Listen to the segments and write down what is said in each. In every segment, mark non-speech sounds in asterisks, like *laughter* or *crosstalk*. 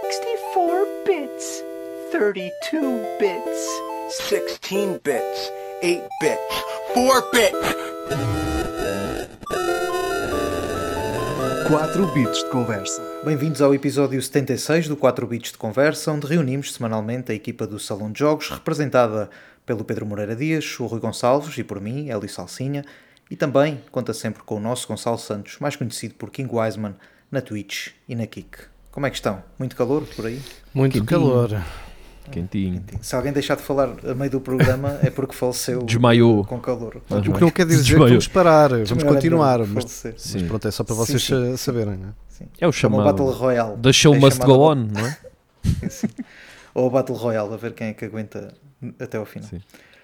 64 bits, 32 bits, 16 bits, 8 bits, 4 bits. 4 bits de conversa. Bem-vindos ao episódio 76 do 4 Bits de Conversa, onde reunimos semanalmente a equipa do Salão de Jogos, representada pelo Pedro Moreira Dias, o Rui Gonçalves e por mim, Eli Salsinha, e também conta sempre com o nosso Gonçalo Santos, mais conhecido por King Wiseman, na Twitch e na Kik. Como é que estão? Muito calor por aí? Muito Quentinho. calor. Quentinho. Se alguém deixar de falar a meio do programa é porque faleceu Desmaiou. com calor. O que não quer dizer que Desmaiou. vamos parar, vamos Desmaiar é continuar, mas, mas pronto, é só para Sim, vocês sim. sa- saberem. Né? Sim. É o Como o chamado. Battle Royale. The show É must chamado- go on, não é? *laughs* Sim. Ou o Battle Royale, a ver quem é que aguenta até ao final. Sim.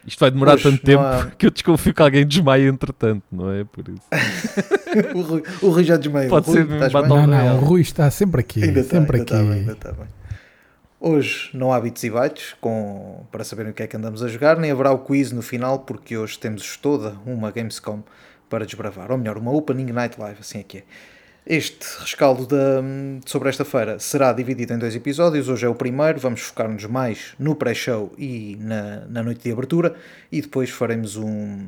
Isto vai demorar tanto tempo há- *laughs* que eu desconfio que alguém desmaia entretanto, não é? Por isso. *laughs* o, Rui, o Rui já desmaiou. Pode Rui, ser bem? Não, não, o Rui está sempre aqui. Ainda está, sempre ainda aqui. está bem, ainda está bem. Hoje não há bits e bytes com, para saberem o que é que andamos a jogar, nem haverá o quiz no final, porque hoje temos toda uma Gamescom para desbravar. Ou melhor, uma Opening Night Live, assim é que é. Este rescaldo da, sobre esta feira será dividido em dois episódios. Hoje é o primeiro, vamos focar-nos mais no pré-show e na, na noite de abertura, e depois faremos um,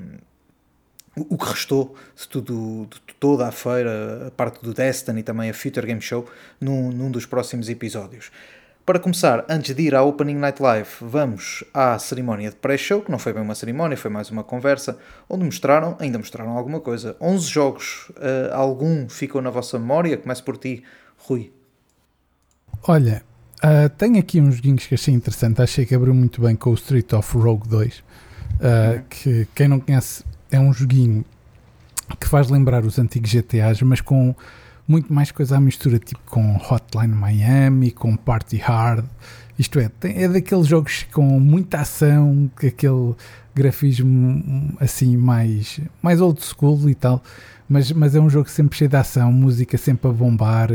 o que restou de, tudo, de toda a feira, a parte do Destiny e também a Future Game Show, num, num dos próximos episódios. Para começar, antes de ir à Opening Night Live, vamos à cerimónia de pré-show, que não foi bem uma cerimónia, foi mais uma conversa, onde mostraram, ainda mostraram alguma coisa. 11 jogos, eh, algum ficou na vossa memória? Começo por ti, Rui. Olha, ah, tenho aqui uns joguinhos que achei interessante. Achei que abriu muito bem com o Street of Rogue 2. ah, que quem não conhece é um joguinho que faz lembrar os antigos GTAs, mas com muito mais coisa à mistura, tipo com Hotline Miami, com Party Hard. Isto é, tem- é daqueles jogos com muita ação, que aquele grafismo assim mais, mais old school e tal. Mas, mas é um jogo sempre cheio de ação, música sempre a bombar,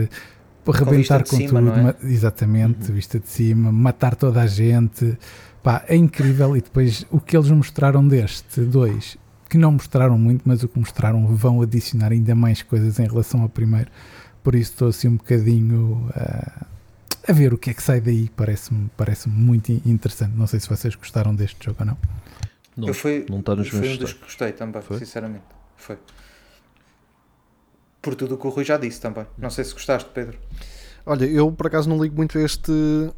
para Com arrebentar de com cima, tudo. é? Exatamente, vista de cima, matar toda a gente. Pá, é incrível. E depois o que eles mostraram deste dois, que não mostraram muito, mas o que mostraram vão adicionar ainda mais coisas em relação ao primeiro. Por isso estou assim um bocadinho ah, a ver o que é que sai daí. Parece-me parece muito in- interessante. Não sei se vocês gostaram deste jogo ou não. Não, Eu fui, não está nos foi meus um dos que gostei também, Foi? sinceramente. Foi. Por tudo o que o Rui já disse também. Não sei se gostaste, Pedro. Olha, eu por acaso não ligo muito a este,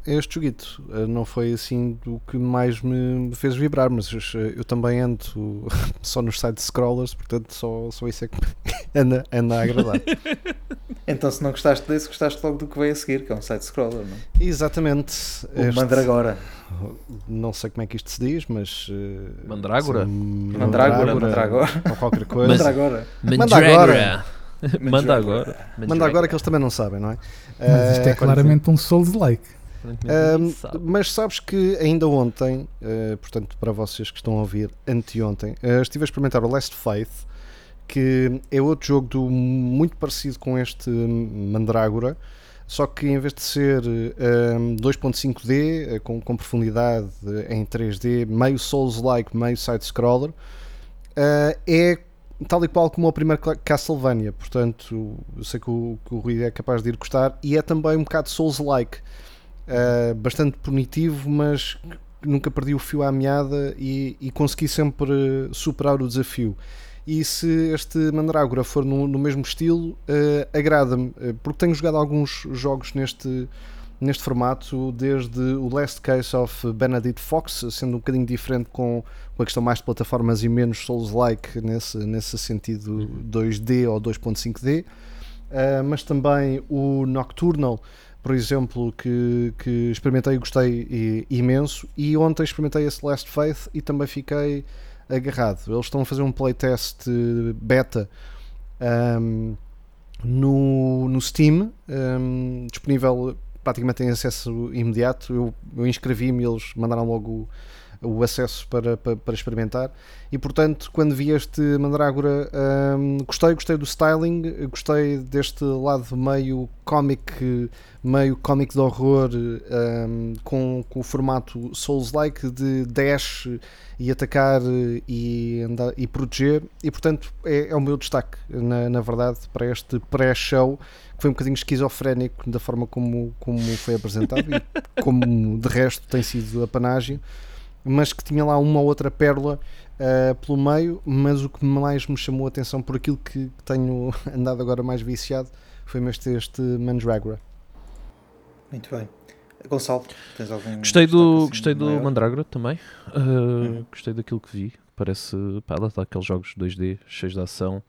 a este joguito. Eh, Não foi assim do que mais me fez vibrar, mas eh, eu também ando *laughs* só nos sites scrollers, portanto só, só isso é que me *laughs* anda, anda a agradar. *laughs* Então, se não gostaste desse, gostaste logo do que veio a seguir, que é um side-scroller, não é? Exatamente. O Este- Mandragora. Não sei como é que isto se diz, mas. eh, Mandrágora? sim, Mandrágora, Mandragora. Ou qualquer coisa. Mas- Mandragora. Manda agora. *laughs* Manda agora. Manda agora que eles também não sabem, não é? Mas isto é Eh, claramente um Souls-like. Mas sabes que ainda ontem, eh, portanto, para vocês que estão a ouvir, anteontem, eh, estive a experimentar o Last Faith, que é outro jogo do, muito parecido com este Mandrágora, só que em vez de ser eh, um, 2.5D, eh, com, com profundidade em 3D, meio Souls-like, meio side-scroller, eh, é tal e qual como o primeiro Castlevania. Portanto, eu sei que o, que o Rui é capaz de ir gostar, e é também um bocado Souls-like. Uh, bastante punitivo, mas nunca perdi o fio à meada e, e consegui sempre superar o desafio. E se este Mandrágora for no, no mesmo estilo, uh, agrada-me, uh, porque tenho jogado alguns jogos neste, neste formato, desde o Last Case of Benedict Fox, sendo um bocadinho diferente com, a questão mais de plataformas e menos Souls-like nesse, nesse sentido 2D ou 2.5D, uh, mas também o Nocturnal por exemplo, que, que experimentei e gostei imenso. E ontem experimentei esse Last Faith e também fiquei agarrado. Eles estão a fazer um playtest beta ahm, no, no Steam, ahm, disponível praticamente em acesso imediato. Eu, eu inscrevi-me eles mandaram logo o acesso para, para, para, experimentar. E portanto, quando vi este Mandrágora, um, gostei, gostei do styling, gostei deste lado meio cómic, meio cómic de horror, um, com, com o formato Souls-like de dash e atacar e, andar, e proteger. E portanto, é, é o meu destaque, na, na verdade, para este pré-show foi um bocadinho esquizofrénico da forma como, como foi apresentado e como de resto tem sido a panagem mas que tinha lá uma ou outra pérola uh, pelo meio, mas o que mais me chamou a atenção por aquilo que tenho *laughs* andado agora mais viciado foi este, este Mandragora. Muito bem. Gonçalo, tens algum Gostei do, assim gostei do Mandragora também. Uh, uhum. Gostei daquilo que vi. Parece, pá, lá está aqueles jogos 2D, cheios de ação.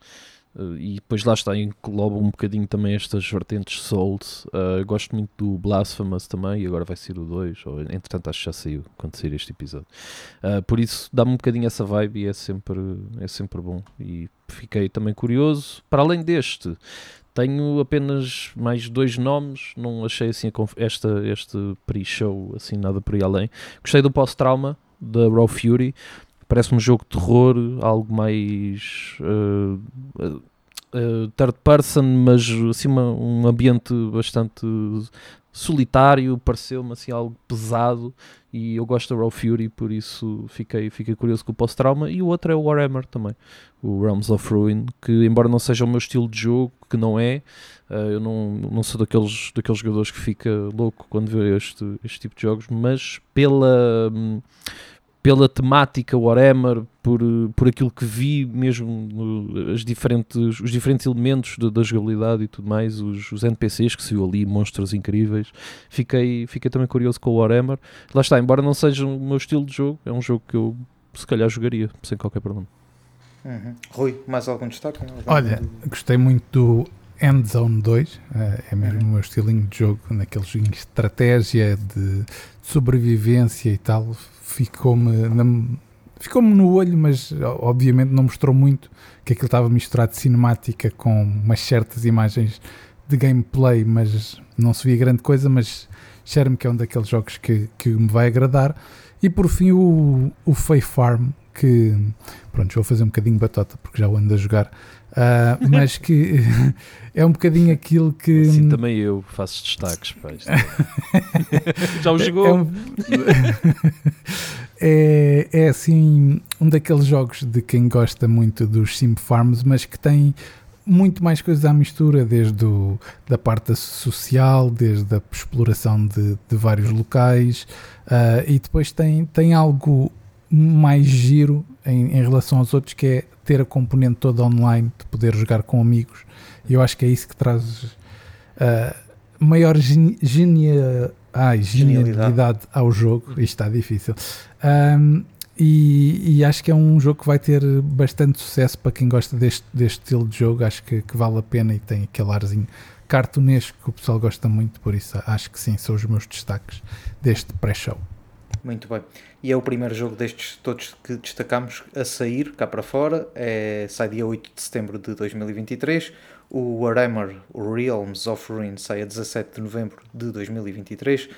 Uh, e depois lá está, engloba um bocadinho também estas vertentes Souls. Uh, gosto muito do Blasphemous também, e agora vai ser o 2, ou entretanto acho que já saiu quando sair este episódio. Uh, por isso dá-me um bocadinho essa vibe e é sempre, é sempre bom. E fiquei também curioso. Para além deste, tenho apenas mais dois nomes, não achei assim esta, este pre-show assim nada por aí além. Gostei do pós-trauma da Raw Fury, parece um jogo de terror, algo mais uh, uh, third person, mas assim uma, um ambiente bastante solitário, pareceu-me assim algo pesado e eu gosto da Raw Fury, por isso fiquei, fiquei curioso com o pós-trauma e o outro é o Warhammer também, o Realms of Ruin, que embora não seja o meu estilo de jogo, que não é, uh, eu não, não sou daqueles, daqueles jogadores que fica louco quando vê este, este tipo de jogos, mas pela... Hum, pela temática Warhammer, por, por aquilo que vi mesmo, as diferentes, os diferentes elementos da, da jogabilidade e tudo mais, os, os NPCs que se viu ali, monstros incríveis, fiquei, fiquei também curioso com o Warhammer. Lá está, embora não seja o meu estilo de jogo, é um jogo que eu se calhar jogaria sem qualquer problema. Uhum. Rui, mais algum destaque? Olha, gostei muito do Endzone 2, eh, é mesmo uhum. o meu estilinho de jogo, naqueles joguinhos de estratégia, de sobrevivência e tal, ficou-me ficou-me no olho, mas obviamente não mostrou muito que aquilo estava misturado de cinemática com umas certas imagens de gameplay, mas não se via grande coisa, mas cheira-me que é um daqueles jogos que, que me vai agradar. E por fim o, o Fay Farm, que pronto, vou fazer um bocadinho batota porque já o ando a jogar, Uh, mas que *laughs* é um bocadinho aquilo que. Sim, também eu faço destaques. Pá. *laughs* Já o jogou? É, um... *laughs* é, é, assim um daqueles jogos de quem gosta muito dos Sim Farms, mas que tem muito mais coisas à mistura, desde o, da parte social, desde a exploração de, de vários locais, uh, e depois tem, tem algo mais giro em, em relação aos outros que é ter a componente toda online, de poder jogar com amigos. E eu acho que é isso que traz uh, maior genia, ai, genialidade ao jogo. Isto está difícil. Um, e, e, acho que é um jogo que vai ter bastante sucesso para quem gosta deste, deste estilo de jogo. Acho que, que vale a pena e tem aquele arzinho cartunesco que o pessoal gosta muito. Por isso, acho que sim, são os meus destaques deste pré-show. Muito bem. E é o primeiro jogo destes todos que destacamos a sair cá para fora. É, sai dia 8 de setembro de 2023. O Warhammer Realms of Ruin sai a 17 de novembro de 2023.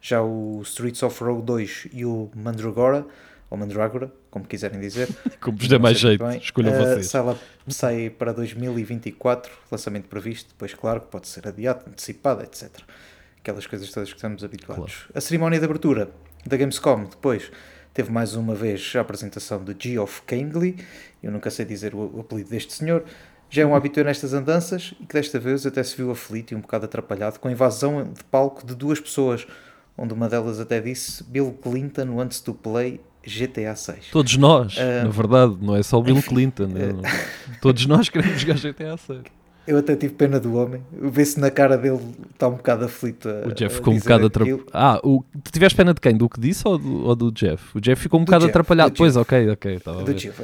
Já o Streets of Rogue 2 e o Mandragora, ou Mandragora, como quiserem dizer. *laughs* como vos der mais jeito, escolham uh, vocês. Sai, sai para 2024, lançamento previsto, depois, claro, que pode ser adiado, antecipado, etc. Aquelas coisas todas que estamos habituados. Claro. A cerimónia de abertura da Gamescom depois teve mais uma vez a apresentação de Geoff Keighley, eu nunca sei dizer o apelido deste senhor, já é um habitué nestas andanças e que desta vez até se viu aflito e um bocado atrapalhado com a invasão de palco de duas pessoas, onde uma delas até disse Bill Clinton antes do play GTA 6. Todos nós, uh, na verdade, não é só o Bill Clinton, né? todos nós queremos jogar GTA 6. *laughs* Eu até tive pena do homem. Vê-se na cara dele está um bocado aflito. A, o Jeff ficou um bocado atrapalhado. Ah, o... tu tiveste pena de quem? Do que disse ou do, ou do Jeff? O Jeff ficou um do bocado Jeff, atrapalhado. Pois, ok, ok. Do Jeff.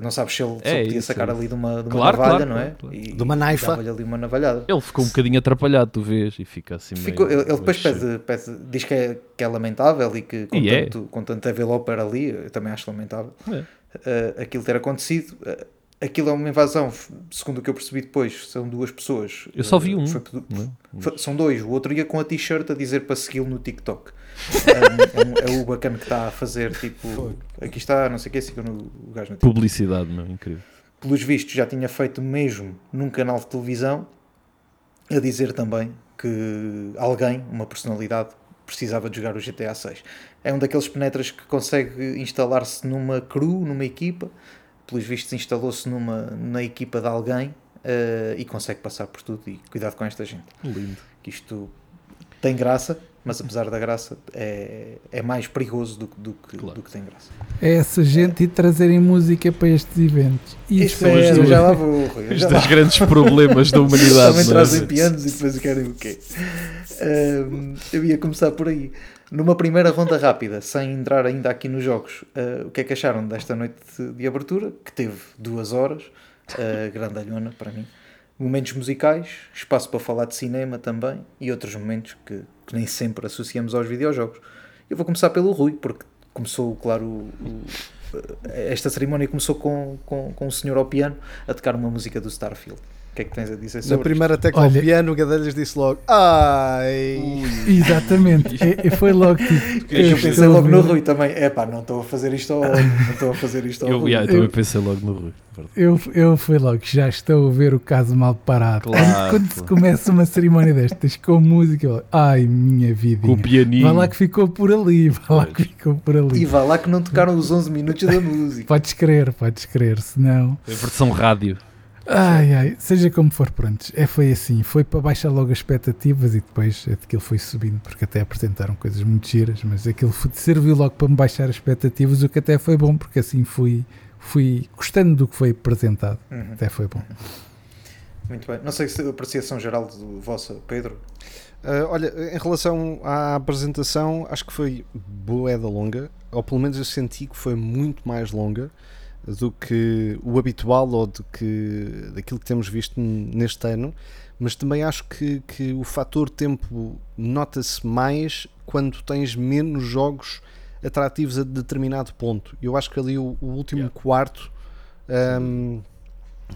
Não sabes se ele é, podia isso, sacar ali de uma, de uma claro, navalha, claro, não é? Claro. E, de uma naifa. ali uma navalhada. Ele ficou um bocadinho atrapalhado, tu vês, e fica assim ficou, meio... Ele, ele depois pede, pede, diz que é, que é lamentável e que com, e tanto, é. com tanto developer ali, eu também acho lamentável é. uh, aquilo ter acontecido. Uh, aquilo é uma invasão, segundo o que eu percebi depois, são duas pessoas. Eu só vi Eh, um. foi- é? foi- são dois, o outro ia com a t-shirt a dizer para segui-lo no TikTok. *laughs* Um, é, um- é o bacana que está a fazer, tipo, aqui está, não sei o que, sigam no- o gajo no TikTok. Publicidade, meu, incrível. Pelos vistos, já tinha feito mesmo num canal de televisão a dizer também que alguém, uma personalidade, precisava de jogar o GTA 6. É um daqueles penetras que consegue instalar-se numa crew, numa equipa, pelos vistos instalou-se numa, na equipa de alguém eh, e consegue passar por tudo e cuidado com esta gente. Lindo. Que isto tem graça, mas apesar da graça é, é mais perigoso do, que- do que, Claro. do que tem graça. É essa gente e trazerem música para estes eventos. Isso é é, do- eu já lá vou, Um dos lá grandes problemas da humanidade. Também é? trazem pianos e depois querem o quê? *laughs* Eu ia começar por aí. Numa primeira ronda rápida, sem entrar ainda aqui nos jogos, ah, o que é que acharam desta noite de, abertura? Que teve duas horas, uh, grandalhona para mim. Momentos musicais, espaço para falar de cinema também e outros momentos que, que nem sempre associamos aos videojogos. Eu vou começar pelo Rui, porque começou, claro, o- o- esta cerimónia começou com, com, com o senhor ao piano a tocar uma música do Starfield. O que é que tens a dizer Na sobre primeira tecla ao Olha- piano, o Gadelhas disse logo: Ai! Exatamente. E, e foi logo tipo. *laughs* isto? Eu pensei logo no Rui também. É pá, não estou a fazer isto ao não estou a fazer isto ao Eu, Rui. yeah, eu também Eu- pensei logo no Rui. Eu, eu fui logo, já estou a ver o caso mal parado. Claro, Quando se começa uma cerimónia destas com música, eu, ai minha Com o pianinho. Vai lá que ficou por ali, vai lá que ficou por E ali. vá lá que não tocaram os 11 minutos da música. Podes crer, podes crer, senão. A versão rádio. Ai ai, seja como for, pronto. É, foi assim, foi para baixar logo as expectativas e depois aquilo foi subindo, porque até apresentaram coisas muito giras, mas aquilo foi- serviu logo para me baixar as expectativas, o que até foi bom, porque assim fui, fui gostando do que foi apresentado. Uhum. Até foi bom. Muito bem. Não sei se a apreciação geral do vossa, Pedro. Ah, olha, em relação à apresentação, acho que foi boeda longa, ou pelo menos eu senti que foi muito mais longa do que o habitual ou do que daquilo que temos visto neste ano, mas também acho que, que o fator tempo nota-se mais quando tens menos jogos atrativos a determinado ponto. Eu acho que ali o, o último quarto ahm,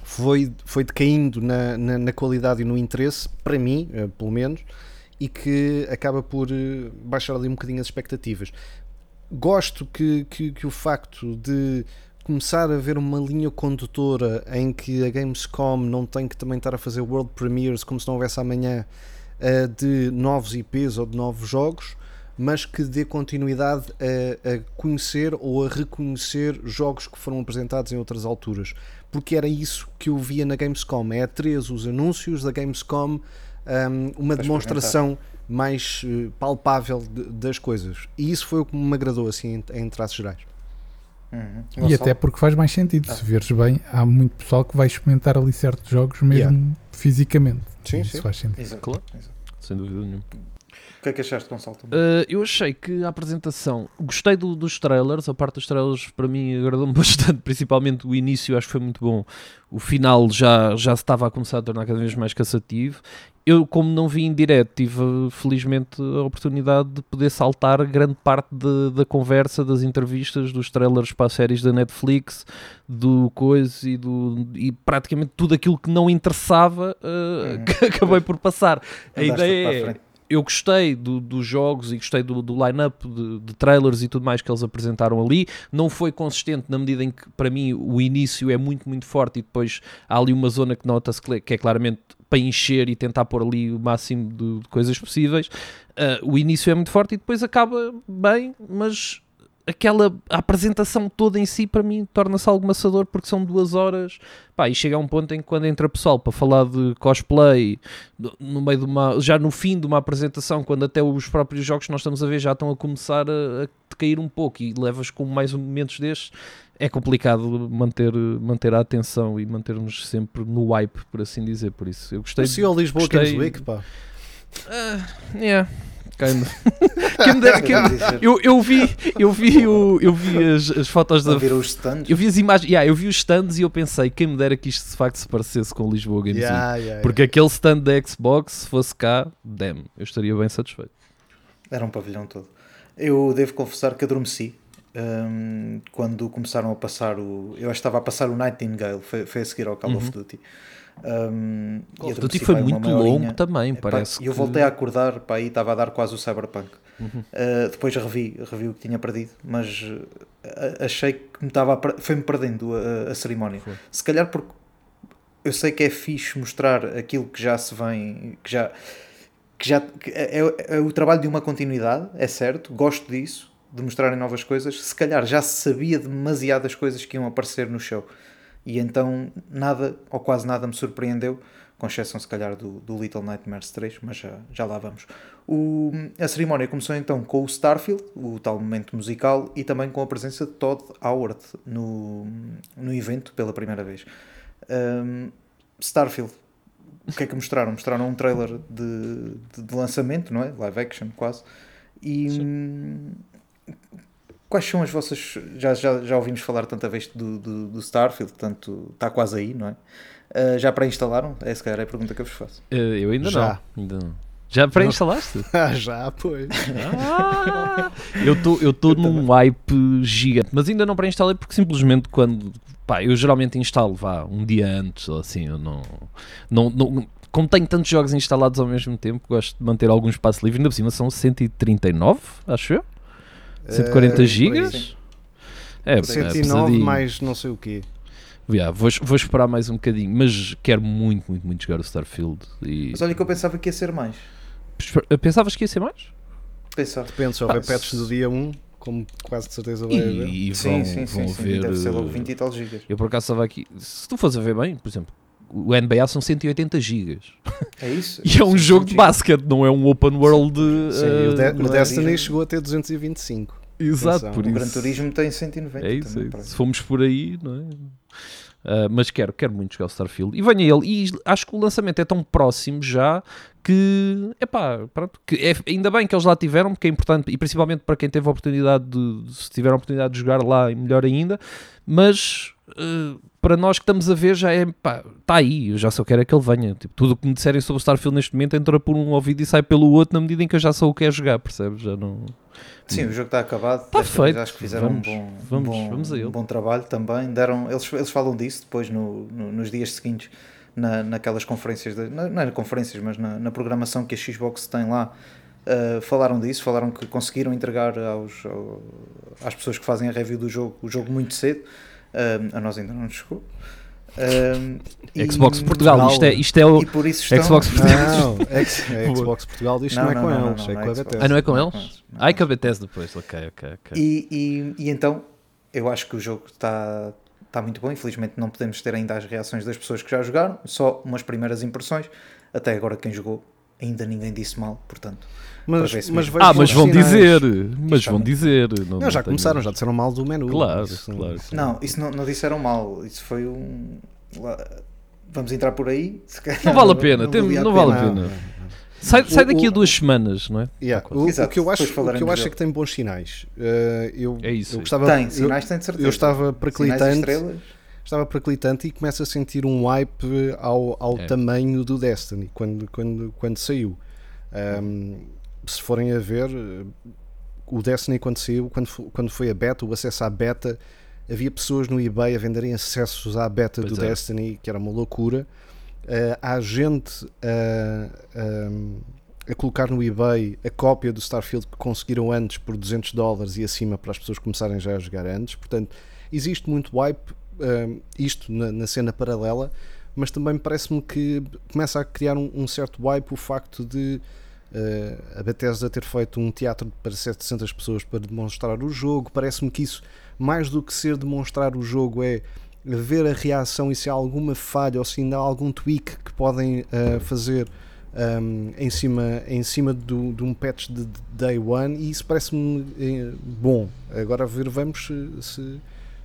foi, foi decaindo na, na, na qualidade e no interesse, para mim, eh, pelo menos, e que acaba por eh, baixar ali um bocadinho as expectativas. Gosto que, que, que o facto de começar a haver uma linha condutora em que a Gamescom não tem que também estar a fazer world premieres como se não houvesse amanhã eh, de novos IPs ou de novos jogos, mas que dê continuidade a, a conhecer ou a reconhecer jogos que foram apresentados em outras alturas. Porque era isso que eu via na Gamescom. É a 3 os anúncios da Gamescom, um, uma Para demonstração mais eh, palpável de- das coisas. E isso foi o que me agradou assim em, em traços gerais. Uhum. E Gonçalo? até porque faz mais sentido, Ah. se veres bem, há muito pessoal que vai experimentar ali certos jogos mesmo fisicamente. Sim, Isso sim. faz sentido. Exato, Claro. exato. Sem dúvida nenhuma. O que é que achaste, Gonçalo? Uh, eu achei que a apresentação, gostei do- dos trailers, a parte dos trailers para mim agradou-me *laughs* bastante, principalmente o início acho que foi muito bom, o final já, já se estava a começar a tornar cada vez mais cansativo. Eu, como não vi em direto, tive felizmente a oportunidade de poder saltar grande parte de- da conversa, das entrevistas, dos trailers para as séries da Netflix, do coisa e, do, e praticamente tudo aquilo que não interessava, uh, Uhum. *laughs* que acabei por passar. A ideia é eu gostei do- dos jogos e gostei do, do line-up de, de trailers e tudo mais que eles apresentaram ali. Não foi consistente na medida em que, para mim, o início é muito, muito forte e depois há ali uma zona que nota-se que é claramente para encher e tentar pôr ali o máximo de, de coisas possíveis. Ah, o início é muito forte e depois acaba bem, mas aquela apresentação toda em si para mim torna-se algo maçador porque são duas horas pá, e chega a um ponto em que quando entra pessoal para falar de cosplay no meio de uma, já no fim de uma apresentação, quando até os próprios jogos que nós estamos a ver já estão a começar a, a decair um pouco e levas com mais momentos destes, é complicado manter, manter a atenção e mantermos sempre no hype, por assim dizer. Por isso, eu gostei. Parecia o Lisboa gostei- Games Week, pá. Ah, yeah, kind of. *laughs* Quem me dera- quem me- eu, eu vi, eu vi, o, eu vi as, as fotos da. Os stands. Eu vi as imagens, yeah, eu vi os stands e eu pensei, quem me dera que isto de facto se parecesse com o Lisboa Games Week. Yeah, yeah, Porque aquele stand da Xbox, se fosse cá, damn, eu estaria bem satisfeito. Era um pavilhão todo. Eu devo confessar que adormeci um, quando começaram a passar o. Eu acho que estava a passar o Nightingale, foi, foi a seguir ao Call Uhum. of Duty. Um, Call of Duty foi muito longo também, Epá, parece E eu que- voltei a acordar, pá, aí estava a dar quase o Cyberpunk. Uhum. Uh, depois revi, revi o que tinha perdido, mas uh, a- achei que me estava foi-me perdendo a, a cerimónia. Foi. Se calhar porque eu sei que é fixe mostrar aquilo que já se vem, que já, que já que é, é- é o trabalho de uma continuidade, é certo, gosto disso, de mostrarem novas coisas. Se calhar já se sabia demasiadas coisas que iam aparecer no show e então nada ou quase nada me surpreendeu, com exceção se calhar do, do Little Nightmares 3, mas já, já lá vamos. O, a cerimónia começou então com o Starfield, o tal momento musical, e também com a presença de Todd Howard no, no evento pela primeira vez. Um, Starfield, o que é que mostraram? Mostraram um trailer de, de, de lançamento, não é? Live action quase. E hum, quais são as vossas. Já, já, já ouvimos falar tanta vez do, do, do Starfield, portanto está quase aí, não é? Uh, já pré-instalaram? É se calhar é a pergunta que eu vos faço. Eh, eu ainda Já. não. Ainda não. Já pré-instalaste? *laughs* Ah, já, pois. Ah, eu estou eu tô num hype gigante, mas ainda não pré-instalei porque simplesmente quando. Pá, eu geralmente instalo vá um dia antes ou assim, eu não. não, não como tenho tantos jogos instalados ao mesmo tempo, gosto de manter algum espaço livre. Ainda por cima são 139, acho eu. 140 Eh, por aí. gigas. É, é 109 mais não sei o quê. Yeah, vou, vou esperar mais um bocadinho, mas quero muito, muito, muito jogar o Starfield. E... Mas olha que eu pensava que ia ser mais. Pensavas que ia ser mais? Pensava. Depende, se houver Ah, patches do dia 1, como quase de certeza vai haver. E, e Sim, vão, sim, sim, vão sim. ver. Deve ser logo eh, 20 e tal gigas. Eu por acaso estava aqui. Se tu fores a ver bem, por exemplo, o NBA são 180 gigas. É isso? *laughs* E é um jogo de basquete, não é um open world. Sim, eh, o, De- o Destiny Turismo. chegou a ter 225. Exato, atenção. por O isso. Gran Turismo tem 190. É isso, é também, isso. parece. Se formos por aí, não é? Ah, mas quero, quero muito jogar o Starfield e venha ele. E acho que o lançamento é tão próximo já que, epá, pronto, que é, ainda bem que eles lá tiveram, porque é importante, e principalmente para quem teve a oportunidade de, se tiver a oportunidade de jogar lá, melhor ainda. Mas ah, para nós que estamos a ver, já é, pá, está aí. Eu já só quero é que ele venha. Tipo, tudo o que me disserem sobre o Starfield neste momento entra por um ouvido e sai pelo outro na medida em que eu já sou o que é jogar, percebes? Já não. Sim, o jogo está acabado. Tá vez feito. Acho que fizeram Vamos, um, bom, vamos, bom, vamos a ele. um bom trabalho também. Deram, eles, eles falam disso depois no, no- nos dias seguintes, na, naquelas conferências, de, não, não é conferências, mas na, na programação que a Xbox tem lá. uh, falaram disso, falaram que conseguiram entregar aos, ao- às pessoas que fazem a review do jogo o jogo muito cedo. Um, a nós ainda não nos chegou. Um, e- Xbox Portugal, isto é, isto é o. E por isso estão... Xbox Não, X- a Xbox Portugal diz que não, é com eles, é com a. Bethesda. Ah, não é com Não eles? não. Ai, que a Bethesda depois, ok, ok, ok. E, e, e então, eu acho que o jogo está está muito bom. Infelizmente, não podemos ter ainda as reações das pessoas que já jogaram, só umas primeiras impressões. Até agora, quem jogou, ainda ninguém disse mal, portanto. Mas, mas Ah, mas vão sinais. dizer, mas vão dizer. Não, Não, já não começaram, tenho- já disseram mal do menu. Claro, Isso- claro. Não, isso não, não disseram mal. Isso foi um. Vamos entrar por aí. Se calhar Não vale a pena, não tem- valia a não vale a pena. pena. Sai, sai O- daqui a o- duas semanas, não é? Yeah, O, o que eu acho, o que eu acho é que tem bons sinais. Uh, eu, É isso eu gostava, Tem, eu- sinais tem de certeza. eu estava e perclitante, estrelas. estava perclitante e começo a sentir um hype ao, ao É. tamanho do Destiny quando, quando, quando saiu. Um, se forem a ver, uh, o Destiny quando saiu, quando, quando foi a beta, o acesso à beta, havia pessoas no eBay a venderem acessos à beta Pois do é. Destiny, que era uma loucura. Uh, há gente a, a colocar no eBay a cópia do Starfield que conseguiram antes por 200 dólares e acima para as pessoas começarem já a jogar antes. Portanto, existe muito hype, um, isto na, na cena paralela, mas também parece-me que começa a criar um, um certo hype o facto de a Bethesda ter feito um teatro para 700 pessoas para demonstrar o jogo. Parece-me que isso, mais do que ser demonstrar o jogo, é ver a reação e se há alguma falha ou se ainda há algum tweak que podem uh, fazer um, em cima, em cima do, de um patch de day one e isso parece-me eh, bom. Agora a ver vamos se,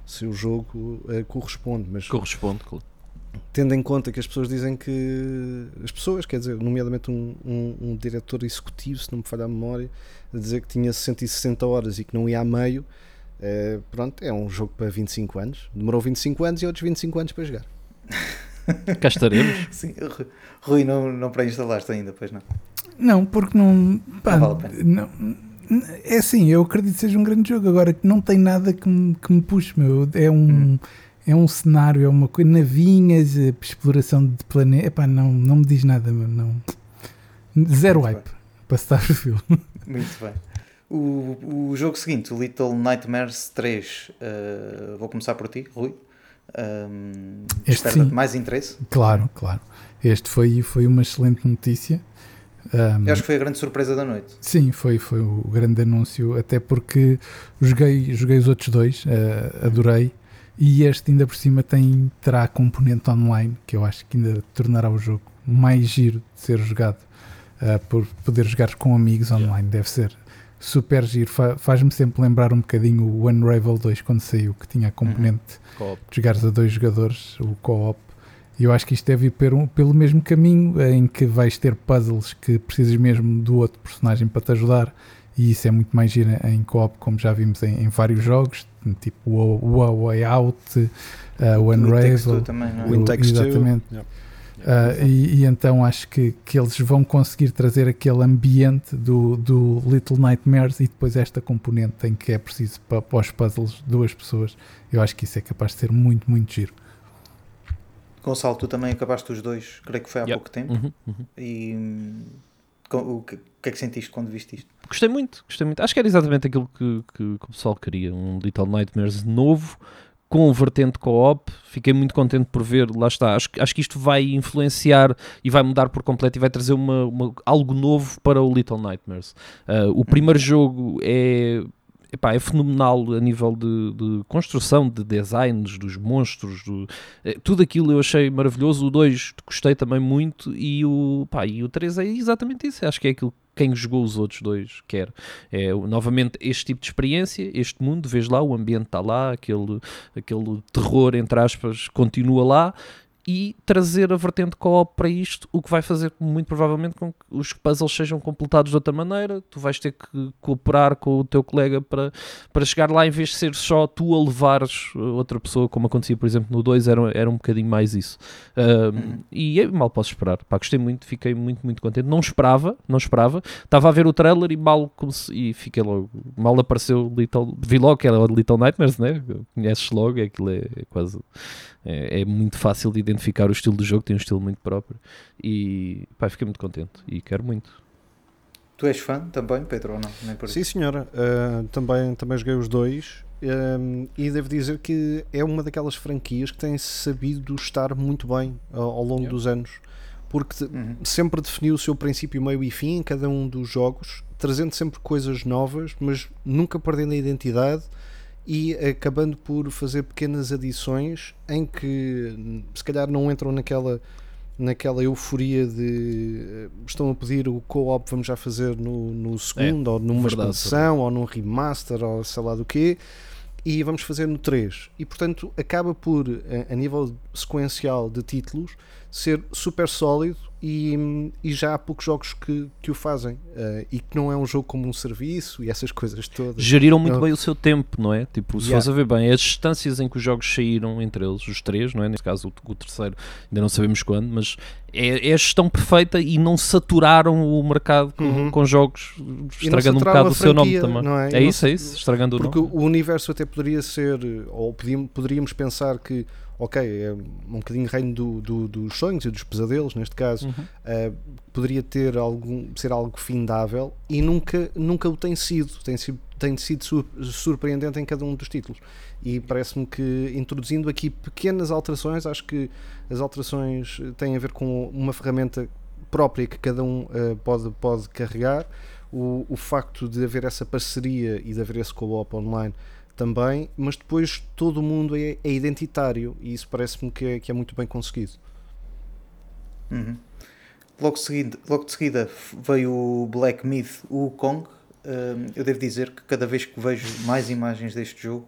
se, o jogo eh, corresponde, mas Corresponde, claro. Tendo em conta que as pessoas dizem que as pessoas, quer dizer, nomeadamente um, um, um diretor executivo, se não me falha a memória, a dizer que tinha 160 horas e que não ia a meio, eh, pronto, é um jogo para 25 anos. Demorou 25 anos e outros 25 anos para jogar. *laughs* Cá estaremos. *laughs* Sim, Ru- Rui, não, não pré-instalaste ainda, pois não. Não, porque não. pá, Não vale a pena. não- É assim, eu acredito que seja um grande jogo. Agora que não tem nada que me, que me puxe, meu. É um, hum. É um cenário, é uma coisa, navinhas, eh, exploração de planeta. Epá, não, não me diz nada, meu. Não. Zero Muito hype bem. para Starfield. Muito bem. O, o jogo seguinte, o Little Nightmares 3, uh, eh, vou começar por ti, Rui. Um, Espera mais interesse? Claro, claro. Este foi, foi uma excelente notícia. Um, Eu acho que foi a grande surpresa da noite. Sim, foi, foi o grande anúncio, até porque joguei, joguei os outros dois, uh, adorei, e este ainda por cima tem, terá componente online, que eu acho que ainda tornará o jogo mais giro de ser jogado, uh, por poder jogar com amigos online, yeah. deve ser super giro, Fa faz-me sempre lembrar um bocadinho o Unravel 2 quando saiu, que tinha a componente uhum. de jogares a dois jogadores, o co-op, e eu acho que isto deve ir pelo, pelo mesmo caminho, em que vais ter puzzles que precisas mesmo do outro personagem para te ajudar, e isso é muito mais giro em co-op, como já vimos em, em, vários jogos, tipo o, o Way Out, uh, o Unravel, também, é? o, exatamente. Yeah. Uh, e, e, então acho que, que eles vão conseguir trazer aquele ambiente do, do Little Nightmares e depois esta componente em que é preciso para, para os puzzles duas pessoas. Eu acho que isso é capaz de ser muito, muito giro. Gonçalo, tu também acabaste os dois, creio que foi há yep. pouco tempo. Uhum, uhum. E hum, o que, o que, é que sentiste quando viste isto? Gostei muito, gostei muito. Acho que era exatamente aquilo que, que, que o pessoal queria: um Little Nightmares novo, com vertente co-op. Fiquei muito contente por ver, lá está. Acho, acho que isto vai influenciar e vai mudar por completo e vai trazer uma, uma algo novo para o Little Nightmares. Uh, o primeiro jogo é epá, é fenomenal a nível de, de, construção, de designs, dos monstros, do, é, tudo aquilo eu achei maravilhoso. O 2 gostei também muito e o, e o 3 é exatamente isso. Acho que é aquilo quem jogou os outros dois quer. É novamente este tipo de experiência, este mundo, vês lá, o ambiente está lá, aquele, aquele terror, entre aspas, continua lá e trazer a vertente co-op para isto, o que vai fazer muito provavelmente com que os puzzles sejam completados de outra maneira. Tu vais ter que cooperar com o teu colega para, para chegar lá, em vez de ser só tu a levares outra pessoa, como acontecia, por exemplo, no 2, era, era um bocadinho mais isso. Um, E é, mal posso esperar. Pá, gostei muito, fiquei muito, muito contente. Não esperava, não esperava. Estava a ver o trailer e mal e fiquei logo. Mal apareceu Little. Vi logo que era o Little Nightmares, né? Conheces logo, aquilo é, é quase é, é, muito fácil de identificar o estilo do jogo, tem um estilo muito próprio e pá, fiquei muito contente e quero muito. Tu és fã também, Pedro, ou não? Sim, senhora. Uh, também, também joguei os dois um, e devo dizer que é uma daquelas franquias que tem sabido estar muito bem ao, ao longo yeah. dos anos, porque uhum. sempre definiu o seu princípio, meio e fim em cada um dos jogos, trazendo sempre coisas novas, mas nunca perdendo a identidade e acabando por fazer pequenas adições em que se calhar não entram naquela naquela euforia de eh, estão a pedir o co-op vamos já fazer no, no segundo é, ou numa verdade, expansão ou num remaster ou sei lá do que e vamos fazer no 3 e portanto acaba por a, a nível sequencial de títulos ser super sólido e, e, já há poucos jogos que, que o fazem uh, e que não é um jogo como um serviço e essas coisas todas. Geriram muito bem o seu tempo, não é? Tipo, se yeah. fores a ver bem, as distâncias em que os jogos saíram entre eles, os três, não é? Neste caso o, o terceiro, ainda não sabemos quando, mas é, é, a gestão perfeita e não saturaram o mercado com, uhum. com jogos, estragando um bocado o seu nome também. Não é? é isso, é isso, estragando porque o nome. Porque o universo até poderia ser, ou poderíamos pensar que ok, é um bocadinho reino do, do, dos sonhos e dos pesadelos, neste caso, uhum. uh, poderia ter algum, ser algo findável e nunca, nunca o tem sido. Tem sido, tem sido surpreendente em cada um dos títulos. E parece-me que introduzindo aqui pequenas alterações, acho que as alterações têm a ver com uma ferramenta própria que cada um uh, pode, pode carregar. O, o facto de haver essa parceria e de haver esse co-op online também, mas depois todo o mundo é, é identitário e isso parece-me que é, que é muito bem conseguido. Uhum. Logo, seguido, logo de seguida veio o Black Myth, o Kong. Uh, eu devo dizer que cada vez que vejo mais imagens deste jogo,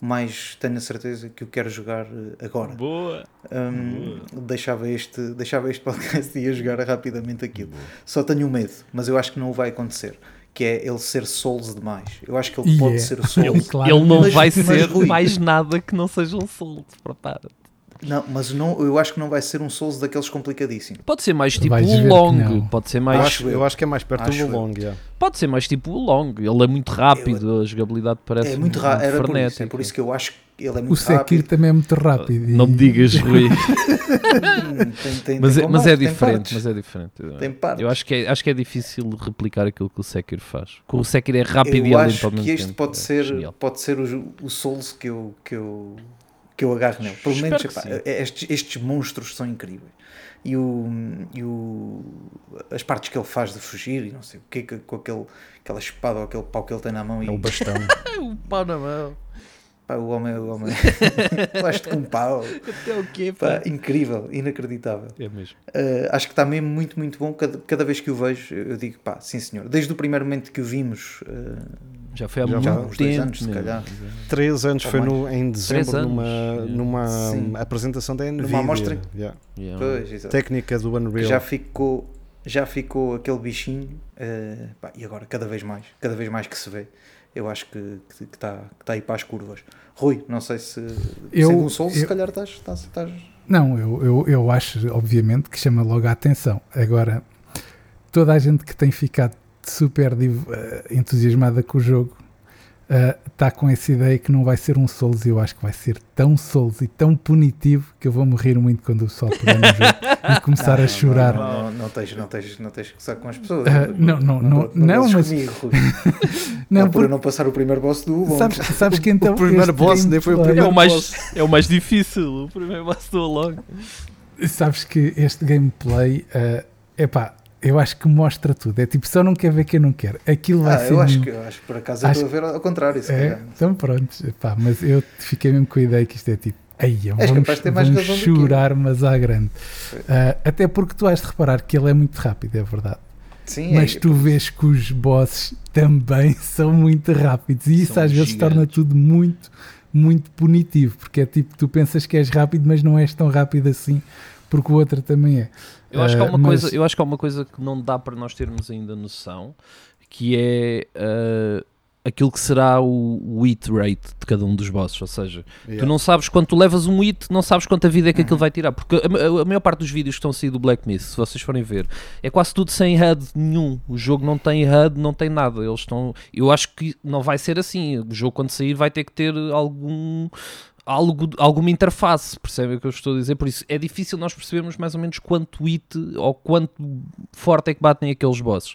mais tenho a certeza que o quero jogar eh, agora. Boa! Um, Boa. Deixava, este, deixava este *laughs* podcast e ia jogar rapidamente aquilo. Boa. Só tenho medo, mas eu acho que não vai acontecer que é ele ser Souls demais. Eu acho que ele pode ser Souls. Ele, claro, ele não mas, vai mas ser Rui, mais nada que não seja um Souls, prepara Não, mas não, eu acho que não vai ser um Souls daqueles complicadíssimos. Pode ser mais tipo o Long, pode ser mais Eu Acho eu. acho que é mais perto Acho do. Long. yeah. pode ser mais tipo o Long. Ele é muito rápido, a jogabilidade parece É muito rápido, era por isso, é por isso que eu acho que ele é O muito Sekiro rápido. também é muito rápido. e- Não me digas, *laughs* Rui. Tem- tem- mas, tem é, mas é diferente, mas é diferente. Eu acho que, é, acho que é difícil replicar aquilo que o Sekiro faz. Porque o Sekiro é rápido e eu é acho lento ao mesmo que este tempo. pode É ser, genial. pode ser o, o Souls que eu, que eu, que eu agarro nele. Pelo menos que epá, estes, estes monstros são incríveis. E, o, e o, as partes que ele faz de fugir e não sei o que, com aquele, aquela espada ou aquele pau que ele tem na mão. E, É o bastão. *laughs* O pau na mão. Pá, o homem, o homem faz-te com um pau. Até o quê, Pá, incrível, inacreditável. É mesmo. Uh, acho que está mesmo muito, muito bom. Cada, cada vez que o vejo, eu digo, pá, sim senhor. Desde o primeiro momento que o vimos, uh, Já foi há Já muito tempo. uns dois anos, se calhar. Três anos Ou foi no, em dezembro numa, yeah. numa Sim. apresentação da Nvidia. amostra- yeah. Yeah. pois. Técnica do que Unreal. já ficou, já ficou aquele bichinho. uh, pá, e agora, cada vez mais, cada vez mais que se vê, eu acho que está que tá, aí para as curvas. Rui, não sei se Eu- sendo um sol, se eu- calhar estás. estás, estás... Não, eu, eu, eu acho, obviamente, que chama logo a atenção. Agora, toda a gente que tem ficado super eh, entusiasmada com o jogo está com essa ideia que não vai ser um Souls. e Eu acho que vai ser tão Souls e tão punitivo que eu vou morrer muito quando o sol pegar no jogo *laughs* e começar a chorar. Não, não, não, tens, não, tens, não tens que gozar com as pessoas. Ah, não, não, não, não, mas- comigo. Não, Não, *laughs* por eu não passar o primeiro boss do Long. Sabes, sabes que *laughs* então. o primeiro boss nem foi o gameplay- É primeiro o, mais, é o mais difícil. O primeiro boss do Long. Sabes que este gameplay, é epá, eu acho que mostra tudo. É tipo, só não quer ver quem não quer. Aquilo vai Ah, ser. eu acho que, eu acho que por acaso eu Acho- estou a ver ao contrário, se É, calhar. então pronto, mas eu fiquei mesmo com a ideia que isto é tipo, aí És vamos, vamos eu. chorar, mas à grande. Ah, até porque tu has de reparar que ele é muito rápido, é verdade. Sim, Mas é, tu vês que os bosses também *laughs* são muito rápidos e isso às vezes torna tudo muito, muito punitivo, porque é tipo, tu pensas que és rápido, mas não és tão rápido assim, porque o outro também é. Eu acho, que há Ah, uma mas- coisa, eu acho que há uma coisa que não dá para nós termos ainda noção, que é ah, aquilo que será o, o hit rate de cada um dos bosses. Ou seja, Yeah. tu não sabes quando tu levas um hit, não sabes quanta vida é que Uhum. aquilo vai tirar. Porque a, a- a maior parte dos vídeos que estão a sair do Black Myth, se vocês forem ver, é quase tudo sem HUD nenhum. O jogo não tem HUD, não tem nada. Eles estão. Eu acho que não vai ser assim. O jogo, quando sair, vai ter que ter algum. Algo, alguma interface, percebem o que eu estou a dizer? Por isso é difícil nós percebermos mais ou menos quanto hit ou quanto forte é que batem aqueles bosses.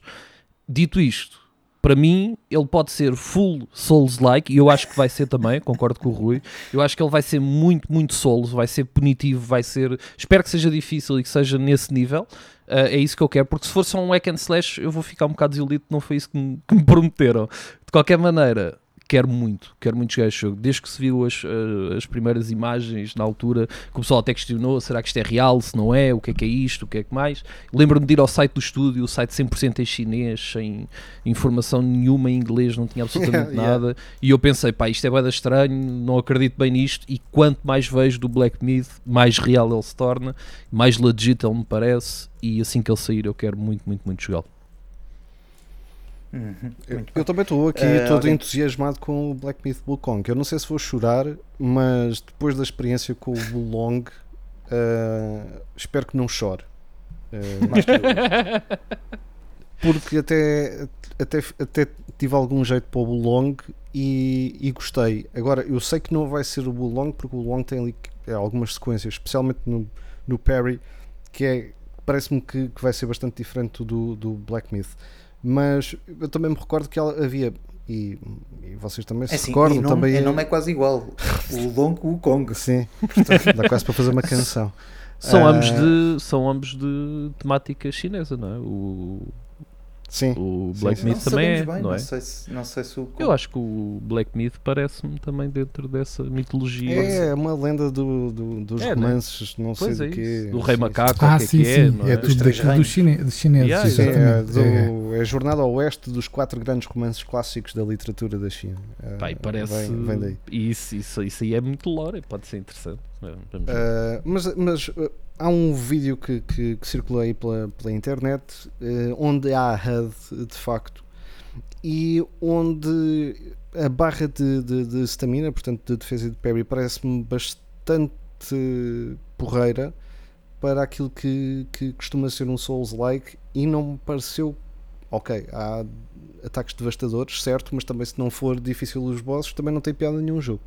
Dito isto, para mim, ele pode ser full Souls-like, e eu acho que vai ser também, concordo com o Rui. Eu acho que ele vai ser muito, muito Souls, vai ser punitivo, vai ser. Espero que seja difícil e que seja nesse nível. Uh, é isso que eu quero, porque se for só um hack and slash, eu vou ficar um bocado desiludido, não foi isso que me, que me prometeram. De qualquer maneira, quero muito, quero muito jogar este jogo. Desde que se viu as, uh, as primeiras imagens na altura, que o pessoal até questionou: será que isto é real? Se não é, o que é que é isto? O que é que mais? Lembro-me de ir ao site do estúdio, o site 100% em chinês, sem informação nenhuma em inglês, não tinha absolutamente *laughs* Yeah. nada. E eu pensei: pá, isto é bada estranho, não acredito bem nisto. E quanto mais vejo do Black Myth, mais real ele se torna, mais legit ele me parece. E assim que ele sair, eu quero muito, muito, muito jogá-lo. Uhum, Eu, eu também estou aqui Eh, todo alguém- entusiasmado com o Black Myth Wukong. Eu não sei se vou chorar, mas depois da experiência com o Wulong, eh, espero que não chore. Eh, Mais que eu. *laughs* porque até, até, até tive algum jeito para o Wulong e, e gostei. Agora, eu sei que não vai ser o Wulong, porque o Wulong tem ali eh, algumas sequências, especialmente no, no Parry, que é parece-me que, que vai ser bastante diferente do, do Black Myth. Mas eu também me recordo que ela havia, e, e vocês também se É assim, recordam, nome, também e nome é quase igual. O Long, o Kong. Sim, portanto, dá quase para fazer uma canção. São, Ah. ambos de, são ambos de temática chinesa, não é? O, Sim, o Black sim. Myth Não também é, bem, não é? sei se, não sei se o Eu acho que o Black Myth parece-me também dentro dessa mitologia. é uma lenda do, do- dos É, né? romances, não sei Pois do é isso. Do Rei. Macaco, o Ah, que é sim, que é, sim, não é, é? tudo daquilo dos chine, dos chineses, Yeah, Sim, é, exatamente. do- É. é a jornada ao oeste dos quatro grandes romances clássicos da literatura da China. Pá, e parece. Vem, vem daí. Isso, isso, isso aí é muito lore, pode ser interessante. Uh, mas mas uh, há um vídeo que, que, que circulou aí pela, pela internet uh, onde há HUD de facto e onde a barra de, de, de stamina, portanto de defesa de parry, parece-me bastante porreira para aquilo que, que costuma ser um Souls-like e não me pareceu. Ok, há ataques devastadores, certo, mas também se não for difícil os bosses, também não tem piada nenhum jogo.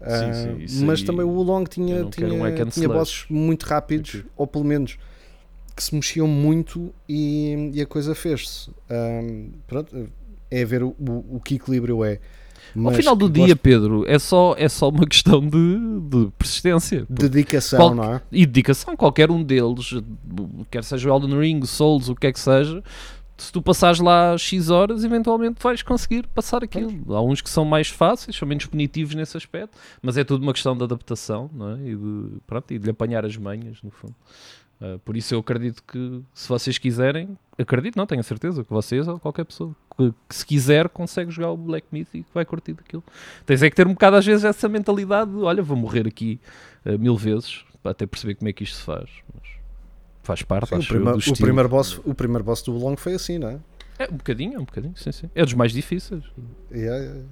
Sim, sim, uh, mas também o Long tinha, tinha, um tinha bosses muito rápidos, Aqui. ou pelo menos que se mexiam muito e, e a coisa fez-se. Um, pronto, é ver o, o, o que equilíbrio é. Mas Ao final do dia, gosto... Pedro, é só, é só uma questão de, de persistência. Dedicação, Qual... não é? E dedicação, qualquer um deles, quer seja o Elden Ring, Souls, o que é que seja, se tu passares lá X horas, eventualmente vais conseguir passar aquilo. Há uns que são mais fáceis, são menos punitivos nesse aspecto, mas é tudo uma questão de adaptação não é? e, de, pronto, e de lhe apanhar as manhas, no fundo. Uh, por isso eu acredito que se vocês quiserem, acredito, não, tenho a certeza que vocês ou qualquer pessoa que, que, se quiser consegue jogar o Black Myth e que vai curtir daquilo. Tens é que ter um bocado às vezes essa mentalidade de olha, vou morrer aqui uh, mil vezes para até perceber como é que isto se faz. Mas faz parte, sim, o, primeiro, o, primeiro boss, o primeiro boss do Long foi assim, não é? É, um bocadinho, é um bocadinho, sim, sim. É dos mais difíceis. Yeah, yeah.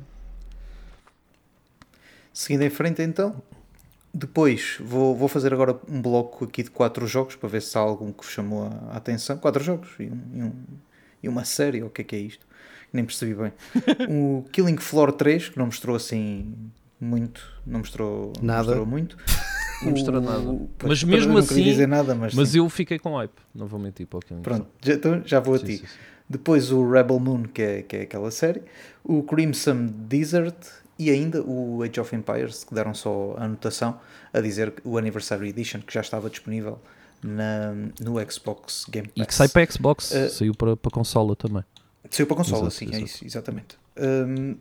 Seguindo em frente então, depois vou, vou fazer agora um bloco aqui de quatro jogos para ver se há algum que chamou a, atenção. Quatro jogos e, um, e, um, e uma série, o que é que é isto? Nem percebi bem. *laughs* o Killing Floor 3, que não mostrou assim muito, não mostrou, nada. mostrou muito. *laughs* Não mostrou nada. mas mesmo assim, nada, mas, mas eu fiquei com hype, não vou mentir para o Killing Pronto, já, então, já vou a sim, ti. Sim, sim. Depois o Rebel Moon, que é, que é aquela série. O Crimson Desert e ainda o Age of Empires, que deram só a anotação a dizer o Anniversary Edition, que já estava disponível na, no Xbox Game Pass. E que sai para Xbox, uh, saiu para, para consola também. Saiu para consola, exato, sim, é exato. é isso, exatamente. Um,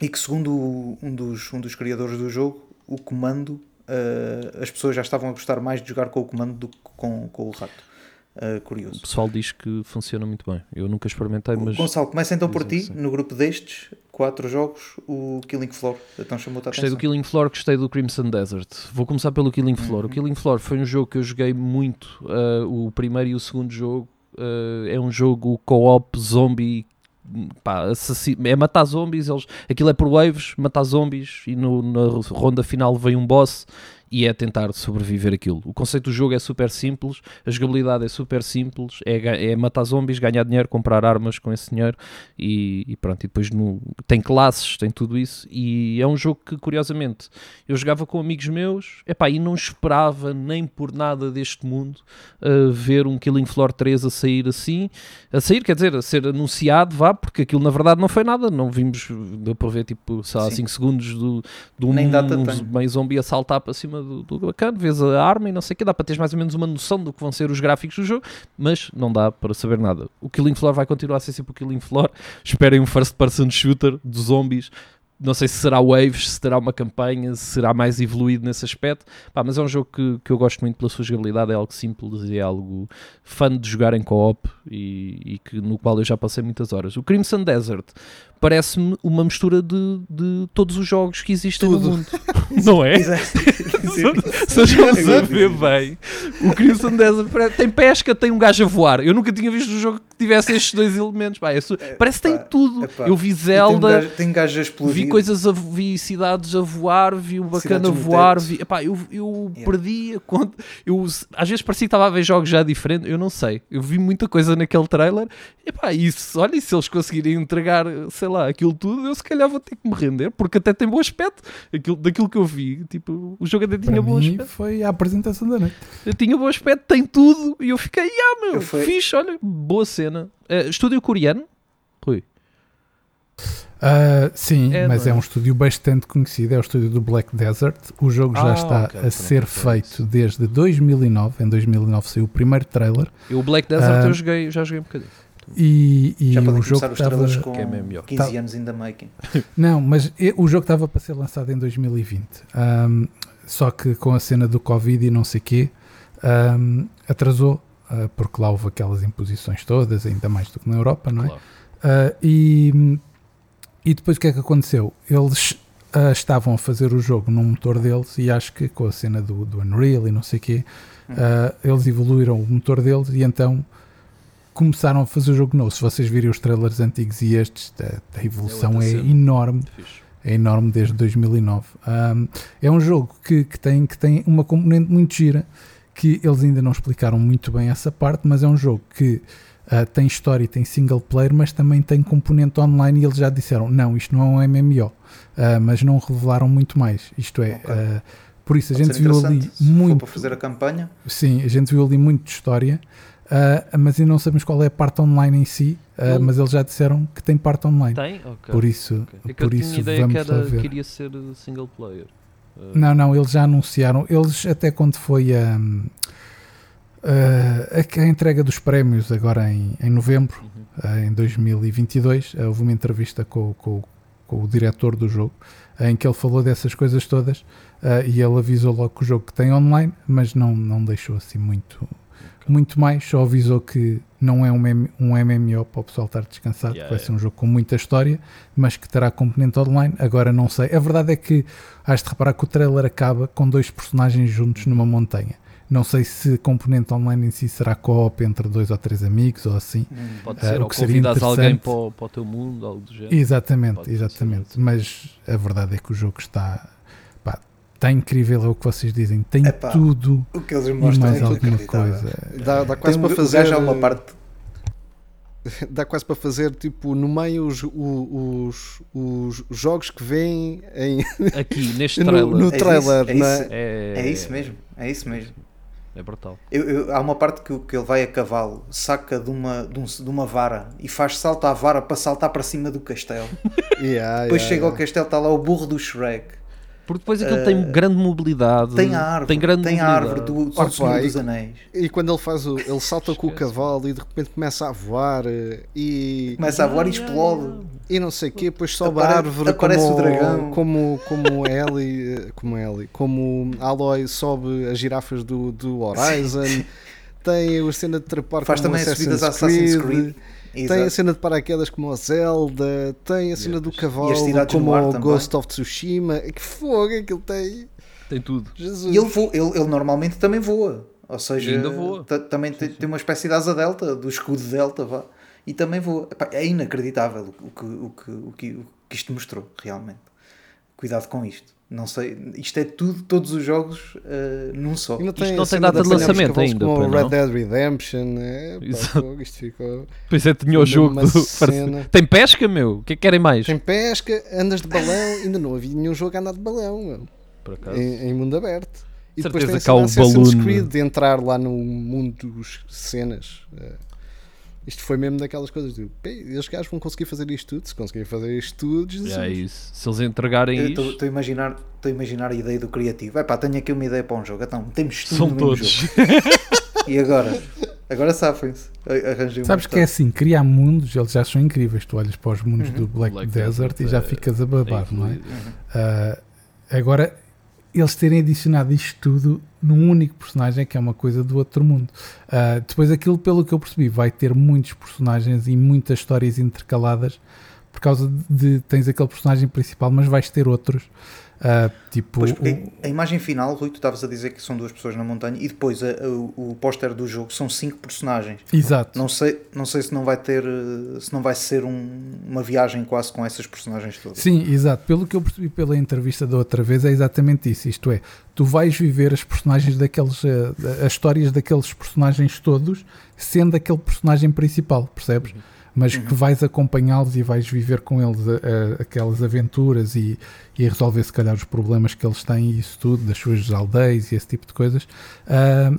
e que segundo um dos, um dos criadores do jogo, o comando, uh, as pessoas já estavam a gostar mais de jogar com o comando do que com, com o rato. Uh, curioso. O pessoal diz que funciona muito bem. Eu nunca experimentei, mas. Gonçalo, começa então por ti, no grupo destes, quatro jogos, o Killing Floor. Então chamou-te a Gostei do Killing Floor, gostei do Crimson Desert. Vou começar pelo Killing Floor. Uhum. O Killing Floor foi um jogo que eu joguei muito. Uh, o primeiro e o segundo jogo. Uh, é um jogo co-op zombie Pá, é matar zombies, eles, aquilo é por waves, matar zombies e no, na ronda final vem um boss e é tentar sobreviver aquilo. O conceito do jogo é super simples, a jogabilidade é super simples, é, é matar zombies, ganhar dinheiro, comprar armas com esse dinheiro e, e pronto. E depois no, tem classes, tem tudo isso. E é um jogo que, curiosamente, eu jogava com amigos meus epá, e não esperava nem por nada deste mundo uh, ver um Killing Floor 3 a sair assim. A sair, quer dizer, a ser anunciado, vá, porque aquilo na verdade não foi nada. Não vimos, deu para ver tipo, sei lá, 5 segundos do, do um, um meio zombie a saltar para cima do, do bacana, vês a arma e não sei o que, dá para teres mais ou menos uma noção do que vão ser os gráficos do jogo, mas não dá para saber nada. O Killing Floor vai continuar a ser sempre o Killing Floor. Esperem um first person shooter de zombies não sei se será Waves, se terá uma campanha, se será mais evoluído nesse aspecto, Pá, mas é um jogo que, que eu gosto muito pela sua jogabilidade, é algo simples e é algo fã de jogar em co-op e, e, que, no qual eu já passei muitas horas. O Crimson Desert parece-me uma mistura de, de todos os jogos que existem Tudo. no mundo. *laughs* Não é? Se a gente a ver bem, o Crimson Desert tem pesca, tem um gajo a voar. Eu nunca tinha visto um jogo que tivesse estes dois *laughs* elementos. Pá, é, parece que tem tudo. eu vi Zelda, tem gajo, tem um vi coisas, a, vi cidades a voar, vi o bacana a voar. Vi, epá, eu eu yeah. perdi a conta. Eu, às vezes parecia que estava a ver jogos já diferentes. Eu não sei. Eu vi muita coisa naquele trailer. Epá, isso, olha, se eles conseguirem entregar, sei lá aquilo tudo, eu se calhar vou ter que me render, porque até tem bom aspecto. Aquilo, daquilo que eu vi, tipo, o jogo até tinha bom aspecto. foi a apresentação da noite. Eu tinha bom aspecto, tem tudo, e eu fiquei, ah, meu, fui... fixe, olha, boa cena. Uh, estúdio coreano? Rui. Uh, sim, é, mas é? é? um estúdio bastante conhecido, é o estúdio do Black Desert. O jogo já ah, está okay, a ser feito desde 2009. Em 2009 saiu o primeiro trailer. E o Black Desert uh, eu joguei, já joguei um bocadinho. E, e Já o jogo estava com que é 15 tá, anos in the making. *laughs* Não, mas o jogo estava para ser lançado em 2020. Um, só que com a cena do Covid e não sei quê, um, atrasou, uh, porque lá houve aquelas imposições todas, ainda mais do que na Europa, não é? Claro. Uh, e, e depois o que é que aconteceu? Eles uh, estavam a fazer o jogo no motor deles e acho que com a cena do, do Unreal e não sei o quê, hum. eles evoluíram o motor deles e então começaram a fazer o jogo novo. Se vocês virem os trailers antigos e estes, a, a evolução é, é enorme. é enorme desde 2009. Um, é um jogo que, que, tem, que tem uma componente muito gira, que eles ainda não explicaram muito bem essa parte, mas é um jogo que uh, tem história e tem single player, mas também tem componente online e eles já disseram, não, isto não é um MMO, uh, mas não revelaram muito mais. Isto é... Okay. Uh, por isso, a gente viu ali muito. para fazer a campanha. Sim, a gente viu ali muito de história. Uh, mas ainda não sabemos qual é a parte online em si, uh, mas eles já disseram que tem parte online. Tem? Ok. Por isso, okay. é por isso ideia vamos que era, ver. queria ser single player. Uh... Não, não, eles já anunciaram. Eles até quando foi a, a, a entrega dos prémios agora em, em novembro, uhum. em 2022, houve uma entrevista com, com, com, o diretor do jogo em que ele falou dessas coisas todas e ele avisou logo que o jogo tem online, mas não, não deixou assim muito muito mais, só avisou que não é um, um MMO para o pessoal estar descansado, yeah, vai yeah. ser um jogo com muita história, mas que terá componente online. Agora não sei. A verdade é que has de reparar que o trailer acaba com dois personagens juntos numa montanha. Não sei se componente online em si será co-op entre dois ou três amigos ou assim. Hum, pode ser, uh, ou que convidas alguém para o, para o teu mundo, algo do género. Exatamente, pode exatamente. Mas a verdade é que o jogo está está incrível, é o que vocês dizem. Tem Epá, tudo o que eles mostram e mais é alguma coisa. Dá, dá quase Tem, para fazer uma parte. *laughs* Dá quase para fazer tipo no meio os, os, os, os jogos que vêm em *laughs* aqui neste trailer. No, no trailer, é isso, é, isso, é... é isso mesmo, é isso mesmo. É brutal. Eu, eu, há uma parte que, que ele vai a cavalo, saca de uma, de, um, de uma vara e faz salto à vara para saltar para cima do castelo. *laughs* yeah, Depois yeah, chega yeah. ao castelo, está lá o burro do Shrek. Porque depois aquilo uh, tem grande mobilidade. Tem a árvore. Tem, grande tem a árvore do, do Senhor dos Anéis. E, quando ele faz o. Ele salta com o cavalo e de repente começa a voar e. Começa a voar e explode. E não sei o quê, depois sobe Apare, a árvore aparece como, o dragão. Como, como Ellie, como Ellie, como Aloy sobe as girafas do, do Horizon. *laughs* Tem a cena de trepar Faz também Assassin's subidas Assassin's Creed. Exato. Tem a cena de paraquedas como a Zelda, tem a cena do cavalo como o Ghost of Tsushima. Que fogo é que ele tem? Tem tudo. Jesus. E ele, voa, ele, ele normalmente também voa. Ou seja, ainda voa. também sim, tem, sim. tem, uma espécie de asa delta, do escudo delta, vá. E também voa. Epá, é inacreditável o que, o, que, o, que, o que isto mostrou, realmente. Cuidado com isto. Não sei, isto é tudo, todos os jogos uh, num só. Não tem, isto não tem data de lançamento ainda. Como Red Dead Redemption, é, pá, isto ficou. Pois é, tinha o jogo do. Tem pesca, meu? O que é que querem mais? Tem pesca, andas de balão, ainda não havia nenhum jogo a andar de balão, meu. Por acaso. Em, em mundo aberto. E Certeza depois tem que há o Assassin's Creed de entrar lá no mundo dos cenas. Uh, isto foi mesmo daquelas coisas de estes gajos vão conseguir fazer isto tudo. Se conseguirem fazer isto tudo, Jesus. É isso. Se eles entregarem isto. Estou a imaginar, a imaginar a ideia do criativo. É pá, tenho aqui uma ideia para um jogo. Então, temos tudo São no todos. jogo. *laughs* e agora? Agora safem-se. Sabes que é assim, criar mundos, eles já são incríveis. Tu olhas para os mundos uhum. do Black, Black Desert, e já é, ficas a babar, é não é? Uhum. Uh, agora, eles terem adicionado isto tudo num único personagem que é uma coisa do outro mundo. Uh, depois aquilo, pelo que eu percebi, vai ter muitos personagens e muitas histórias intercaladas por causa de tens aquele personagem principal, mas vais ter outros Uh, tipo, pois, o... a imagem final, Rui, tu estavas a dizer que são duas pessoas na montanha e depois a, a, o, o póster do jogo são cinco personagens. Exato. Não sei, não sei se não vai ter, se não vai ser um, uma viagem quase com essas personagens todas. Sim, exato. Pelo que eu percebi pela entrevista da outra vez, é exatamente isso. Isto é, tu vais viver as personagens daqueles, uh, as histórias daqueles personagens todos, sendo aquele personagem principal, percebes? Uhum mas uhum. que vais acompanhá-los e vais viver com eles a, a, aquelas aventuras e, e resolver se calhar os problemas que eles têm e isso tudo, das suas aldeias e esse tipo de coisas, uh,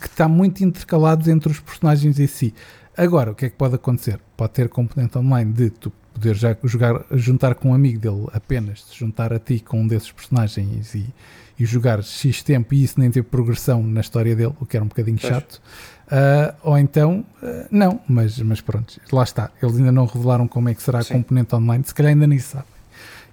que está muito intercalados entre os personagens em si. Agora, o que é que pode acontecer? Pode ter componente online de tu poder já jogar, juntar com um amigo dele apenas, se juntar a ti com um desses personagens e, e jogar X tempo e isso nem ter progressão na história dele, o que era um bocadinho pois. chato. Uh, ou então, uh, não, mas, mas pronto, lá está. Eles ainda não revelaram como é que será Sim. a componente online, se calhar ainda nem sabem.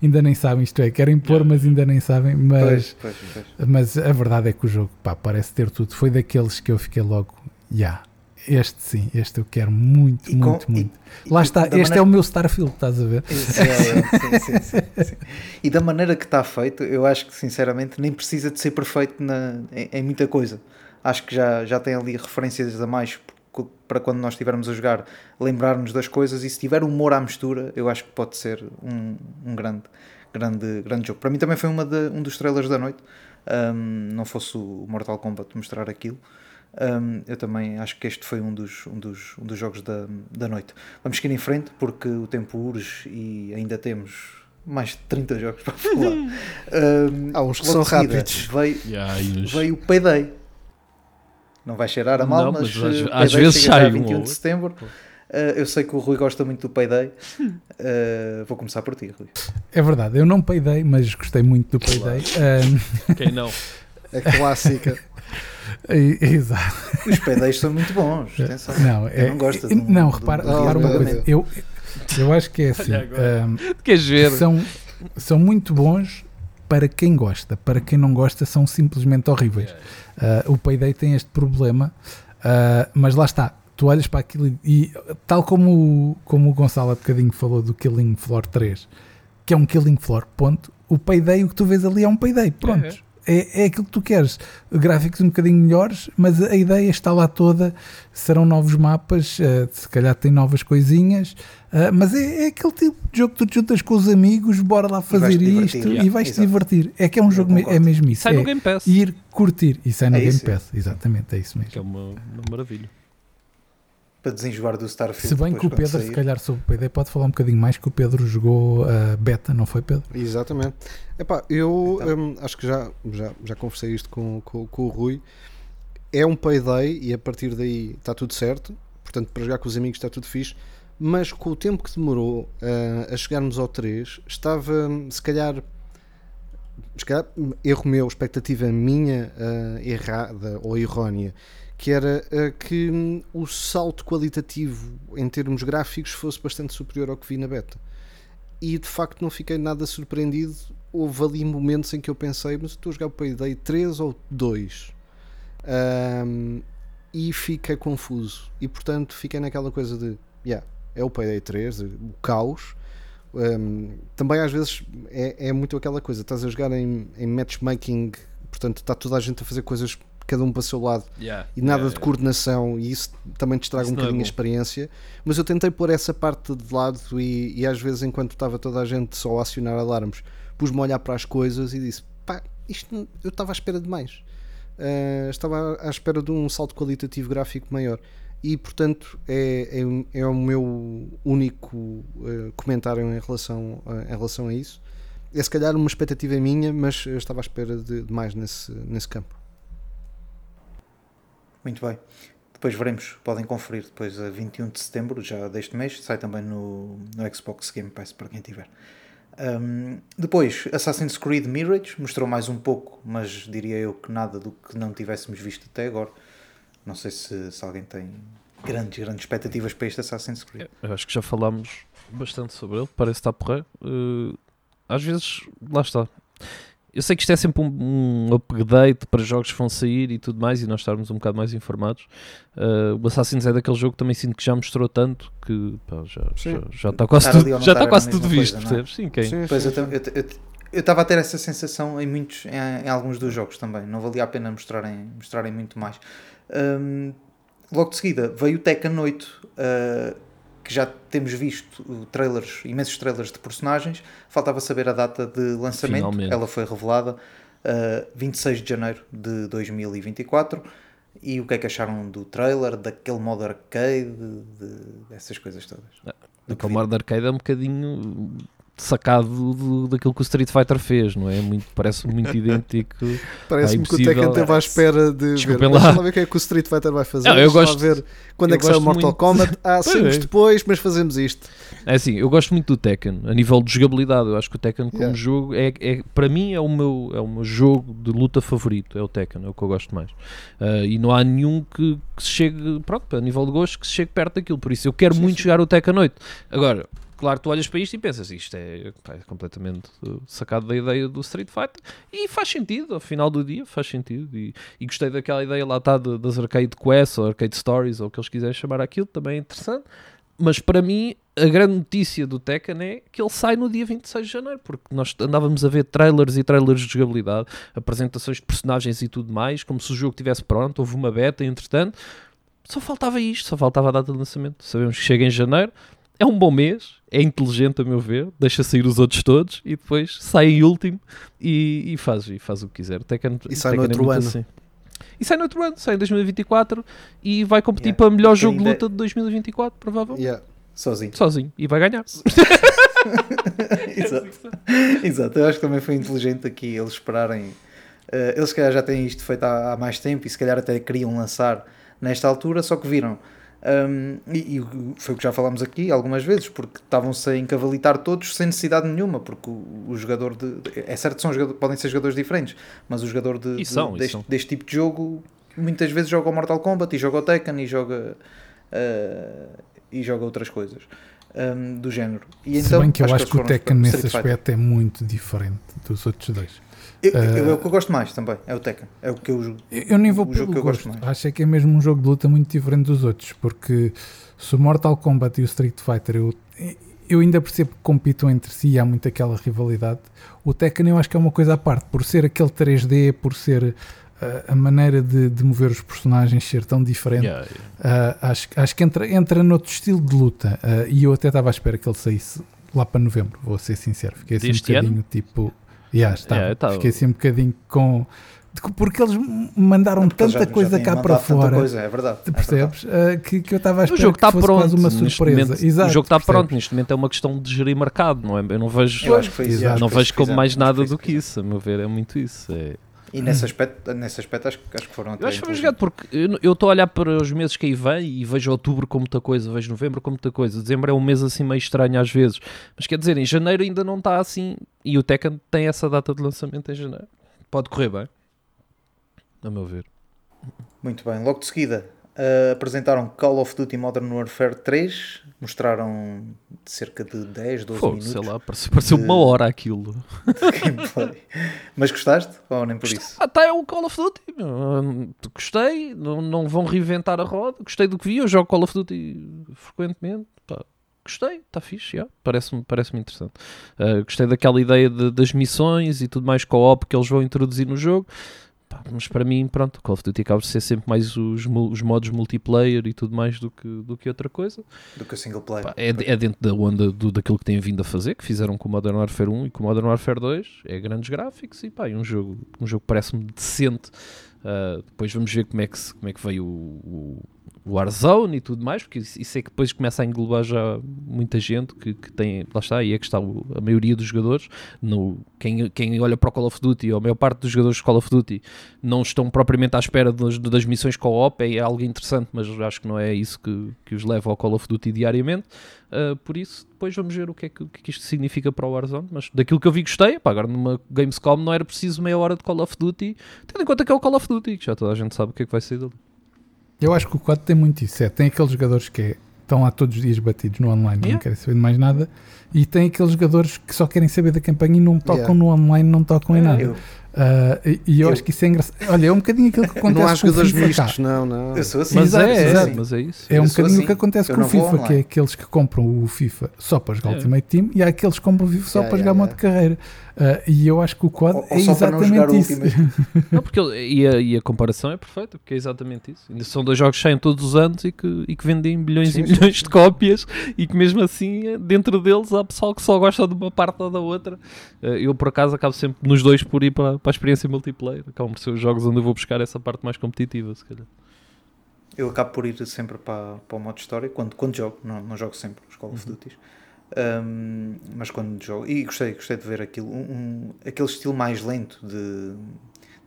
Ainda nem sabem, isto é, querem pôr, mas ainda nem sabem. Mas, pois, pois, pois. mas a verdade é que o jogo pá, parece ter tudo. Foi daqueles que eu fiquei logo, já. Yeah, este sim, este eu quero muito, e muito, com, muito. E, Lá está, este maneira... é o meu Starfield, estás a ver? Sim, é, sim, sim, sim, E da maneira que está feito, eu acho que sinceramente nem precisa de ser perfeito na, em, em muita coisa acho que já, já tem ali referências a mais para quando nós estivermos a jogar lembrar-nos das coisas e se tiver humor à mistura eu acho que pode ser um, um grande grande, grande jogo. Para mim também foi uma de, um dos trailers da noite. Um, não fosse o Mortal Kombat mostrar aquilo. Um, eu também acho que este foi um dos, um dos, um dos jogos da, da noite. Vamos seguir em frente porque o tempo urge e ainda temos mais de 30 jogos para *laughs* falar. Um, Há uns que são rápidos. Veio, veio o Payday. Não vai cheirar a mal, Não, mas, mas às, às Payday vezes sai a 21 um de setembro. Uh, eu sei que o Rui gosta muito do Payday. Uh, vou começar por ti, Rui. É verdade, eu não peidei, mas gostei muito do Payday. Um, Quem não? A clássica. *laughs* Exato. Os Paydays são muito bons. Atenção. Não, Quem é, não gosta é- de um- não, repara, de um repara uma Payday? coisa. Eu, eu acho que é assim. Um, ver? *laughs* são, são muito bons para quem gosta. Para quem não gosta, são simplesmente horríveis. Uh, o Payday tem este problema, uh, mas lá está. Tu olhas para aquilo e, e tal como, como o Gonçalo há bocadinho falou do Killing Floor 3, que é um Killing Floor, ponto. O Payday, o que tu vês ali é um Payday, pronto. É, É, é aquilo que tu queres. Gráficos um bocadinho melhores, mas a ideia está lá toda. Serão novos mapas, uh, se calhar tem novas coisinhas, uh, mas é, é aquele tipo de jogo que tu te juntas com os amigos, bora lá fazer isto yeah, e vais-te divertir. É que é um Eu jogo, me- é mesmo isso. Sai é no Game Pass. ir curtir e sai no É Game isso, é. Pass. Exatamente, é isso mesmo. Que é uma, uma maravilha. Para desenjoar do Starfield. Se bem que o Pedro, se sair. calhar, sobre o PD, pode falar um bocadinho mais que o Pedro jogou a beta, não foi, Pedro? Exatamente. Epá, eu Então. hum, acho que já, já, já conversei isto com, com, com o Rui. É um payday e a partir daí está tudo certo. Portanto, para jogar com os amigos está tudo fixe. Mas com o tempo que demorou ah, a chegarmos ao 3, estava hum, se calhar. Se calhar, erro meu, expectativa minha ah, errada ou errónea, que era ah, que hum, o salto qualitativo em termos gráficos fosse bastante superior ao que vi na beta e de facto não fiquei nada surpreendido. Houve ali momentos em que eu pensei, mas estou a jogar o Payday 3 ou 2 Ahm, e fiquei confuso. E portanto fiquei naquela coisa de yeah, é o Payday 3, o caos. Ahm, também às vezes é, é muito aquela coisa, estás a jogar em, em matchmaking, portanto está toda a gente a fazer coisas cada um para o seu lado. E nada de coordenação e isso também te estraga um é bocadinho a bom. experiência. Mas eu tentei pôr essa parte de lado e, e às vezes enquanto estava toda a gente só a acionar alarmes pus-me a olhar para as coisas e disse pá, isto eu estava à espera de mais. Ah, estava à espera de um salto qualitativo gráfico maior. E portanto é, é, é o meu único ah, comentário em relação, a, em relação a isso. É se calhar uma expectativa minha mas eu estava à espera de, de mais nesse, nesse campo Muito bem. Depois veremos, podem conferir depois a 21 de setembro, já deste mês, sai também no, no Xbox Game Pass para quem tiver. Um, depois, Assassin's Creed Mirage mostrou mais um pouco, mas diria eu que nada do que não tivéssemos visto até agora. Não sei se, se alguém tem grandes, grandes expectativas para este Assassin's Creed. Eu acho que já falámos bastante sobre ele, parece estar porreiro. Uh, às vezes, lá está. Eu sei que isto é sempre um, um update para jogos que vão sair e tudo mais, e nós estarmos um bocado mais informados. Uh, o Assassin's é daquele jogo que também sinto que já mostrou tanto que pá, já, já, já está quase tudo, já está a quase tudo visto, coisa, é? percebes? Sim, quem? Sim, Pois sim, eu estava a ter essa sensação em muitos, em, em alguns dos jogos também. Não valia a pena mostrarem, mostrarem muito mais. Hum, logo de seguida veio o Tekken 8, uh, que já temos visto trailers, imensos trailers de personagens. Faltava saber a data de lançamento. Finalmente. Ela foi revelada uh, 26 de janeiro de 2024. E o que é que acharam do trailer, daquele modo arcade, de- dessas coisas todas? O Comando Arcade é um bocadinho sacado do, daquilo que o Street Fighter fez, não é? Muito, parece muito *laughs* idêntico. Parece-me Ah, que o. Tekken esteve à espera de ver. Desculpem Deixa lá. ver o que é que o Street Fighter vai fazer. Não, eu gosto- ver quando é eu que sai o Mortal muito- Kombat. *laughs* Ah, saímos é. depois, mas fazemos isto. É assim, eu gosto muito do Tekken, a nível de jogabilidade. Eu acho que o Tekken como Yeah. jogo é, é para mim é o meu é o meu jogo de luta favorito, é o Tekken, é o que eu gosto mais. Ah, e não há nenhum que, que se chegue, pronto, a nível de gosto, que se chegue perto daquilo. Por isso eu quero muito jogar o Tekken 8. Agora, claro, tu olhas para isto e pensas, isto é, pá, é completamente sacado da ideia do Street Fighter e faz sentido, ao final do dia faz sentido. E, e gostei daquela ideia lá está de- das arcade quests ou arcade stories ou o que eles quiserem chamar aquilo, também é interessante. Mas para mim, a grande notícia do Tekken é que ele sai no dia 26 de janeiro, porque nós andávamos a ver trailers e trailers de jogabilidade, apresentações de personagens e tudo mais, como se o jogo estivesse pronto, houve uma beta, entretanto. Só faltava isto, só faltava a data de lançamento. Sabemos que chega em janeiro. É um bom mês, é inteligente a meu ver, deixa sair os outros todos e depois sai em último e, e faz, e faz o que quiser. O Tekken, E sai Tekken no é outro muito ano. assim. E sai no outro ano, sai em 2024 e vai competir Yeah. para melhor E jogo de luta de 2024, provavelmente. Yeah. Sozinho. Sozinho. E vai ganhar. *laughs* Exato. Exato, eu acho que também foi inteligente aqui eles esperarem. eh, eles se calhar já têm isto feito há, há mais tempo e se calhar até queriam lançar nesta altura, só que viram. Um, e, e foi o que já falámos aqui algumas vezes, porque estavam-se a encavalitar todos sem necessidade nenhuma, porque o, o jogador de. É certo que são jogador- podem ser jogadores diferentes, mas o jogador de, de- são, e deste, deste tipo de jogo muitas vezes joga o Mortal Kombat e joga o Tekken e joga. eh, e joga outras coisas um, do género. E Se então, bem que eu acho, eles que o Tekken nesse aspecto é muito diferente dos outros dois. Eu, eu- Eh, é o que eu gosto mais também, é o Tekken. É o que eu Eu eu nem vou O jogo que eu gosto gosto. mais. Acho é que é mesmo um jogo de luta muito diferente dos outros, porque se o Mortal Kombat e o Street Fighter eu, eu ainda percebo que compitam entre si e há muito aquela rivalidade. O Tekken eu acho que é uma coisa à parte, por ser aquele 3D, por ser ah, a maneira de, de mover os personagens ser tão diferente, Yeah, yeah. ah, acho, acho que entra, entra noutro estilo de luta. ah, e eu até estava à espera que ele saísse lá para novembro, vou ser sincero. Fiquei assim um bocadinho tipo. Yeah, estava. Yeah, estava. Fiquei assim um bocadinho com. Porque eles mandaram Porque tanta já- já coisa têm cá para tanta fora. Coisa, é verdade. Tu é percebes? Ah, que, que eu estava à O espera jogo que está fosse pronto. quase uma neste surpresa. momento. Exato, o jogo está percebes? pronto. Neste momento é uma questão de gerir mercado. Não é? Eu não vejo, Eu acho que foi isso. Não vejo como mais nada do que isso. A meu ver, é muito isso. É. E nesse aspecto, nesse aspecto acho, que- acho que foram até Eu acho que foi jogado porque eu- estou a olhar para os meses que aí vem e vejo outubro com muita coisa, vejo novembro com muita coisa. Dezembro é um mês assim meio estranho às vezes. Mas quer dizer, em janeiro ainda não está assim. E o Tekken tem essa data de lançamento em janeiro. Pode correr bem. A meu ver. Muito bem, logo de seguida uh, apresentaram Call of Duty Modern Warfare 3, mostraram cerca de 10, 12 Fogo, minutos sei lá, pareceu, de- uma hora aquilo. *laughs* Mas gostaste? Ou nem por isso? Ah, tá, é o Call of Duty. Gostei, não, não vão reinventar a roda. Gostei do que vi. Eu jogo Call of Duty frequentemente. Pá, gostei, está fixe. yeah, Parece-me parece interessante. Ah, gostei daquela ideia de- das missões e tudo mais co-op que eles vão introduzir no jogo. Pá, mas para mim, pronto, Call of Duty acaba por ser sempre mais os, os modos multiplayer e tudo mais do que, do que outra coisa. Do que o single player. Pá, é, é dentro da onda do, daquilo que têm vindo a fazer, que fizeram com o Modern Warfare 1 e com o Modern Warfare 2. É grandes gráficos e pá, e um jogo, um jogo parece-me decente. Ah, depois vamos ver como é que, como é que veio o, o Warzone e tudo mais, porque isso, é que depois começa a englobar já muita gente que, que tem, lá está, aí é que está o- a maioria dos jogadores. No, quem, quem olha para o Call of Duty, ou a maior parte dos jogadores de Call of Duty, não estão propriamente à espera das, das missões co-op, é algo interessante, mas acho que não é isso que, que os leva ao Call of Duty diariamente. Uh, por isso, depois vamos ver o que, é que é que isto significa para o Warzone. Mas daquilo que eu vi, gostei. Pá, agora numa Gamescom não era preciso meia hora de Call of Duty, tendo em conta que é o Call of Duty, que já toda a gente sabe o que é que vai sair dali. Eu acho que o 4 tem muito isso. É, tem aqueles jogadores que é- estão lá todos os dias batidos no online, não Yeah. querem saber de mais nada. E tem aqueles jogadores que só querem saber da campanha e não tocam Yeah. no online, não tocam em É, nada. Eu, Ah, e, e eu, eu- acho que isso é engraçado. Olha, é um bocadinho aquilo que *laughs* acontece Não há com o jogadores FIFA mistos, não, não. eu sou assim. Mas é, é, exato. mas é isso. É um bocadinho o assim. que acontece Eu com o FIFA, que é aqueles que compram o FIFA só para jogar É. Ultimate Team e há aqueles que compram o FIFA só Yeah, para yeah, jogar modo de carreira. Ah, e eu acho que o quad Ou- ou é só para não jogar exatamente o isso. *laughs* Não, porque ele- e, a, e a comparação é perfeita, porque é exatamente isso. Ainda são dois jogos que saem todos os anos e que, e que vendem bilhões Sim, e sim, milhões de cópias e que mesmo assim, dentro deles, há pessoal que só gosta de uma parte ou da outra. Eh, Eu, por acaso, acabo sempre nos dois por ir para, para a experiência multiplayer. Acabam por ser os jogos onde eu vou buscar essa parte mais competitiva, se calhar. Eu acabo por ir sempre para, para o modo história quando, quando jogo, não, não jogo sempre os Call of Uhum. Duty. Um, mas quando jogo, e gostei, gostei de ver aquilo, um, um- aquele estilo mais lento de,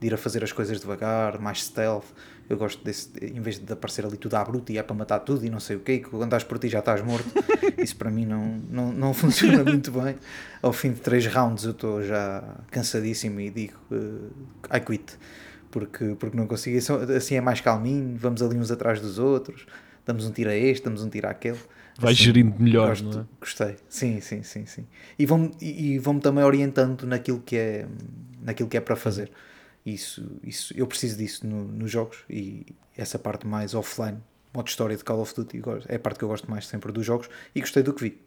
de ir a fazer as coisas devagar, mais stealth. Eu gosto desse, em vez de aparecer ali tudo à bruta e é para matar tudo e não sei o quê, que quando estás por ti já estás morto. *laughs* Isso para mim não, não, não funciona muito bem. Ao fim de três rounds eu estou já cansadíssimo e digo uh, I quit porque, porque não consigo. Assim é mais calminho, vamos ali uns atrás dos outros, damos um tiro a este, damos um tiro àquele. Vai Assim, gerindo melhor, gosto, não é? Gostei, sim, sim, sim, sim. E vão-me e, e vão também orientando naquilo que é, naquilo que é para fazer. Isso, isso, eu preciso disso no- nos jogos e essa parte mais offline, modo história de Call of Duty, é a parte que eu gosto mais sempre dos jogos e gostei do que vi.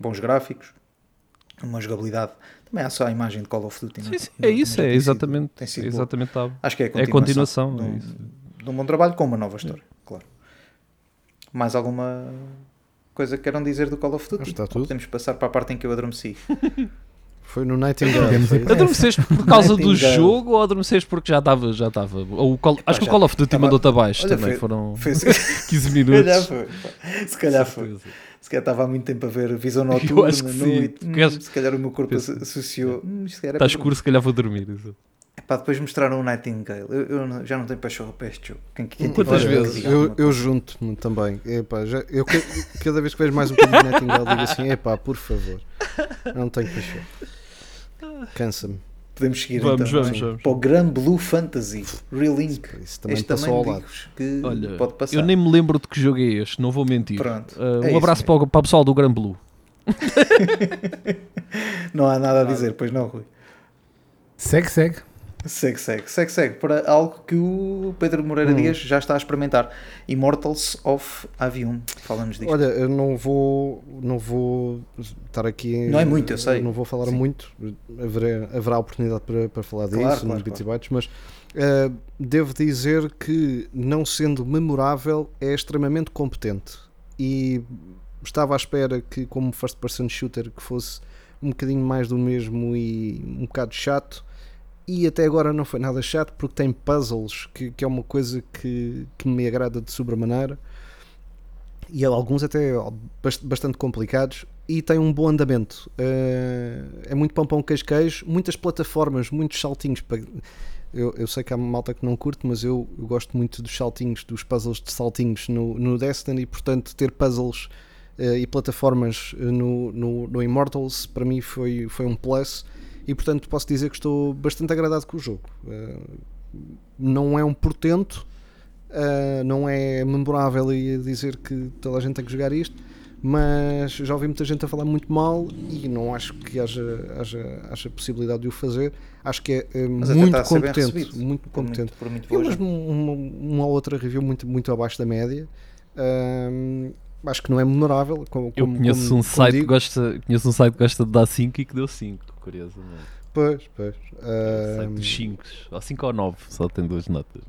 Bons gráficos, uma jogabilidade. Também há só a imagem de Call of Duty, não Sim, sim, Não- é isso, é sido- exatamente, tem sido é exatamente tá. Acho que é a É a continuação, continuação, de, é um, de um bom trabalho com uma nova história, claro. Mais alguma coisa que queiram dizer do Call of Duty. Está tudo. Podemos passar para a parte em que eu adormeci. *laughs* Foi no Nightingale. Adormeceste por causa do jogo ou adormeceste porque já estava? Já estava. Ou Call- acho que o Call of Duty mandou-te abaixo também. foi- Foram Foi, *laughs* se 15 calhar minutos. foi. Se calhar foi. Se calhar estava há muito tempo a ver visão *laughs* noturna, Eu acho que sim. hum, se calhar o meu corpo penso- associou. Hum, Está para- escuro, se calhar vou dormir. isso. Pá, depois mostraram o Nightingale. Eu, eu já não tenho paixão para este jogo. Quem, quem Quantas vezes? diga Eu, eu junto-me também. Epá, já, eu, ca- cada vez que vejo mais um bocadinho de Nightingale, digo assim: epá, por favor, não tenho paixão. Cansa-me. Podemos seguir Vamos, então vamos, vamos. para o Grand Blue Fantasy Relink. Isso também Este passou também ao lado. que Olha, pode passar. eu nem me lembro de que jogo é este, não vou mentir. Pronto, Uh, é um abraço para o, para o pessoal do Gran Blue. *laughs* Não há nada a dizer, pois não, Rui. Segue, segue. Segue, segue, segue, segue. Para algo que o Pedro Moreira Hum. Dias já está a experimentar. Immortals of Avium. Falamos disto. Olha, eu não vou, não vou estar aqui. Não é muito, eu sei. Não vou falar Sim. muito. Haverá, haverá oportunidade para, para falar Claro, disso claro, nos bits e bytes, mas eh, devo dizer que, não sendo memorável, é extremamente competente. E estava à espera que, como first person shooter, que fosse um bocadinho mais do mesmo e um bocado chato. E até agora não foi nada chato porque tem puzzles, que, que é uma coisa que, que me agrada de sobremaneira. E alguns até bast- bastante complicados. E tem um bom andamento. Eh, é muito pão pão queijo queijo. Muitas plataformas, muitos saltinhos pa- eu, eu sei que há malta que não curte mas eu, eu gosto muito dos saltinhos dos puzzles de saltinhos no, no Destiny. E portanto ter puzzles eh, e plataformas eh, no, no, no Immortals para mim foi, foi um plus e portanto posso dizer que estou bastante agradado com o jogo Eh, não é um portento Uh, não é memorável e dizer que toda a gente tem que jogar isto, mas já ouvi muita gente a falar muito mal e não acho que haja, haja, haja possibilidade de o fazer. Acho que é, é muito competente, muito Por competente. muito, por muito Eu boa mesmo uma, uma ou outra review muito, muito abaixo da média. Um, acho que não é memorável. Como, Eu como- conheço como- um como site que gosta, conheço um site que gosta de dar 5 e que deu 5, curiosamente. Pois, pois. É o site Um, dos 5, ou 5 ou 9, só tem duas notas.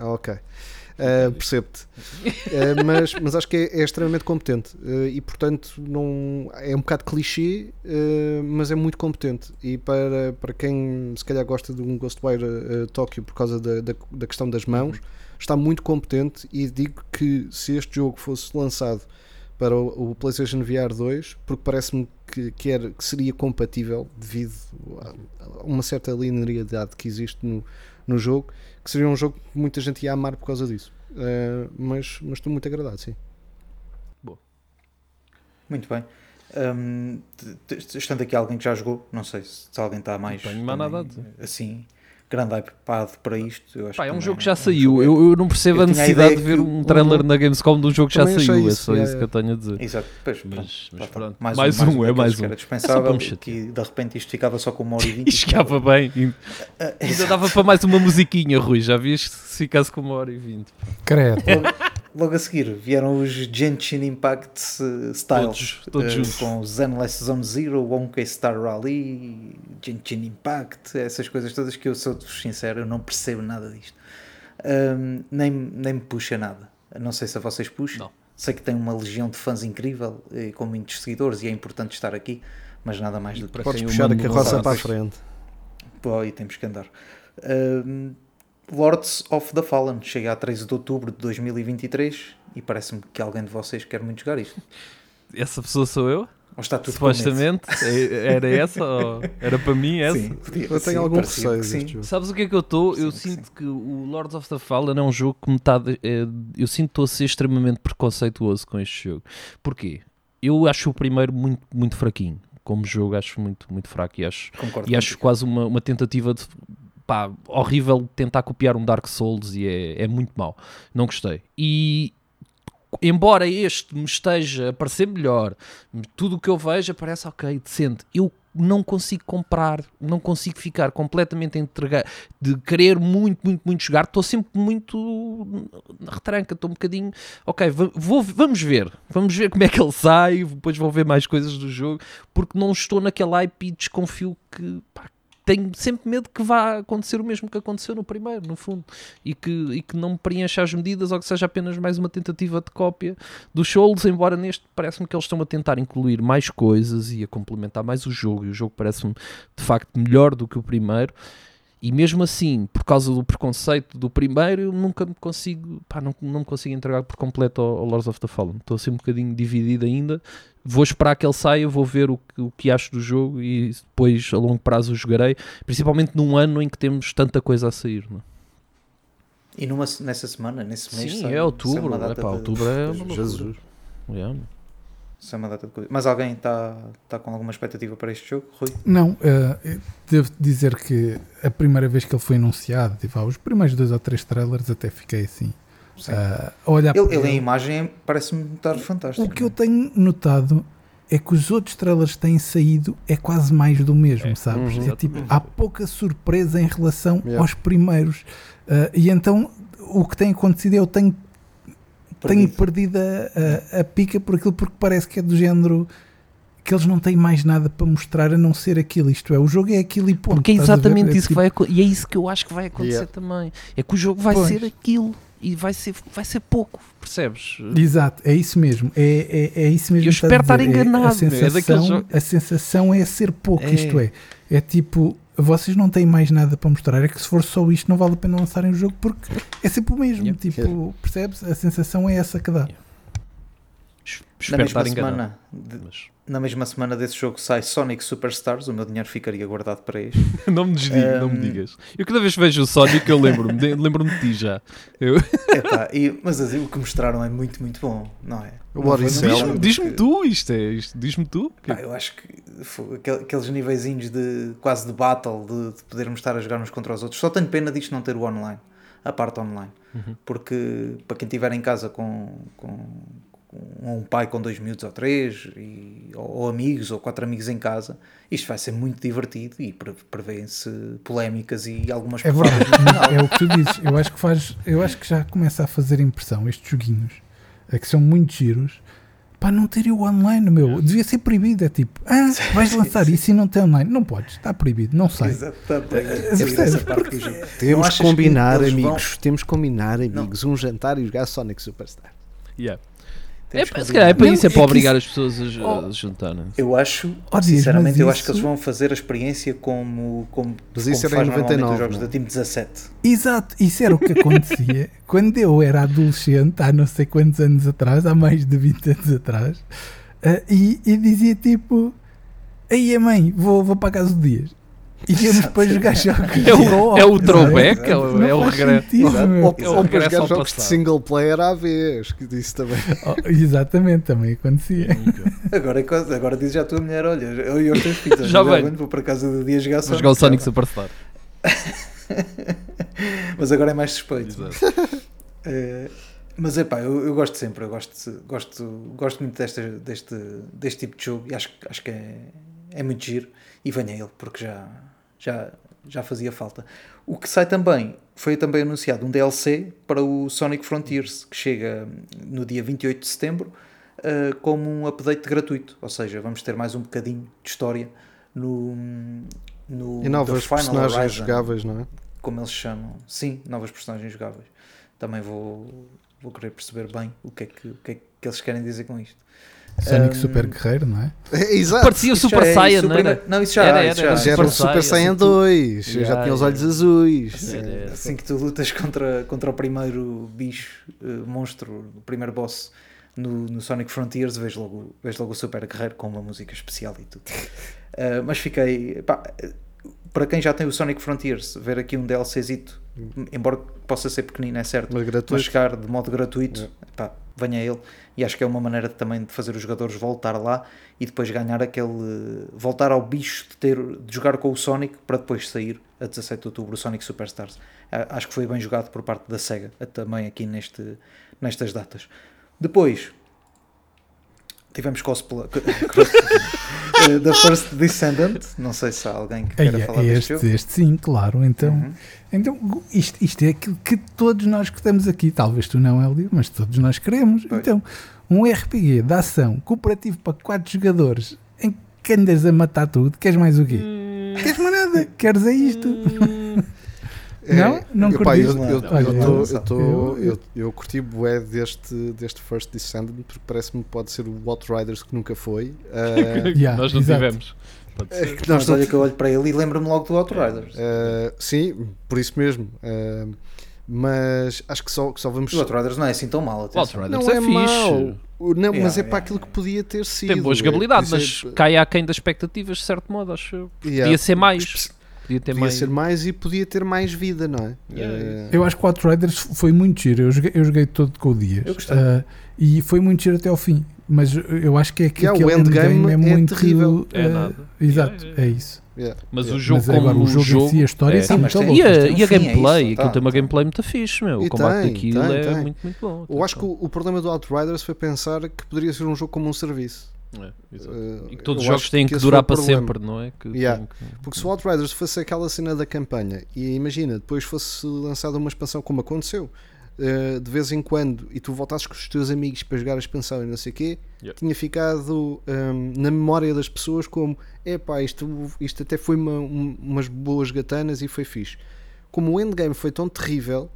Ok. Uh, Percebo-te. Uh, mas, mas acho que é, é extremamente competente uh, e, portanto, não, é um bocado clichê, uh, mas é muito competente. E para, para quem se calhar gosta de um Ghostwire uh, Tokyo por causa da, da, da questão das mãos, está muito competente. E digo que se este jogo fosse lançado para o, o PlayStation VR 2, porque parece-me que, que, era, que seria compatível devido a uma certa linearidade que existe no, no jogo que seria um jogo que muita gente ia amar por causa disso. Uh, mas, mas estou muito agradado, sim. Muito bem. T- estando aqui alguém que já jogou, não sei se, se alguém está mais. Não tenho mais nada a dizer. Assim, grande hypado para isto. Eu acho Pá, é um jogo que não- já um saiu. Eu, eu não percebo Eu a tinha a necessidade de ver um trailer na Gamescom de um jogo que já saiu. achei É isso, só é, isso é. que eu tenho a dizer. Exato, pois, Mas- pronto, mas pronto. Mais, Mais um, um, é daqueles mais que um. Era É dispensável chatear. que de repente isto ficava só com uma hora e *laughs* vinte. E chegava bem. e- *laughs* Ainda dava para mais uma musiquinha, Rui. Já vias se ficasse com uma hora e vinte. Credo. *laughs* Logo a seguir vieram os Genshin Impact Styles Todos- todos eh, juntos. com Zenless Zone Zero, 1K Star Rally, Genshin Impact, essas coisas todas que eu sou sincero, eu não percebo nada disto. Ahm, nem, nem me puxa nada. Não sei se a vocês puxam. Não. Sei que tem uma legião de fãs incrível e com muitos seguidores e é importante estar aqui, mas nada mais do que para Podes quem o puxar a carroça para a frente. Pô, aí temos que andar. Ahm, Lords of the Fallen chega a 13 de outubro de 2023 e parece-me que alguém de vocês quer muito jogar isto. Essa pessoa sou eu? Ou está tudo? Supostamente. É- Era essa? ou era para mim essa? Sim, podia- Eu tenho sim, algum receio que sim. deste jogo. Sabes o que é que eu estou? Eu Sim, sinto que o Lords of the Fallen é um jogo que metade. é- eu sinto que estou a ser extremamente preconceituoso com este jogo. Porquê? Eu acho o primeiro muito, muito fraquinho. Como jogo, acho muito, muito fraco e acho, Concordo e acho quase uma, uma tentativa de. Pá, horrível tentar copiar um Dark Souls e é, é muito mau. Não gostei. E embora este me esteja a parecer melhor, tudo o que eu vejo parece ok, decente. Eu não consigo comprar, não consigo ficar completamente entregado de querer muito, muito, muito jogar. Estou sempre muito retranca, estou um bocadinho. Ok, vou, vamos ver, vamos ver como é que ele sai. Depois vou ver mais coisas do jogo, porque não estou naquele hype e desconfio que pá, tenho sempre medo que vá acontecer o mesmo que aconteceu no primeiro, no fundo, e que, e que não me preencha as medidas ou que seja apenas mais uma tentativa de cópia dos Souls, embora neste parece-me que eles estão a tentar incluir mais coisas e a complementar mais o jogo, e o jogo parece-me de facto melhor do que o primeiro. E mesmo assim, por causa do preconceito do primeiro, eu nunca me consigo, pá, não, não me consigo entregar por completo ao, ao Lords of the Fallen. Estou assim um bocadinho dividido ainda. Vou esperar que ele saia, vou ver o que, o que acho do jogo e depois a longo prazo o jogarei, principalmente num ano em que temos tanta coisa a sair. Não? E numa, nessa semana, nesse mês, Sim, sai- é outubro. É pá, outubro é de-. Jesus. Yeah. Sai uma data de coisa. Mas alguém está tá com alguma expectativa para este jogo, Rui? Não, eu devo dizer que a primeira vez que ele foi anunciado, tipo, ah, os primeiros dois ou três trailers até fiquei assim. Sim. ah, a olhar Ele, para ele em imagem parece-me estar fantástico. O que eu tenho notado é que os outros trailers que têm saído é quase mais do mesmo, sabes? Uhum. É tipo, há pouca surpresa em relação Yeah. aos primeiros. Ah, e então o que tem acontecido é eu tenho, tenho Perdido. a, a- a pica por aquilo porque parece que é do género que eles não têm mais nada para mostrar a não ser aquilo. Isto é, o jogo é aquilo e ponto. Porque é a exatamente É isso que tipo, vai acontecer. E é isso que eu acho que vai acontecer Yeah. também. É que o jogo vai Pois. ser aquilo. E vai ser, vai ser pouco, percebes? Exato, é isso mesmo. É, é, é isso mesmo. Eu espero a estar. É- enganado, a, é daqueles sensação, jogos- a sensação é ser pouco. É. Isto é, é tipo, vocês não têm mais nada para mostrar. É que se for só isto, não vale a pena lançarem o jogo porque é sempre o mesmo. Yeah. Tipo, percebes? A sensação é essa que dá. Yeah. Es- Na Espero mesma semana, de- Mas... na mesma semana desse jogo sai Sonic Superstars, o meu dinheiro ficaria guardado para este. *laughs* não me desdiga, não me Um, digas. Eu cada vez que vejo o Sonic eu lembro-me de, lembro-me de ti já. Eu, Epá, e- mas assim, o que mostraram é muito, muito bom, não é? Diz-me, que- tu isto, é isto, diz-me tu. Pá, eu acho que aqueles niveizinhos de quase de battle, de, de podermos estar a jogar uns contra os outros. Só tenho pena disto não ter o online, a parte online. Uhum. Porque para quem estiver em casa com, com um pai com dois miúdos ou três, e, ou, ou amigos, ou quatro amigos em casa, isto vai ser muito divertido e pre- prevêem-se polémicas e algumas É verdade, é o que tu dizes. Eu acho que faz, eu acho que já começa a fazer impressão estes joguinhos, é que são muito giros. Para não ter o online, meu, devia ser proibido. É tipo, ah, vais lançar isso e não tem online. Não podes, está proibido, não sai. Parte do jogo. Não Temos que combinar, vão- amigos. Temos que combinar, amigos. Um jantar e jogar Sonic Superstar. Yeah. É, se calhar é para isso, é é para que obrigar isso- as pessoas a, Oh. a juntarem. Eu acho, Oh, sinceramente, eu acho que eles vão fazer a experiência como, como, Mas como isso era faz em normalmente 99, os jogos não é? da Team 17. Exato, isso era o que acontecia *laughs* quando eu era adolescente, há não sei quantos anos atrás, há mais de 20 anos atrás, ah, e, e dizia tipo: Aí, mãe, vou, vou para a casa do Dias. E íamos para jogar jogos. É o, é o throwback, é o, é o regresso. Ou, É ou para jogar jogos de single player à vez. Que disse também. *laughs* Oh, exatamente, também acontecia. Agora, é agora diz já a tua mulher: olha, eu e os teus filhos, Já venho. vou para casa do dia jogar Vou Sonic. jogar o Sonic Superstar. *laughs* Mas agora é mais suspeito. *laughs* Eh, mas é pá, eu, eu gosto sempre, eu gosto, gosto, gosto muito desta, deste, deste tipo de jogo e acho, acho que é, é muito giro. E venha ele, porque já, já, já fazia falta. O que sai também, foi também anunciado um DLC para o Sonic Frontiers, que chega no dia 28 de setembro, eh, como um update gratuito. Ou seja, vamos ter mais um bocadinho de história no. no E novas personagens Horizon jogáveis, não é? como eles chamam. Sim, novas personagens jogáveis. Também vou, vou querer perceber bem o que, é que, o que é que eles querem dizer com isto. Sonic Um, Super Guerreiro, não é? *laughs* Exato. Parecia o Super já é Saiyan, não era? Não, isso já Era, era, já. Já era o Super Saiyan, Saiyan assim, 2. já Yeah, tinha os olhos azuis. Era. Assim que tu lutas contra, contra o primeiro bicho, eh, monstro, o primeiro boss no, no Sonic Frontiers, vês logo, vês logo o Super Guerreiro com uma música especial e tudo. *laughs* Eh, mas fiquei. pá, para quem já tem o Sonic Frontiers, ver aqui um DLCzito, embora possa ser pequenino, é certo, Mas mas gratuito. chegar de modo gratuito, Yeah. pá, venha ele. E acho que é uma maneira também de fazer os jogadores voltar lá e depois ganhar aquele. voltar ao bicho de, ter, de jogar com o Sonic para depois sair a 17 de outubro o Sonic Superstars. Ah, Acho que foi bem jogado por parte da SEGA também aqui neste, nestas datas. Depois tivemos *laughs* cosplay. da First Descendant. Não sei se há alguém que queira falar é deste este, jogo. este sim, claro. Então, Uhum. então isto, isto é aquilo que todos nós que estamos aqui, talvez tu não, Hélio, mas todos nós queremos. Pois. Então, um RPG de ação cooperativo para 4 jogadores em que andas a matar tudo, queres mais o quê? Hum, Queres mais nada? Queres é isto? É, Não? Não epá, eu, curtiste? eu, eu, eu- eu, tô- eu- eu, eu curti bué deste, deste First Descendant porque parece-me que pode ser o Outriders que nunca foi. *laughs* Ah, Yeah, Nós não exato. tivemos. É que nós Mas não olha que eu olho para ele e lembro-me logo do Outriders. Uh, sim, por isso mesmo. Uh, mas acho que só, que só vamos. O Outriders não é assim tão mal, O. Outriders Não é, é fixe. mau. Não, Yeah, mas é yeah, para aquilo yeah. que podia ter sido. Tem boa é, jogabilidade, por mas é- cai aquém das expectativas, de certo modo, acho Podia ser mais. Podia ter Podia mais. ser mais e podia ter mais vida, não é? Yeah, Uh, Eu acho que o Outriders foi muito giro. Eu joguei, eu joguei todo com o Dias. Eu gostei. Ah, e foi muito giro até ao fim. Mas eu acho que é que Yeah, o endgame endgame é, é muito terrível. É ah, nada. Exato, Yeah, yeah. é isso. yeah, Mas yeah. o jogo Mas como agora o jogo, jogo em si, a história, é. sim, muito tem- E a, e a fim, é gameplay, isso, aquilo tá, tem uma tá. gameplay muito fixe, meu. E O combate tem, daquilo tem, é tem. muito, muito bom. Eu acho que o, o problema do Outriders foi pensar que poderia ser um jogo como um serviço. É. Uh, E que todos os jogos têm que esse durar para problema. sempre, não é? Que Yeah. que- Porque se o Outriders fosse aquela cena da campanha e imagina, depois fosse lançada uma expansão como aconteceu, eh, de vez em quando, e tu voltasses com os teus amigos para jogar a expansão e não sei o quê, Yeah. tinha ficado ehm, na memória das pessoas como epá, isto, isto até foi uma- um- umas boas gatanas e foi fixe. Como o endgame foi tão terrível,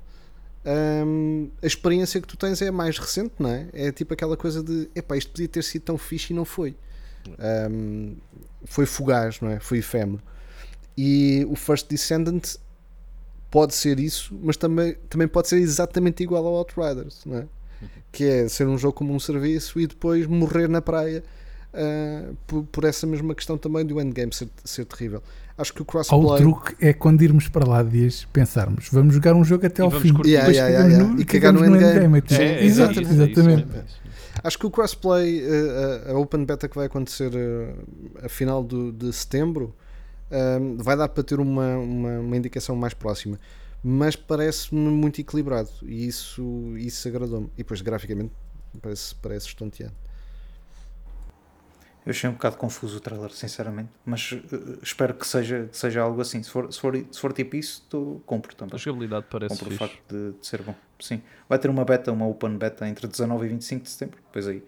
ehm, a experiência que tu tens é mais recente, não é? É tipo aquela coisa de epá, isto podia ter sido tão fixe e não foi. Ehm, foi fugaz, não é? Foi efêmero. E o First Descendant pode ser isso, mas também, também pode ser exatamente igual ao Outriders, não é? Que é ser um jogo como um serviço e depois morrer na praia ah, por, por essa mesma questão também do endgame ser, ser terrível. Acho que o Ou o crossplay. truque é quando irmos para lá dias pensarmos, vamos jogar um jogo até E ao fim. curtir. Yeah, yeah, yeah, no-. E cagar no cagamos endgame. é tipo- É, exatamente. é. Acho que o crossplay, eh, a, a Open Beta que vai acontecer eh, a final do- de setembro, eh, vai dar para ter uma, uma, uma indicação mais próxima. Mas parece-me muito equilibrado e isso, isso agradou-me. E depois, graficamente, parece, parece estonteante. Eu achei um bocado confuso o trailer, sinceramente, mas eh, espero que seja, que seja algo assim. Se for, se for, se for tipo isso, tô, compro também. A jogabilidade parece Compro o fixe. facto de, de ser bom. Sim. Vai ter uma beta, uma open beta entre 19 e 25 de setembro. Depois aí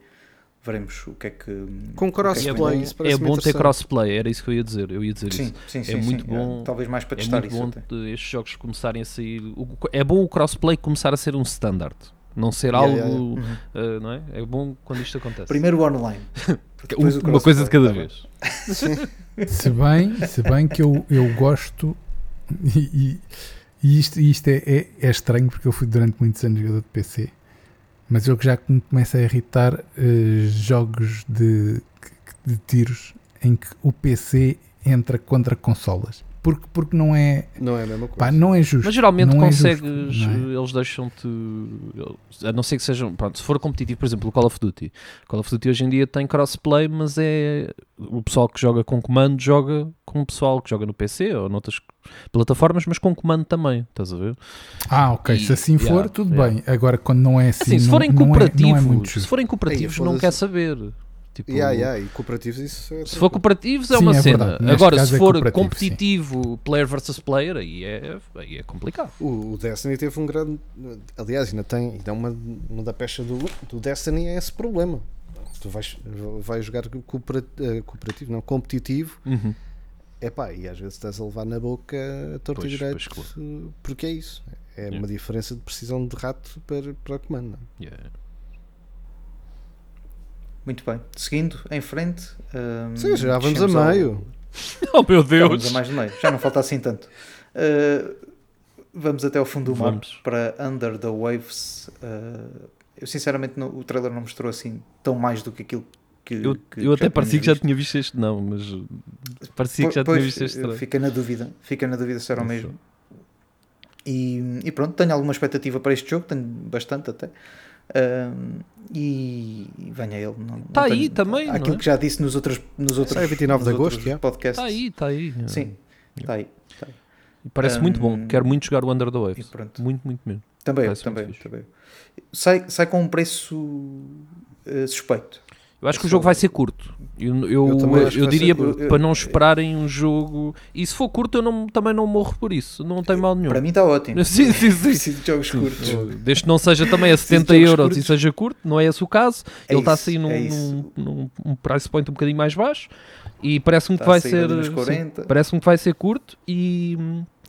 veremos o que é que. Com o é que É crossplay, bom, é bom ter crossplay, era isso que eu ia dizer. Eu ia dizer Sim, isso. sim, sim. é muito sim. bom. Talvez mais para É testar muito isso. bom até. estes jogos começarem a sair. o- É bom o crossplay começar a ser um standard, não ser Yeah, algo. yeah, Uhum. uh, não é? é bom quando isto acontece. Primeiro *laughs* o online. Um- o uma coisa de cada vez. *laughs* Se bem, se bem que eu, eu gosto e, e- isto, isto é, é, é estranho porque eu fui durante muitos anos jogador de PC, mas eu que já me começa a irritar eh, jogos de, de tiros em que o PC entra contra consolas. Porque, porque não é Não é a mesma coisa. pá, não é justo. Mas geralmente não é consegues, justo, não é? eles deixam-te. A não ser que sejam. Pronto, se for competitivo, por exemplo, o Call of Duty. O Call of Duty hoje em dia tem crossplay, mas é. O pessoal que joga com comando joga com o pessoal que joga no PC ou noutras plataformas, mas com comando também. Estás a ver? Ah, ok. E- se assim for, yeah, tudo yeah. bem. Agora, quando não é assim, Assim, se forem não é- não é cooperativos, se forem cooperativos, Ei, não quer saber. Tipo, Yeah, yeah, e cooperativos isso é Se for cooperativos é Sim, uma é cena. Agora, se é for cooperativo, competitivo, player versus player, aí é, aí é complicado. O, o Destiny teve um grande. Aliás, ainda tem. Ainda uma, uma da pecha do, do Destiny é esse problema. Tu vais, vais jogar coopera- eh, cooperativo, não, competitivo, epá, e às vezes estás a levar na boca a torta Pois, e direito, pois, porque é isso. É Yeah. uma diferença de precisão de rato para, para o comando. é? Yeah. Muito bem. Seguindo em frente. hum, Sim, já vamos a descemos ao- meio. Oh meu Já vamos Deus! a mais de meio. Já não falta assim tanto. Uh, vamos até ao fundo do mar para Under the Waves. Uh, eu sinceramente não- o trailer não mostrou assim tão mais do que aquilo que. Eu, que eu até parecia que já tinha visto este, não, mas parecia que já Pois, tinha visto este trailer. Fica na dúvida. Fica na dúvida se era o mesmo. E, e pronto, tenho alguma expectativa para este jogo, tenho bastante até. Um, e, venha ele. Não, não Tá aí tenho- também, não Aquilo é? que já disse nos outros, nos outros, Sai 29 de agosto, outros já. podcasts. Está aí, está aí. Sim, está aí. tá aí. E Parece muito bom. Quero muito jogar o Under the Waves. Muito, muito mesmo. Também, Parece também, também. Sai, sai com um preço eh, suspeito. Eu acho que o jogo vai ser curto. Eu, eu, Eu eu, que diria ser- para não esperarem um jogo. E se for curto, eu não, também não morro por isso. Não tem mal nenhum. Para mim está ótimo. *laughs* Sim, sim, sim. Preciso de jogos curtos. Desde que não seja também a 70 jogos euros curtos. e seja curto, não é esse o caso. É Ele está a sair num, é num, num- um price point um bocadinho mais baixo E parece-me que Está a vai ser. ali nos sim, 40. parece-me que vai ser curto e.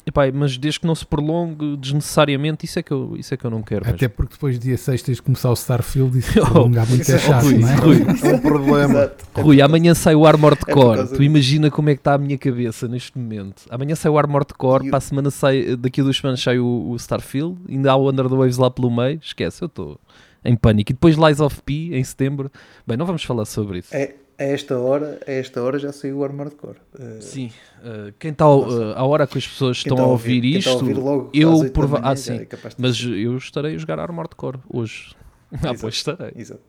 Epá, mas desde que não se prolongue desnecessariamente, isso é que eu, isso é que eu não quero. Até porque depois, dia 6, tens de começar o Starfield e *laughs* se Oh, prolongar muito é isso é chato, Rui, não é? Rui, É um problema. Exato. Rui, amanhã sai o Armored É Core. causa Tu imagina como é que está a minha cabeça neste momento. Amanhã sai o Armored Core, E para a semana sai, daqui a duas semanas sai o, o Starfield, ainda há o Under the Waves lá pelo meio. Esquece, eu estou em pânico. E depois Lies of P em setembro. Bem, não vamos falar sobre isso. É, a esta hora, a esta hora já saiu o Armored Core. Uh, Sim, uh, quem está uh, à hora que as pessoas estão tá a ouvir quem tá isto, a ouvir logo eu da prova- manhã ah, sim, é mas ser. eu estarei a jogar Armored Core hoje. *laughs* Ah, pois estarei. Exato.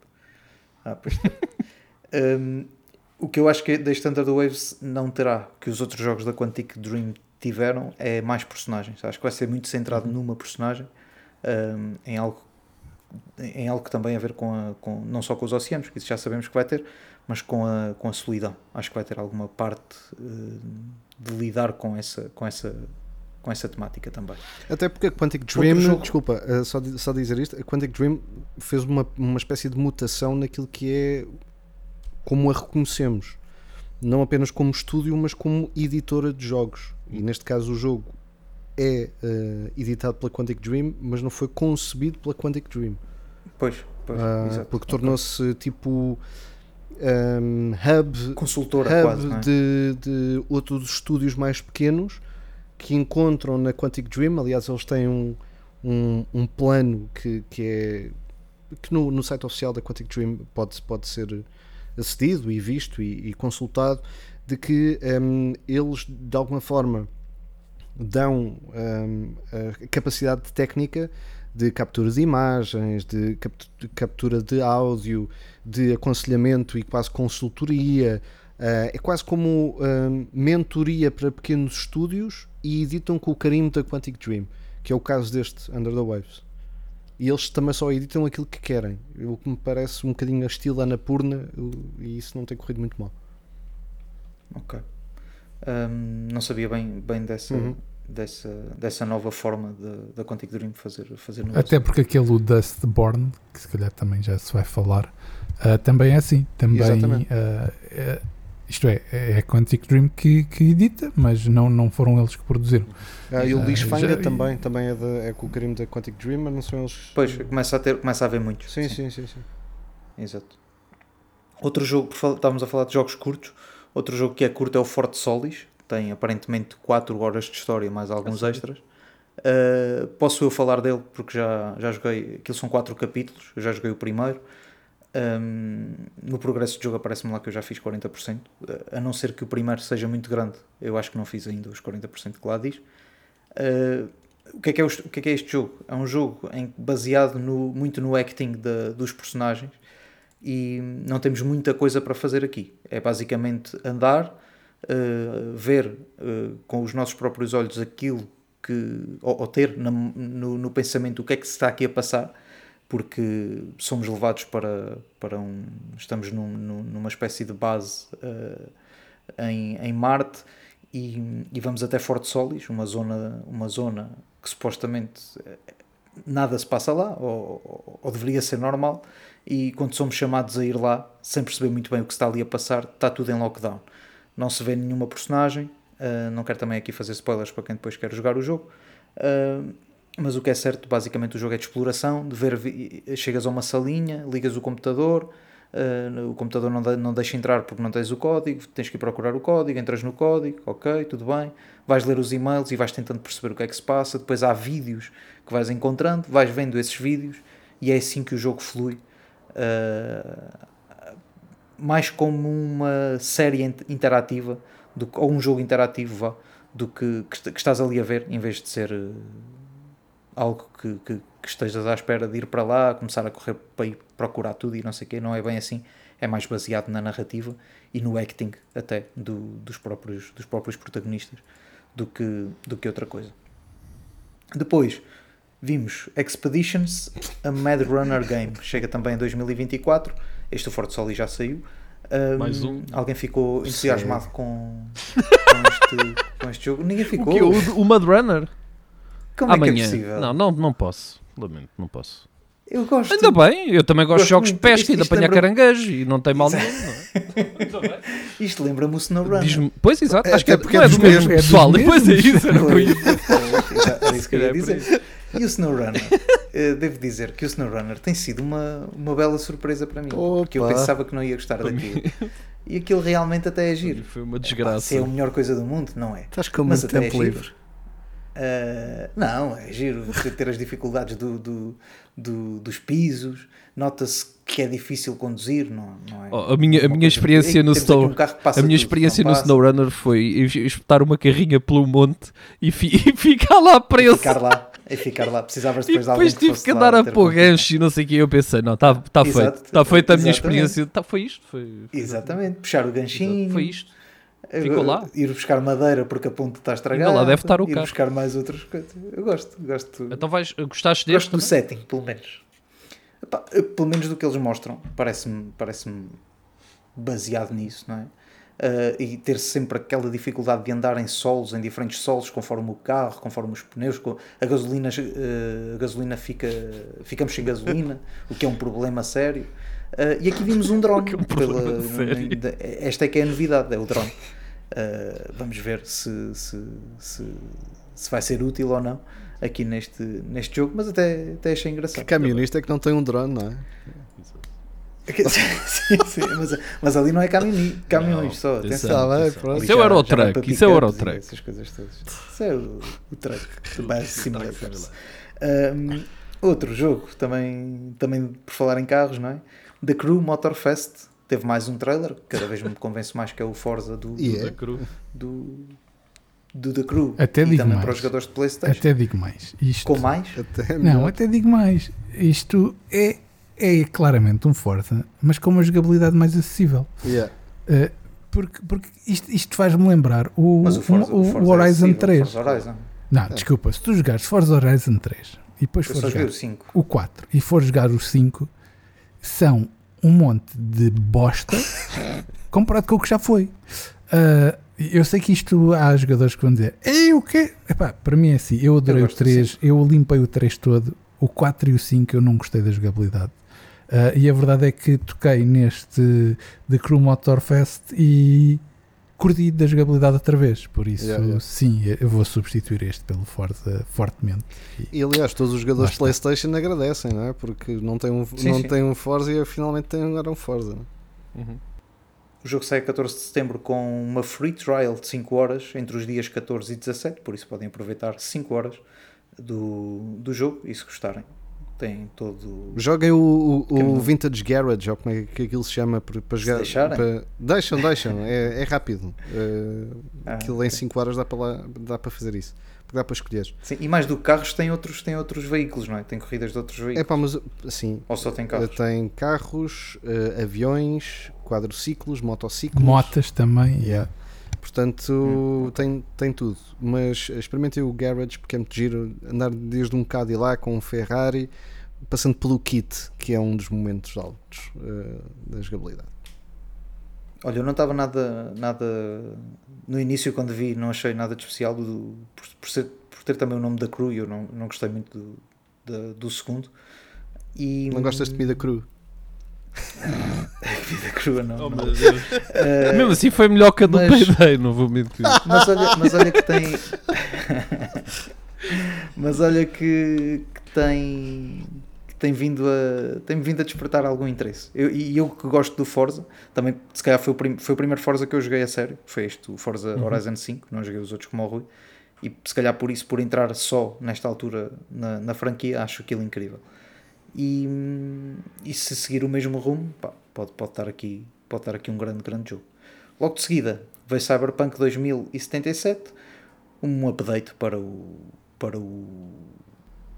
Ah, pois tem. *laughs* Um, o que eu acho que Under the Waves não terá, que os outros jogos da Quantic Dream tiveram, é mais personagens. Acho que vai ser muito Uhum. centrado numa personagem, um, em algo em algo que também a ver com, a, com não só com os oceanos, que isso já sabemos que vai ter, mas com a, com a solidão. Acho que vai ter alguma parte uh, de lidar com essa, com essa com essa temática também. Até porque a Quantic Dream, jogo. desculpa, eh, só, só dizer isto, a Quantic Dream fez uma, uma espécie de mutação naquilo que é como a reconhecemos. Não apenas como estúdio, mas como editora de jogos. E neste caso o jogo é eh, editado pela Quantic Dream, mas não foi concebido pela Quantic Dream. Pois, pois, exato. porque tornou-se tipo um, hub consultora hub quase, é? de, de outros estúdios mais pequenos que encontram na Quantic Dream. Aliás, eles têm um, um, um plano que, que é que no, no site oficial da Quantic Dream pode, pode ser acedido e visto e, e consultado de que hum, eles de alguma forma dão hum, a capacidade técnica de captura de imagens, de, capt- de captura de áudio, de aconselhamento e quase consultoria. Uh, é quase como hum, mentoria para pequenos estúdios e editam com o carimbo da Quantic Dream, que é o caso deste Under the Waves. E eles também só editam aquilo que querem, o que me parece um bocadinho a estilo Annapurna o- e isso não tem corrido muito mal. Ok. Hum, não sabia bem, bem dessa, Uhum. Dessa, dessa nova forma de- da Quantic Dream fazer, fazer negócio. Até porque aquele o Dustborn, que se calhar também já se vai falar, ah, também é assim. Também, ah, é- isto é, é a Quantic Dream que, que edita, mas não, não foram eles que produziram. Ah, e o Lixfinder já- também, também é, da- é com o carimbo da Quantic Dream, mas não são eles. Pois, começa a, ter, começa a haver muitos. Sim, sim, sim. sim. Exato. Outro jogo, estávamos a falar de jogos curtos, outro jogo que é curto é o Forte Solis, tem aparentemente 4 horas de história, mais alguns extras. Uh, posso eu falar dele porque já, já joguei, aquilo são 4 capítulos, eu já joguei o primeiro. Um, no progresso de jogo aparece-me lá que eu já fiz 40%, a não ser que o primeiro seja muito grande, eu acho que não fiz ainda os 40% que lá diz. Uh, o, que é que é o, o que é que é este jogo? É um jogo em, baseado no, muito no acting da- dos personagens e não temos muita coisa para fazer aqui. É basicamente andar, uh, ver uh, com os nossos próprios olhos aquilo que. ou, ou ter na- no, no pensamento o que é que se está aqui a passar, porque somos levados para, para um. estamos num- num- numa espécie de base uh, em, em Marte e, e vamos até Forte Solis, uma zona, uma zona que supostamente nada se passa lá, ou, ou- ou deveria ser normal, e quando somos chamados a ir lá, sem perceber muito bem o que está ali a passar, está tudo em lockdown. Não se vê nenhuma personagem, uh, não quero também aqui fazer spoilers para quem depois quer jogar o jogo, uh, mas o que é certo, basicamente o jogo é de exploração, de ver, chegas a uma salinha, ligas o computador, uh, o computador não, de- não deixa entrar porque não tens o código, tens que ir procurar o código, entras no código, ok, tudo bem, vais ler os e-mails e vais tentando perceber o que é que se passa, depois há vídeos que vais encontrando, vais vendo esses vídeos e é assim que o jogo flui. Mais como uma série int- interativa do, ou um jogo interativo vá, do que, que, que estás ali a ver em vez de ser uh, algo que, que, que estejas à espera de ir para lá, começar a correr para ir procurar tudo e não sei o quê, não é bem assim, é mais baseado na narrativa e no acting até do, dos, próprios, dos próprios protagonistas do que, do que outra coisa. Depois vimos Expeditions, a Mad Runner Game, chega também em 2024, este o Forte Soli já saiu. Um, Mais um. Alguém ficou entusiasmado com, com, este, com este jogo? Ninguém O ficou. quê? O, o Mud Runner? Como é que é Amanhã. possível? não, não, não posso. Lamento, não posso. Eu gosto. Ainda bem, eu também gosto, Gosto de jogos de pesca Isto- e de apanhar caranguejo e não tem mal nenhum. não é? *laughs* Isto lembra-me o SnowRunner. Pois, exato, É, acho que é, porque não é é do mesmo. É pessoal. Depois é mesmos. isso, era o que eu ia *laughs* Era isso que eu ia calhar é dizer. E o SnowRunner? Eh, devo dizer que o SnowRunner tem sido uma, uma bela surpresa para mim. Porque eu Opa. pensava que não ia gostar daquilo. E aquilo realmente até é giro. Foi uma Pá, desgraça. Se é a melhor coisa do mundo, não é. Estás com Mas muito até é tempo giro. livre. Uh, não, é giro ter- as dificuldades do, do- do- dos pisos. Nota-se que é difícil conduzir, não, não é? Oh, a minha, a minha experiência no Snow, um a minha experiência no passa. SnowRunner foi es- espetar uma carrinha pelo monte e, fi- *laughs* e ficar lá preso. Ficar lá, é ficar lá. Precisavas E depois de alguém depois tive que andar a pôr gancho e não sei o que. Eu pensei, não, está tá feito. Está feita a minha experiência. Tá, foi isto. Foi, Exatamente, puxar o ganchinho. Foi isto. Eh, Ficou lá. Ir buscar madeira porque a ponte está estragada. Ainda lá deve estar o Ir carro. buscar mais outras coisas. Eu gosto, gosto. Então vais, gostaste deste? Gosto do setting, pelo menos. Epá, eh, pelo menos do que eles mostram. Parece-me parece baseado nisso, não é? Eh, e ter sempre aquela dificuldade de andar em solos, em diferentes solos, conforme o carro, conforme os pneus, a gasolina, eh, a gasolina fica, ficamos sem gasolina, *laughs* o que é um problema sério. Eh, e aqui vimos um *laughs* drone. que é um pela- esta é que é a novidade, é o drone. Eh, vamos ver se, se, se, se vai ser útil ou não aqui neste, neste jogo, mas até, até achei engraçado. Que camionista é que não tem um drone, não é? *laughs* sim, sim, mas, mas ali não é caminhões, caminhões Não, só. atenção, Atenção. Tá atenção. pronto. Isso é o Eurotruck, isso é o Eurotruck. Essas coisas todas. Isso é o, o truck do *laughs* Base Simulators. Um, outro jogo, também, também por falar em carros, não é? The Crew Motorfest teve mais um trailer, que cada vez me *laughs* convence mais que é o Forza do, E do, é. do, do The Crew. Até e digo também mais. para os jogadores de Playstation. Até digo mais. Isto, Com mais? Até Não, melhor. até digo mais. Isto é, é claramente um Forza, mas com uma jogabilidade mais acessível. Yeah. Uh, porque porque isto, isto faz-me lembrar o, Mas o Forza, o, o Forza o é Horizon acessível, 3. Forza Horizon. Não, desculpa, se tu jogares Forza Horizon 3 e depois Eu for só joguei jogar o 5. o 4 e for jogar o 5, são um monte de bosta *laughs* comparado com o que já foi. Uh, eu sei que isto há jogadores que vão dizer Ei, o quê? Epá, para mim é assim, eu adorei o gosto do 3, eu limpei o 3 todo, o 4 e o 5 eu não gostei da jogabilidade. Uh, e a verdade é que toquei neste The Crew Motor Fest e curti da jogabilidade outra vez. Por isso, Yeah, yeah. sim, eu vou substituir este pelo Forza fortemente. E aliás, todos os jogadores de PlayStation agradecem, não é? Porque não tem um, Sim, não sim. tem um Forza e finalmente tem agora um Forza. é? Uhum. O jogo sai a 14 de setembro com uma free trial de 5 horas entre os dias 14 e 17, por isso podem aproveitar 5 horas do, do jogo e se gostarem, tem todo. Joguem o, o- o. Vintage Garage, ou como é que aquilo se chama para, para jogar. deixarem? para- Deixam, deixam, é, é rápido. Eh, Ah, aquilo em ok. 5 horas dá para, lá, dá para fazer isso. Porque dá para escolher. Sim, e mais do que carros, tem outros, tem outros veículos, não é? Tem corridas de outros É veículos. pá, mas assim, Ou só tem carros? tem carros, eh, aviões, quadriciclos, motociclos. Motas também, yeah. Portanto, Hum, tem, tem tudo. Mas experimentem o Garage porque é muito giro andar desde um Cadillac com um Ferrari, passando pelo kit, que é um dos momentos altos eh, da jogabilidade. Olha, eu não estava nada, nada. No início, quando vi, não achei nada de especial do, por, por, ser- por ter também o nome da crew. Eu não, não gostei muito do, da- do segundo. E, Não gostas de comida cru? *laughs* da crew? Não, Oh, não. meu Deus. Eh, Mesmo assim foi melhor que a do mas- Payday, não vou mentir. *laughs* mas olha, mas olha que tem. *laughs* mas olha que, que tem. que tem vindo a. tem vindo a despertar algum interesse. Eu, e eu que gosto do Forza, também se calhar foi o, prim- foi o primeiro Forza que eu joguei a sério. Foi este, o Forza Horizon 5, não joguei os outros como o Rui. E se calhar por isso, por entrar só nesta altura na, na franquia, acho aquilo incrível. E, e se seguir o mesmo rumo, pá, pode, pode, estar aqui, pode estar aqui um grande, grande jogo. Logo de seguida veio Cyberpunk 2077, um update para o. Para o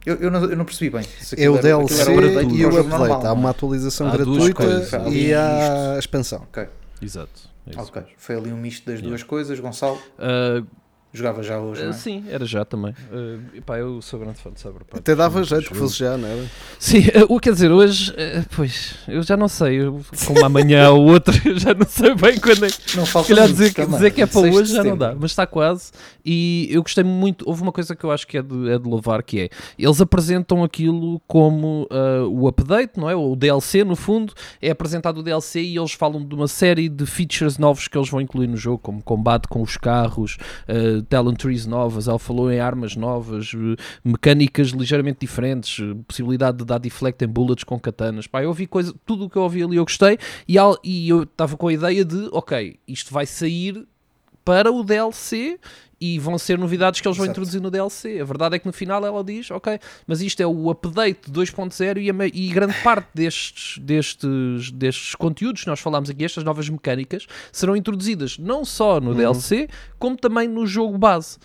eu, eu, não, eu não percebi bem. se É o DLC um update e o update. normal, Há não uma é? atualização Há gratuita e Há a expansão. Ok, Exato. é isso ok. mesmo. Foi ali um misto das duas coisas, Gonçalo. Uh, Jogava já hoje, não é? sim, era já também. Uh, pá, eu sou grande fã de Cyberpunk. Até dava jeito que fosse já, não era? Sim, uh, o quer dizer, hoje, uh, pois, eu já não sei, eu, como amanhã ou outra, *laughs* eu já não sei bem quando é Não falta calhar dizer, também. dizer que é para 6 de hoje já não dá, mas está quase. E eu gostei muito. Houve uma coisa que eu acho que é de, é de louvar: que é eles apresentam aquilo como ah, o update, não é? O DLC, no fundo, é apresentado o DLC e eles falam de uma série de features novos que eles vão incluir no jogo, como combate com os carros, uh, talent trees novas, ela falou em armas novas, eh, mecânicas ligeiramente diferentes, eh, possibilidade de dar deflect em bullets com katanas. Pá, eu ouvi coisa, tudo o que eu ouvi ali eu gostei e, e eu estava com a ideia de, ok, isto vai sair para o DLC e vão ser novidades que eles vão Exato. introduzir no DLC. A verdade é que no final ela diz, ok, mas isto é o update 2.0 e, e grande *laughs* parte destes, destes, destes conteúdos que nós falámos aqui, estas novas mecânicas, serão introduzidas não só no DLC, como também no jogo base.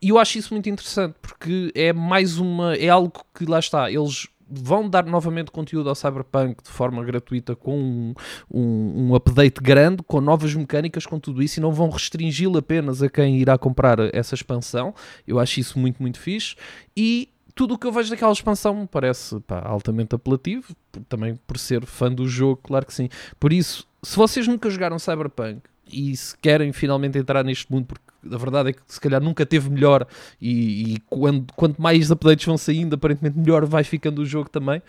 E eu acho isso muito interessante porque é mais uma. É algo que lá está. Eles vão dar novamente conteúdo ao Cyberpunk de forma gratuita com um, um, um update grande, com novas mecânicas, com tudo isso, e não vão restringi-lo apenas a quem irá comprar essa expansão. Eu acho isso muito, muito fixe. E tudo o que eu vejo daquela expansão me parece pá, altamente apelativo, também por ser fã do jogo, claro que sim. Por isso, se vocês nunca jogaram Cyberpunk e se querem finalmente entrar neste mundo, porque a verdade é que se calhar nunca teve melhor e, e quando, quanto mais updates vão saindo, aparentemente melhor vai ficando o jogo também.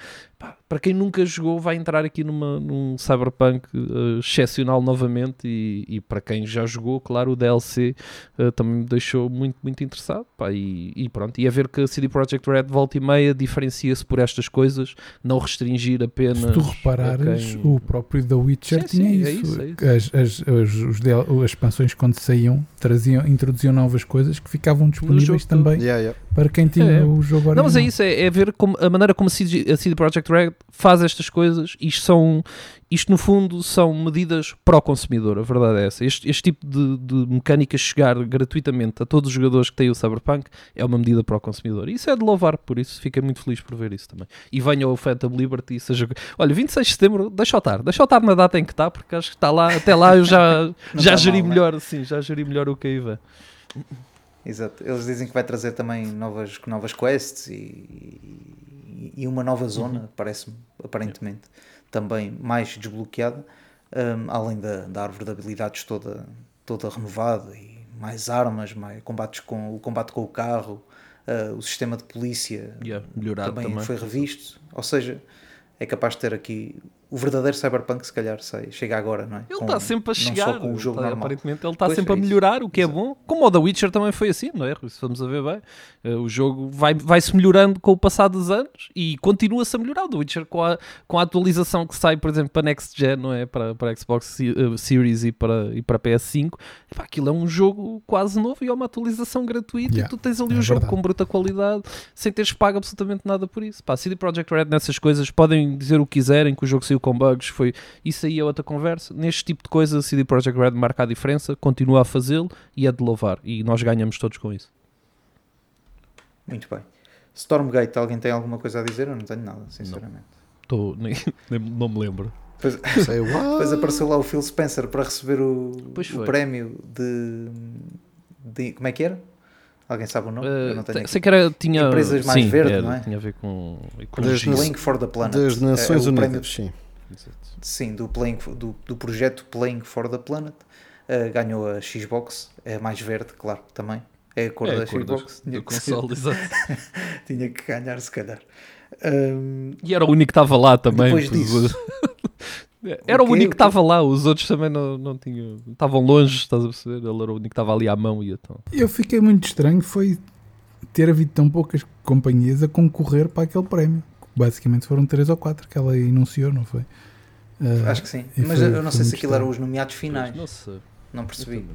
Para quem nunca jogou, vai entrar aqui numa, num Cyberpunk eh, excepcional novamente. E, e para quem já jogou, claro, o DLC eh, também me deixou muito, muito interessado. Pá, e, e pronto, e a ver que a CD Projekt Red volta e meia diferencia-se por estas coisas, não restringir apenas. Se tu a reparares, quem- o próprio The Witcher Sim, tinha sim, é isso. isso, é isso. As, as, del- as expansões, quando saíam, traziam, introduziam novas coisas que ficavam disponíveis também Yeah, yeah. Para quem tinha É. o jogo original. Não, mas é isso, é, é ver como, a maneira como a CD, a CD Projekt Red faz estas coisas. Isto são, isto no fundo são medidas para o consumidor, a verdade é essa. Este, este tipo de, de mecânicas chegar gratuitamente a todos os jogadores que têm o Cyberpunk é uma medida para o consumidor. E isso é de louvar, por isso fiquei muito feliz por ver isso também. E venha o Phantom Liberty e seja. Olha, 26 de setembro, deixa eu estar, deixa eu estar na data em que está, porque acho que está lá, até lá eu já, *laughs* já está geri mal, né? melhor, sim, já geri melhor o que aí vem. Exato. Eles dizem que vai trazer também novas, novas quests e, e- e uma nova zona, Uhum. parece-me, aparentemente, também mais desbloqueada, hum, além da, da árvore de habilidades toda, toda renovada e mais armas, mais combates com, o combate com o carro, uh, o sistema de polícia Yeah, também, também. foi revisto. Ou seja, é capaz de ter aqui o verdadeiro Cyberpunk, se calhar, sei, chega agora, não é? Ele está sempre a não chegar. só com o ele jogo tá-. Aparentemente ele está Pois, sempre é a melhorar, o que é Exato. bom. Como o The Witcher também foi assim, não é? Se vamos a ver bem, eh, o jogo vai- vai-se melhorando com o passar dos anos e continua-se a melhorar. O The Witcher com a, com a atualização que sai, por exemplo, para Next Gen, não é? Para, para Xbox Se- eh, Series e para, e para PS5, pá, aquilo é um jogo quase novo e é uma atualização gratuita Yeah, e tu tens ali é o jogo com bruta qualidade sem teres pago absolutamente nada por isso. Pá, CD Projekt Red nessas coisas podem dizer o que quiserem, que o jogo saiu com bugs, foi isso aí é outra conversa. Neste tipo de coisa, a CD Projekt Red marca a diferença, continua a fazê-lo e é de louvar. E nós ganhamos todos com isso. Muito bem. Stormgate, alguém tem alguma coisa a dizer? Eu não tenho nada, sinceramente. Tô, nem, *laughs* nem- não me lembro. Depois, what? depois apareceu lá o Phil Spencer para receber o, Pois o prémio de, de- Como é que era? Alguém sabe o nome? Eu não Uh, tenho sei que era, tinha, Empresas mais sim, verde, era, não é? Tinha a ver com, Das ecologia. nas- Playing for the Planet. Das Nações É o prémio- Unidas, sim. Sim, do, playing, do, do projeto Playing for the Planet. Uh, ganhou a Xbox, é a mais verde, claro, também. É a cor É, da a cor Xbox. Tinha do que, ser- console, exato. *laughs* tinha que ganhar, se calhar. Um, E era o único que estava lá também. Depois pois, disso. os- *laughs* Era o, O único que estava lá, os outros também não, não tinham. Estavam longe, estás a perceber? Ele era o único que estava ali à mão e então. Eu fiquei muito estranho foi ter havido tão poucas companhias a concorrer para aquele prémio. Basicamente foram três ou quatro que ela enunciou, não foi? Ah, acho que sim. Mas foi- eu não foi sei se aquilo eram os nomeados finais. Não sei. Não percebi.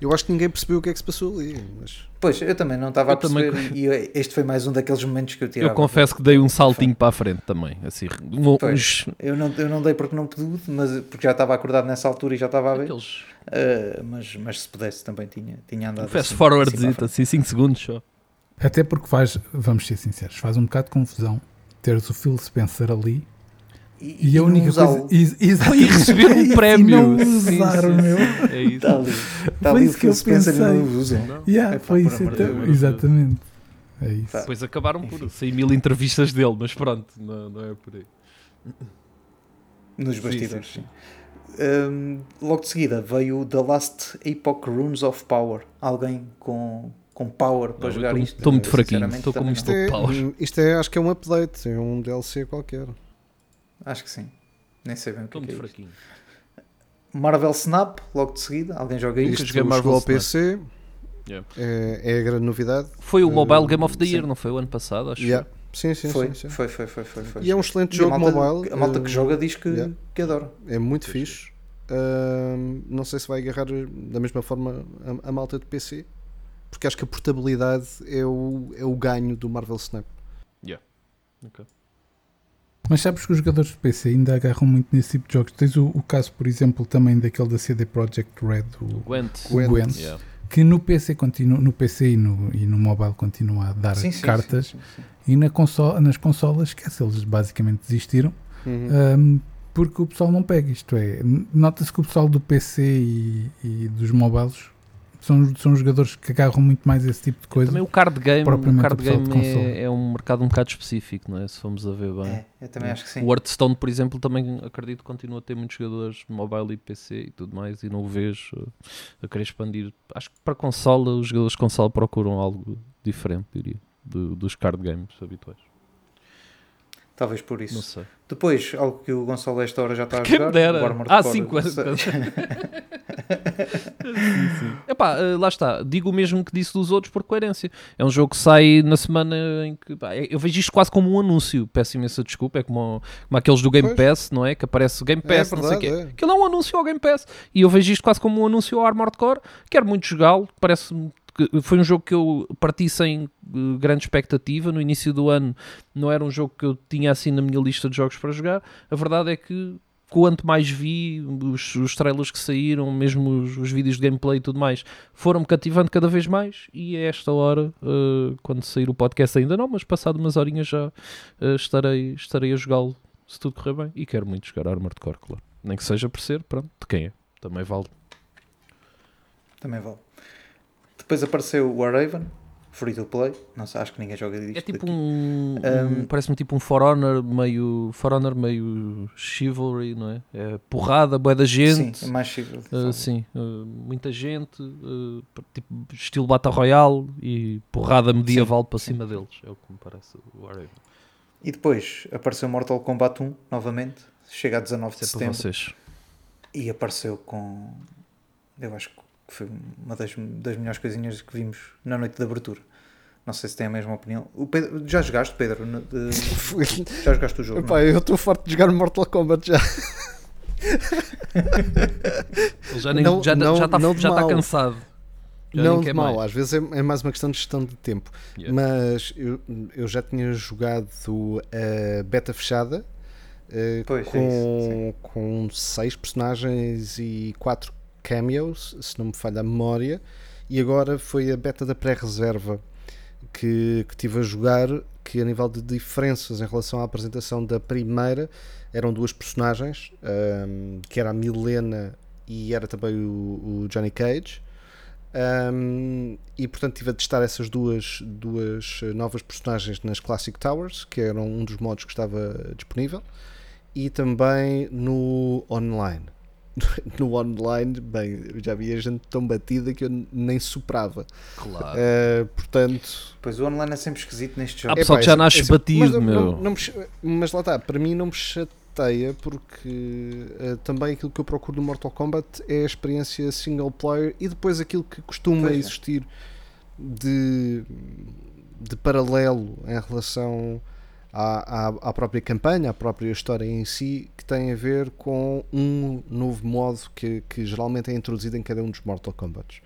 Eu acho que ninguém percebeu o que é que se passou ali. Mas... Pois, eu também não estava a Eu também- perceber. E eu- este foi mais um daqueles momentos que eu Eu tirava. confesso que dei um saltinho para a frente também. Assim, um- Pois. uns, Eu não, eu não dei porque não pude, mas porque já estava acordado nessa altura e já estava a ver. aqueles Uh, mas, mas se pudesse também tinha, tinha andado. fast assim, forward, assim assim 5 segundos só. Até porque faz, vamos ser sinceros, faz um bocado de confusão teres o Phil Spencer ali E, e a única coisa. *laughs* E, receber um *laughs* prémio. não usaram, meu. É isso. Está ali. Está Foi ali isso o que eu Phil Spencer e pensei. não o usam. Não. Yeah, Epá, foi isso então. Exatamente. É isso. Tá. Depois acabaram por Enfim. sair mil entrevistas dele, mas pronto, não, não é por aí. Nos bastidores, sim, sim. Hum, logo de seguida veio The Last Epoch Runes of Power. Alguém com, com power para Não, jogar eu isto? estou muito Eu, fraquinho, estou com muito. Isto é, Power. isto é, acho que é um update, é um DLC qualquer. Acho que sim. Nem sei bem o que Estou é, muito é isto. fraquinho. Marvel Snap, logo de seguida. Alguém joga isto? Isto Marvel ao. PC, Yeah. é, é a grande novidade. Foi o Uh, Mobile Game of the sim. Year, não foi o ano passado? Acho. Yeah. Sim, sim, foi, sim, sim. foi, foi, foi, foi, foi. E é um excelente E a jogo malta, mobile. A malta que eh, joga diz que, yeah. que adora. É muito fixe. Ahm, não sei se vai agarrar da mesma forma a, a malta de PC, porque acho que a portabilidade é o, é o ganho do Marvel Snap. Ok. Mas sabes que os jogadores de PC ainda agarram muito nesse tipo de jogos. Tens o, o caso, por exemplo, também daquele da CD Projekt Red, o, Gwent. o Gwent. Gwent, Yeah. que no PC, continua, no PC e, no, e no mobile continua a dar Sim, cartas sim, sim, sim. e na consola, nas consolas, esquece, eles basicamente desistiram um, porque o pessoal não pega. Isto é, nota-se que o pessoal do PC e, e dos mobiles são, são jogadores que agarram muito mais esse tipo de coisa. Também o card game, o Propriamente card game é, é um mercado um bocado específico, não é? Se formos a ver bem. É, eu também acho que sim. O Hearthstone, por exemplo, também acredito que continua a ter muitos jogadores de mobile e PC e tudo mais, e não o vejo a querer expandir. Acho que para consola, os jogadores de consola procuram algo diferente, diria, do- dos card games habituais. Talvez por Não isso. sei. Depois, algo que o Gonçalo esta hora já está a Quem jogar. me dera. o Armored Core. 5 anos. *laughs* Epá, uh, lá está. Digo o mesmo que disse dos outros por coerência. É um jogo que sai na semana em que. pá, eu vejo isto quase como um anúncio. Peço imensa desculpa. É como, como aqueles do Game Pois. Pass, não é? Que aparece o Game É Pass, não sei o verdade, quê. é. Aquilo é um anúncio ao Game Pass. E eu vejo isto quase como um anúncio ao Armored Core. Quero muito jogá-lo. Parece-me foi um jogo que eu parti sem uh, grande expectativa. No início do ano não era um jogo que eu tinha assim na minha lista de jogos para jogar. A verdade é que quanto mais vi, os, os trailers que saíram, mesmo os, os vídeos de gameplay e tudo mais, foram-me cativando cada vez mais. E a esta hora, uh, quando sair o podcast, ainda não, mas passado umas horinhas já uh, estarei, estarei a jogá-lo se tudo correr bem. E quero muito jogar Armored Core, claro. Nem que seja por ser, pronto, de quem é. Também vale. Também vale. Depois apareceu o Raven, free to play. Não sei, acho que ninguém joga disto. É tipo daqui. um, Um, um- parece-me tipo um For Honor meio For Honor meio chivalry, não é? É porrada, boa da gente. Sim, é mais chique. Uh, sim, uh, muita gente, uh, tipo estilo Battle Royale e porrada medieval para cima deles, é o que me parece o Warhaven. E depois apareceu Mortal Kombat 1 novamente. Chega a 19 de é setembro. vocês. E apareceu com. Eu acho que foi uma das, das melhores coisinhas que vimos na noite de abertura. Não sei se tem a mesma opinião. O Pedro- já jogaste, Pedro? De- *laughs* já jogaste o jogo? Epá, eu estou farto de jogar Mortal Kombat já. Ele já, nem, Não- já, não- já está já está mal. cansado. Já não de quer mal, mais. às vezes é, é mais uma questão de gestão de tempo. Yeah. Mas eu, eu já tinha jogado a beta fechada eh, Pois, é com, com seis personagens e quatro cameos, se não me falha a memória, e agora foi a beta da pré-reserva que, que tive a jogar, que a nível de diferenças em relação à apresentação da primeira, eram duas personagens, ahm, que era a Milena e era também o, o Johnny Cage. Um, e portanto estive a testar essas duas, duas eh, novas personagens nas Classic Towers, que eram um dos modos que estava disponível, e também no online. *laughs* No online, bem, já vi a gente tão batida que eu nem superava. Claro. Uh, portanto, Pois o online é sempre esquisito nestes Há jogos. pessoal que já nasce esse- batido, mas, meu. não- não mas lá está, para mim não me chateia porque eh, também aquilo que eu procuro no Mortal Kombat é a experiência single player e depois aquilo que costuma Pois é. existir de, de paralelo em relação à, à, à própria campanha, à própria história em si, que tem a ver com um novo modo que, que geralmente é introduzido em cada um dos Mortal Kombats.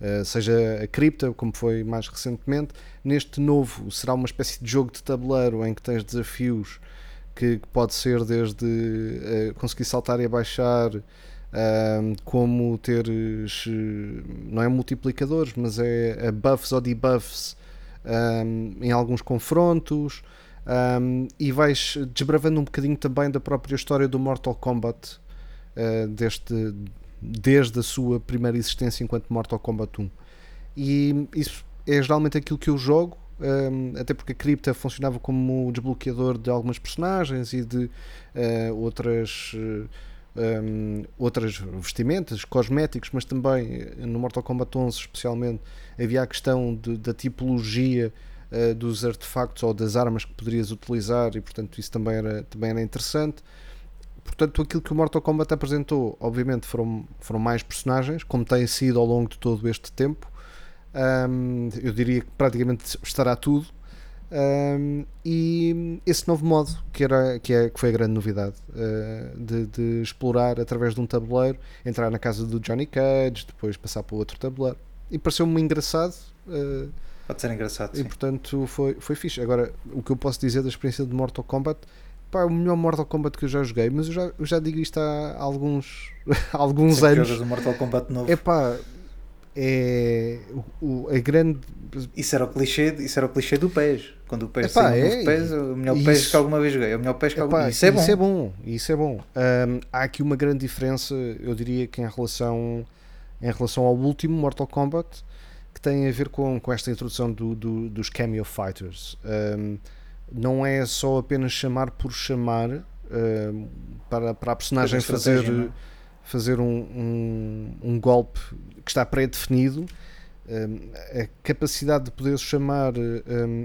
Uh, seja a cripta, como foi mais recentemente, neste novo será uma espécie de jogo de tabuleiro em que tens desafios que, que pode ser desde uh, conseguir saltar e abaixar, um, como teres, uh, não é multiplicadores, mas é, é buffs ou debuffs um, em alguns confrontos. Um, e vais desbravando um bocadinho também da própria história do Mortal Kombat uh, deste, desde a sua primeira existência enquanto Mortal Kombat 1. E isso é geralmente aquilo que eu jogo, um, até porque a cripta funcionava como desbloqueador de algumas personagens e de uh, outras. Uh, um, outras vestimentas, cosméticos, mas também no Mortal Kombat 11 especialmente havia a questão de, da tipologia uh, dos artefactos ou das armas que poderias utilizar e portanto isso também era, também era interessante. Portanto, aquilo que o Mortal Kombat apresentou, obviamente, foram, foram mais personagens, como tem sido ao longo de todo este tempo. Um, eu diria que praticamente estará tudo. Um, e esse novo modo, que, era, que, é, que foi a grande novidade, uh, de, de, explorar através de um tabuleiro, entrar na casa do Johnny Cage, depois passar para outro tabuleiro. E pareceu-me engraçado. Uh, Pode ser engraçado. E sim. portanto foi, foi fixe. Agora, o que eu posso dizer da experiência de Mortal Kombat, pá, é o melhor Mortal Kombat que eu já joguei, mas eu já, eu já digo isto há alguns, *laughs* alguns anos. o Mortal Kombat novo. É pá, é o, a grande. Isso era o clichê, isso era o clichê do PES. Quando o PES Epá, é, PES, o melhor PES que alguma vez joguei. É o melhor PES que alguma Isso é bom. Isso é bom. Isso é bom. Há aqui uma grande diferença, eu diria que em relação, em relação ao último Mortal Kombat, que tem a ver com, com esta introdução do, do dos Cameo Fighters. Um, não é só apenas chamar por chamar um, para, para a personagem fazer, é? fazer um, um, golpe que está pré-definido, a capacidade de poder chamar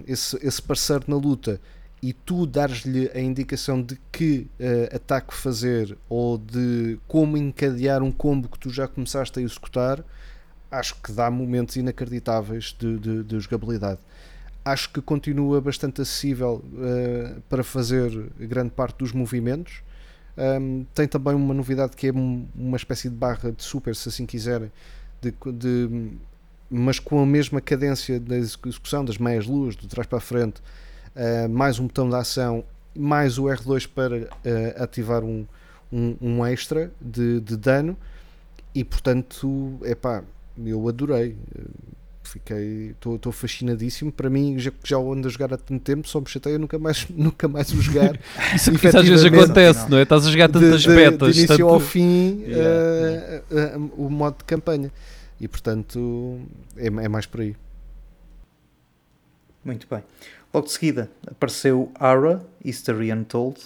esse, esse parceiro na luta e tu dares-lhe a indicação de que uh, ataque fazer ou de como encadear um combo que tu já começaste a executar, acho que dá momentos inacreditáveis de, de, de jogabilidade. Acho que continua bastante acessível uh, para fazer grande parte dos movimentos. Um, tem também uma novidade que é uma espécie de barra de super, se assim quiserem, de, de, mas com a mesma cadência da execução das meias luas, de trás para a frente, uh, mais um botão de ação, mais o R2 para uh, ativar um, um, um, extra de, de dano, e portanto, é pá, eu adorei. Fiquei, estou fascinadíssimo. Para mim, já, já ando a jogar há tanto tempo, só me chateia nunca mais, *laughs* nunca mais o jogar. *laughs* isso, isso às vezes acontece, não é? Estás a jogar tantas de, betas. De início tanto... ao fim, yeah, uh, yeah. Uh, uh, o modo de campanha. E portanto é, é mais por aí. Muito bem. Logo de seguida apareceu Ara, History Untold.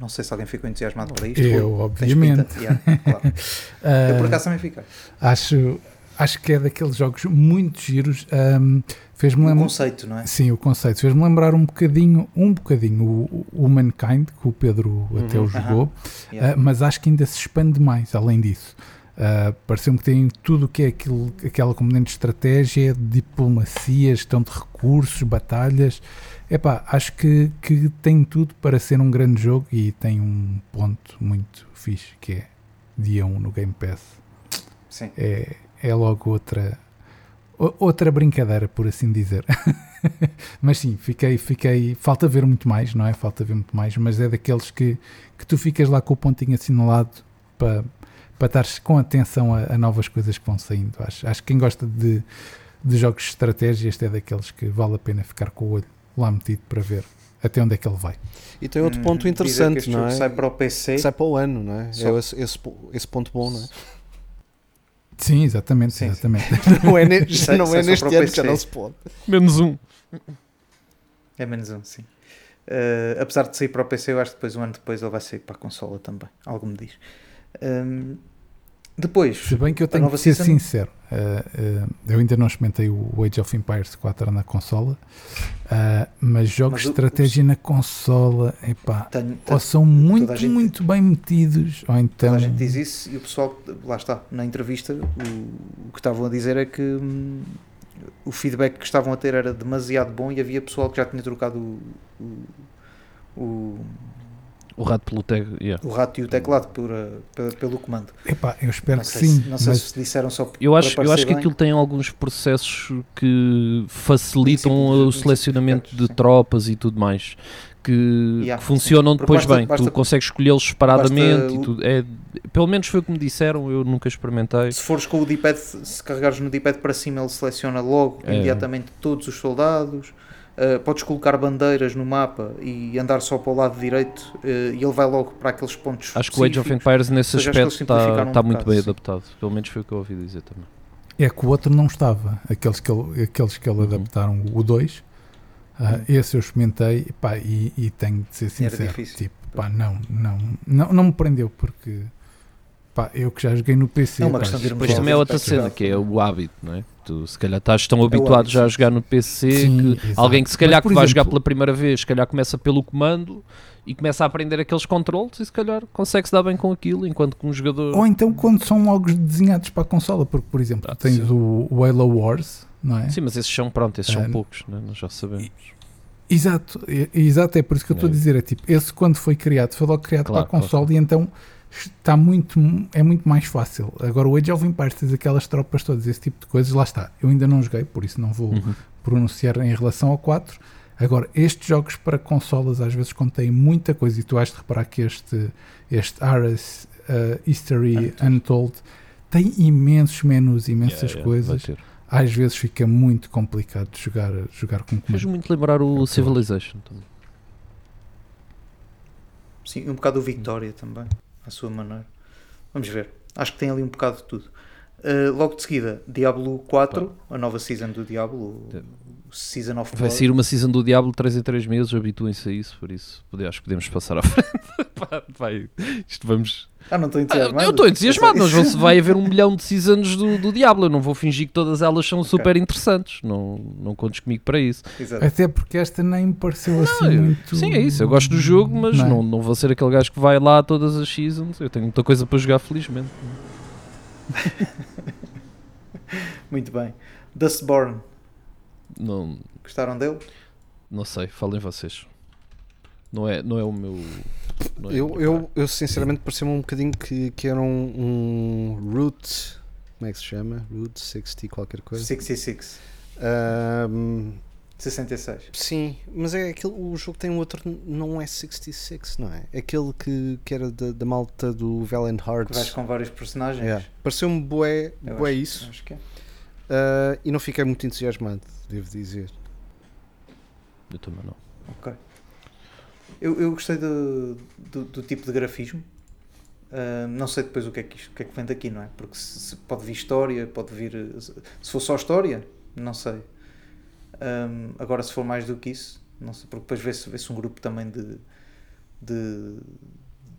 Não sei se alguém ficou entusiasmado para isto. Eu, obviamente. Yeah, claro. *laughs* eu por acaso também fiquei. Acho, acho que é daqueles jogos muito giros. Um, fez-me lembrar. O conceito, não é? Sim, o conceito. Fez-me lembrar um bocadinho, um bocadinho o, o Mankind, que o Pedro uhum, até o jogou, uh yeah. uh, mas acho que ainda se expande mais além disso. Uh, Pareceu-me que tem tudo o que é aquilo, aquela componente de estratégia, de diplomacia, gestão de recursos, batalhas. Epá, acho que, que tem tudo para ser um grande jogo e tem um ponto muito fixe que é dia 1 no Game Pass. Sim. É, é logo outra outra brincadeira, por assim dizer. *laughs* mas sim, fiquei, fiquei. Falta ver muito mais, não é? Falta ver muito mais, mas é daqueles que, que tu ficas lá com o pontinho assinalado para para estar com atenção a, a, novas coisas que vão saindo. Acho, acho que quem gosta de, de jogos de estratégia, este é daqueles que vale a pena ficar com o olho lá metido para ver até onde é que ele vai. E tem outro ponto hum, interessante, não é? Sai para o PC. Sai para o ano, não é? Só. É esse, esse, esse, ponto bom, não é? Sim, exatamente. Sim, exatamente. *laughs* não é, ne sai, não é neste ano que já não se pode. Menos um. É menos um, sim. Uh, apesar de sair para o PC, eu acho que depois, um ano depois, ele vai sair para a consola também. Algo me diz. Um, depois, se bem que eu tenho que ser season... sincero, uh, uh, eu ainda não experimentei o Age of Empires 4 na consola, uh, mas jogos de estratégia na consola, epá, tenho, ou são muito, gente, muito bem metidos, ou então. a gente diz isso e o pessoal, lá está, na entrevista, o, o que estavam a dizer é que hum, o feedback que estavam a ter era demasiado bom e havia pessoal que já tinha trocado o, o, o o rato pelo tec, yeah. O rato e o teclado por, uh, pelo comando. Epá, eu espero não que sim. Se, não sei se disseram só Eu acho, eu acho que aquilo tem alguns processos que facilitam o selecionamento de tropas e tudo mais. Que, yeah, que funcionam sim. depois basta, bem. Basta, tu consegues escolhê-los separadamente e tudo. É, pelo menos foi o que me disseram, eu nunca experimentei. Se fores com o D-pad, se carregares no D-pad para cima, ele seleciona logo é. imediatamente todos os soldados. Uh, podes colocar bandeiras no mapa e andar só para o lado direito uh, e ele vai logo para aqueles pontos. Acho que o Age of Empires nesse aspecto está, está muito bem sim. adaptado. Pelo menos foi o que eu ouvi dizer também. É que o outro não estava. Aqueles que ele, aqueles que ele uhum. adaptaram, o 2, uh, uhum. esse eu experimentei pá, e, e tenho de ser sincero. Tipo, pá, não, não, não, não me prendeu porque pá, eu que já joguei no PC. É uma questão de Depois também é outra cena, que é o hábito, não é? Tu se calhar estás tão é habituado já a jogar no PC Sim, que exato. alguém que se calhar Mas, que vai jogar pela primeira vez, se calhar começa pelo comando e começa a aprender aqueles controles e se calhar consegue-se dar bem com aquilo, enquanto que um jogador. Ou então quando são jogos desenhados para a consola, porque por exemplo ah, tens o, o Halo Wars, não é? Sim, mas esses são, pronto, esses são ah, poucos, né? nós já sabemos. Exato, exato, é por isso que eu estou é. a dizer, é tipo, esse quando foi criado, foi logo criado claro, para a consola claro. e então está muito, é muito mais fácil. Agora o Age of Empires tens aquelas tropas todas, esse tipo de coisas, lá está. Eu ainda não joguei, por isso não vou uhum. pronunciar em relação ao 4. Agora, estes jogos para consolas às vezes contêm muita coisa e tu has de reparar que este, este Ares uh, History Untold. Untold tem imensos menus, imensas yeah, yeah, coisas. Às vezes fica muito complicado de jogar, jogar com comando. Fez muito lembrar o Civilization também. Sim, um bocado o Victoria também à sua maneira. Vamos ver. Acho que tem ali um bocado de tudo. Uh, logo de seguida, Diablo 4, a nova season do Diablo, o Season of Vai sair uma season do Diablo 3 em 3 meses, habituem-se a isso, por isso acho que podemos passar à *laughs* frente. vai, isto vamos ah, não estou entusiasmado. eu estou entusiasmado, mas vai haver um milhão de seasons do, do Diablo. Eu não vou fingir que todas elas são okay. super interessantes. Não, não contes comigo para isso. Exato. Até porque esta nem me pareceu assim eu, muito. Sim, é isso. Eu gosto do jogo, mas não, não, não, vou ser aquele gajo que vai lá todas as seasons. Eu tenho muita coisa para jogar, felizmente. *laughs* muito bem. Dustborn. Não. Gostaram dele? Não sei, falem vocês. Não é, não é o meu. É eu, eu, eu, sinceramente pareceu-me um bocadinho que, que era um, um Root. Como é que se chama? Root 60 qualquer coisa. 66. Um, 66. Sim, mas é aquele, o jogo tem um outro, não é 66, não é? Aquele que, que era da, da malta do Valiant Hearts. Que vais com vários personagens. Yeah. Pareceu-me bué, bué acho, isso. Acho que é. Uh, e não fiquei muito entusiasmado, devo dizer. Eu também não. Ok. Eu, eu gostei do, do, do, tipo de grafismo. Uh, não sei depois o que, é que, isto, o que é que vem daqui, não é? Porque se, se pode vir história, pode vir. Se for só história, não sei. Um, agora, se for mais do que isso, não sei, porque depois vê-se vê, -se, um grupo também de, de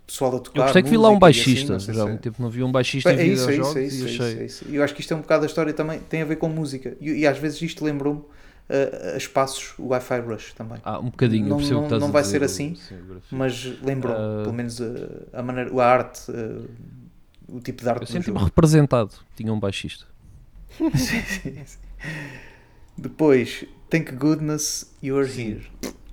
pessoal a tocar. Eu gostei que vi lá um baixista, assim, já há muito tempo não vi um baixista é, em isso, é isso, é isso, é isso, é isso. Eu acho que isto é um bocado da história também, tem a ver com música. E, e às vezes isto lembrou-me a, a espaços o Wi-Fi Rush também. Ah, um bocadinho, não, não, não vai ser assim, mas lembrou uh, pelo menos a, a, maneira, a arte, uh, o tipo de arte. Eu senti-me representado, tinha um baixista. *laughs* sim, sim, sim. Depois, Thank Goodness You're Here.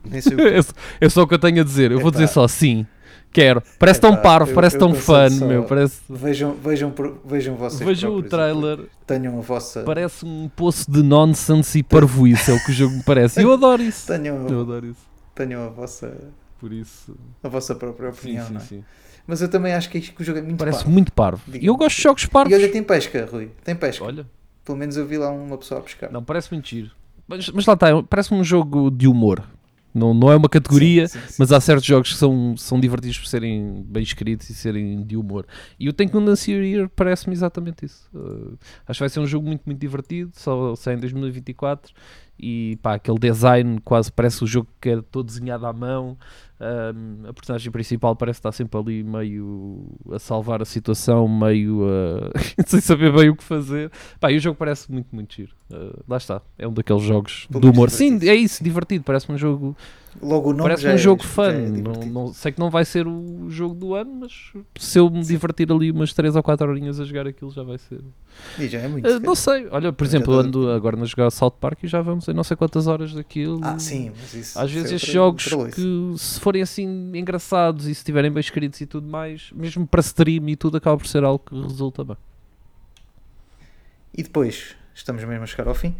*laughs* é só o que eu tenho a dizer. Eu vou dizer só sim. Quero. Parece tão parvo, eu, parece eu tão fã, meu. Parece... Vejam, vejam, vejam vocês. Vejam o trailer. Tenham a vossa. Parece um poço de nonsense e parvoíce, é o que o jogo me parece. Eu adoro *laughs* isso. Tenham, eu adoro isso. Tenham a vossa. Por isso. A vossa própria opinião, sim, sim, é? Sim. Mas eu também acho que, que o jogo é muito Parece parvo. muito parvo. E eu gosto de jogos parvos. E olha, tem pesca, Rui. Tem pesca. Olha. Pelo menos eu vi lá uma pessoa a pescar. Não, parece giro. Mas, mas lá está, parece um jogo de humor. Não, não é uma categoria, sim, sim, sim. mas há certos jogos que são, são divertidos por serem bem escritos e serem de humor. E o Tank Year parece-me exatamente isso. Uh, acho que vai ser um jogo muito, muito divertido, só sai em 2024 e pá, aquele design quase parece o jogo que é todo desenhado à mão. Um, a personagem principal parece estar sempre ali meio a salvar a situação, meio a *laughs* sem saber bem o que fazer. Pá, e o jogo parece muito, muito giro. Uh, lá está, é um daqueles jogos do humor. Sim, é isso, divertido. Parece um jogo Logo o nome Parece um é, jogo fun. É não, não, sei que não vai ser o jogo do ano, mas se eu me divertir ali umas 3 ou 4 horinhas a jogar aquilo já vai ser. E já é muito. Uh, não sei, olha, por exemplo, ando agora a jogar South Park e já vamos em não sei quantas horas daquilo. Ah, sim, mas isso. Às vezes estes jogos que se forem assim engraçados e se estiverem bem escritos e tudo mais, mesmo para stream e tudo, acaba por ser algo que resulta bem. E depois, estamos mesmo a chegar ao fim.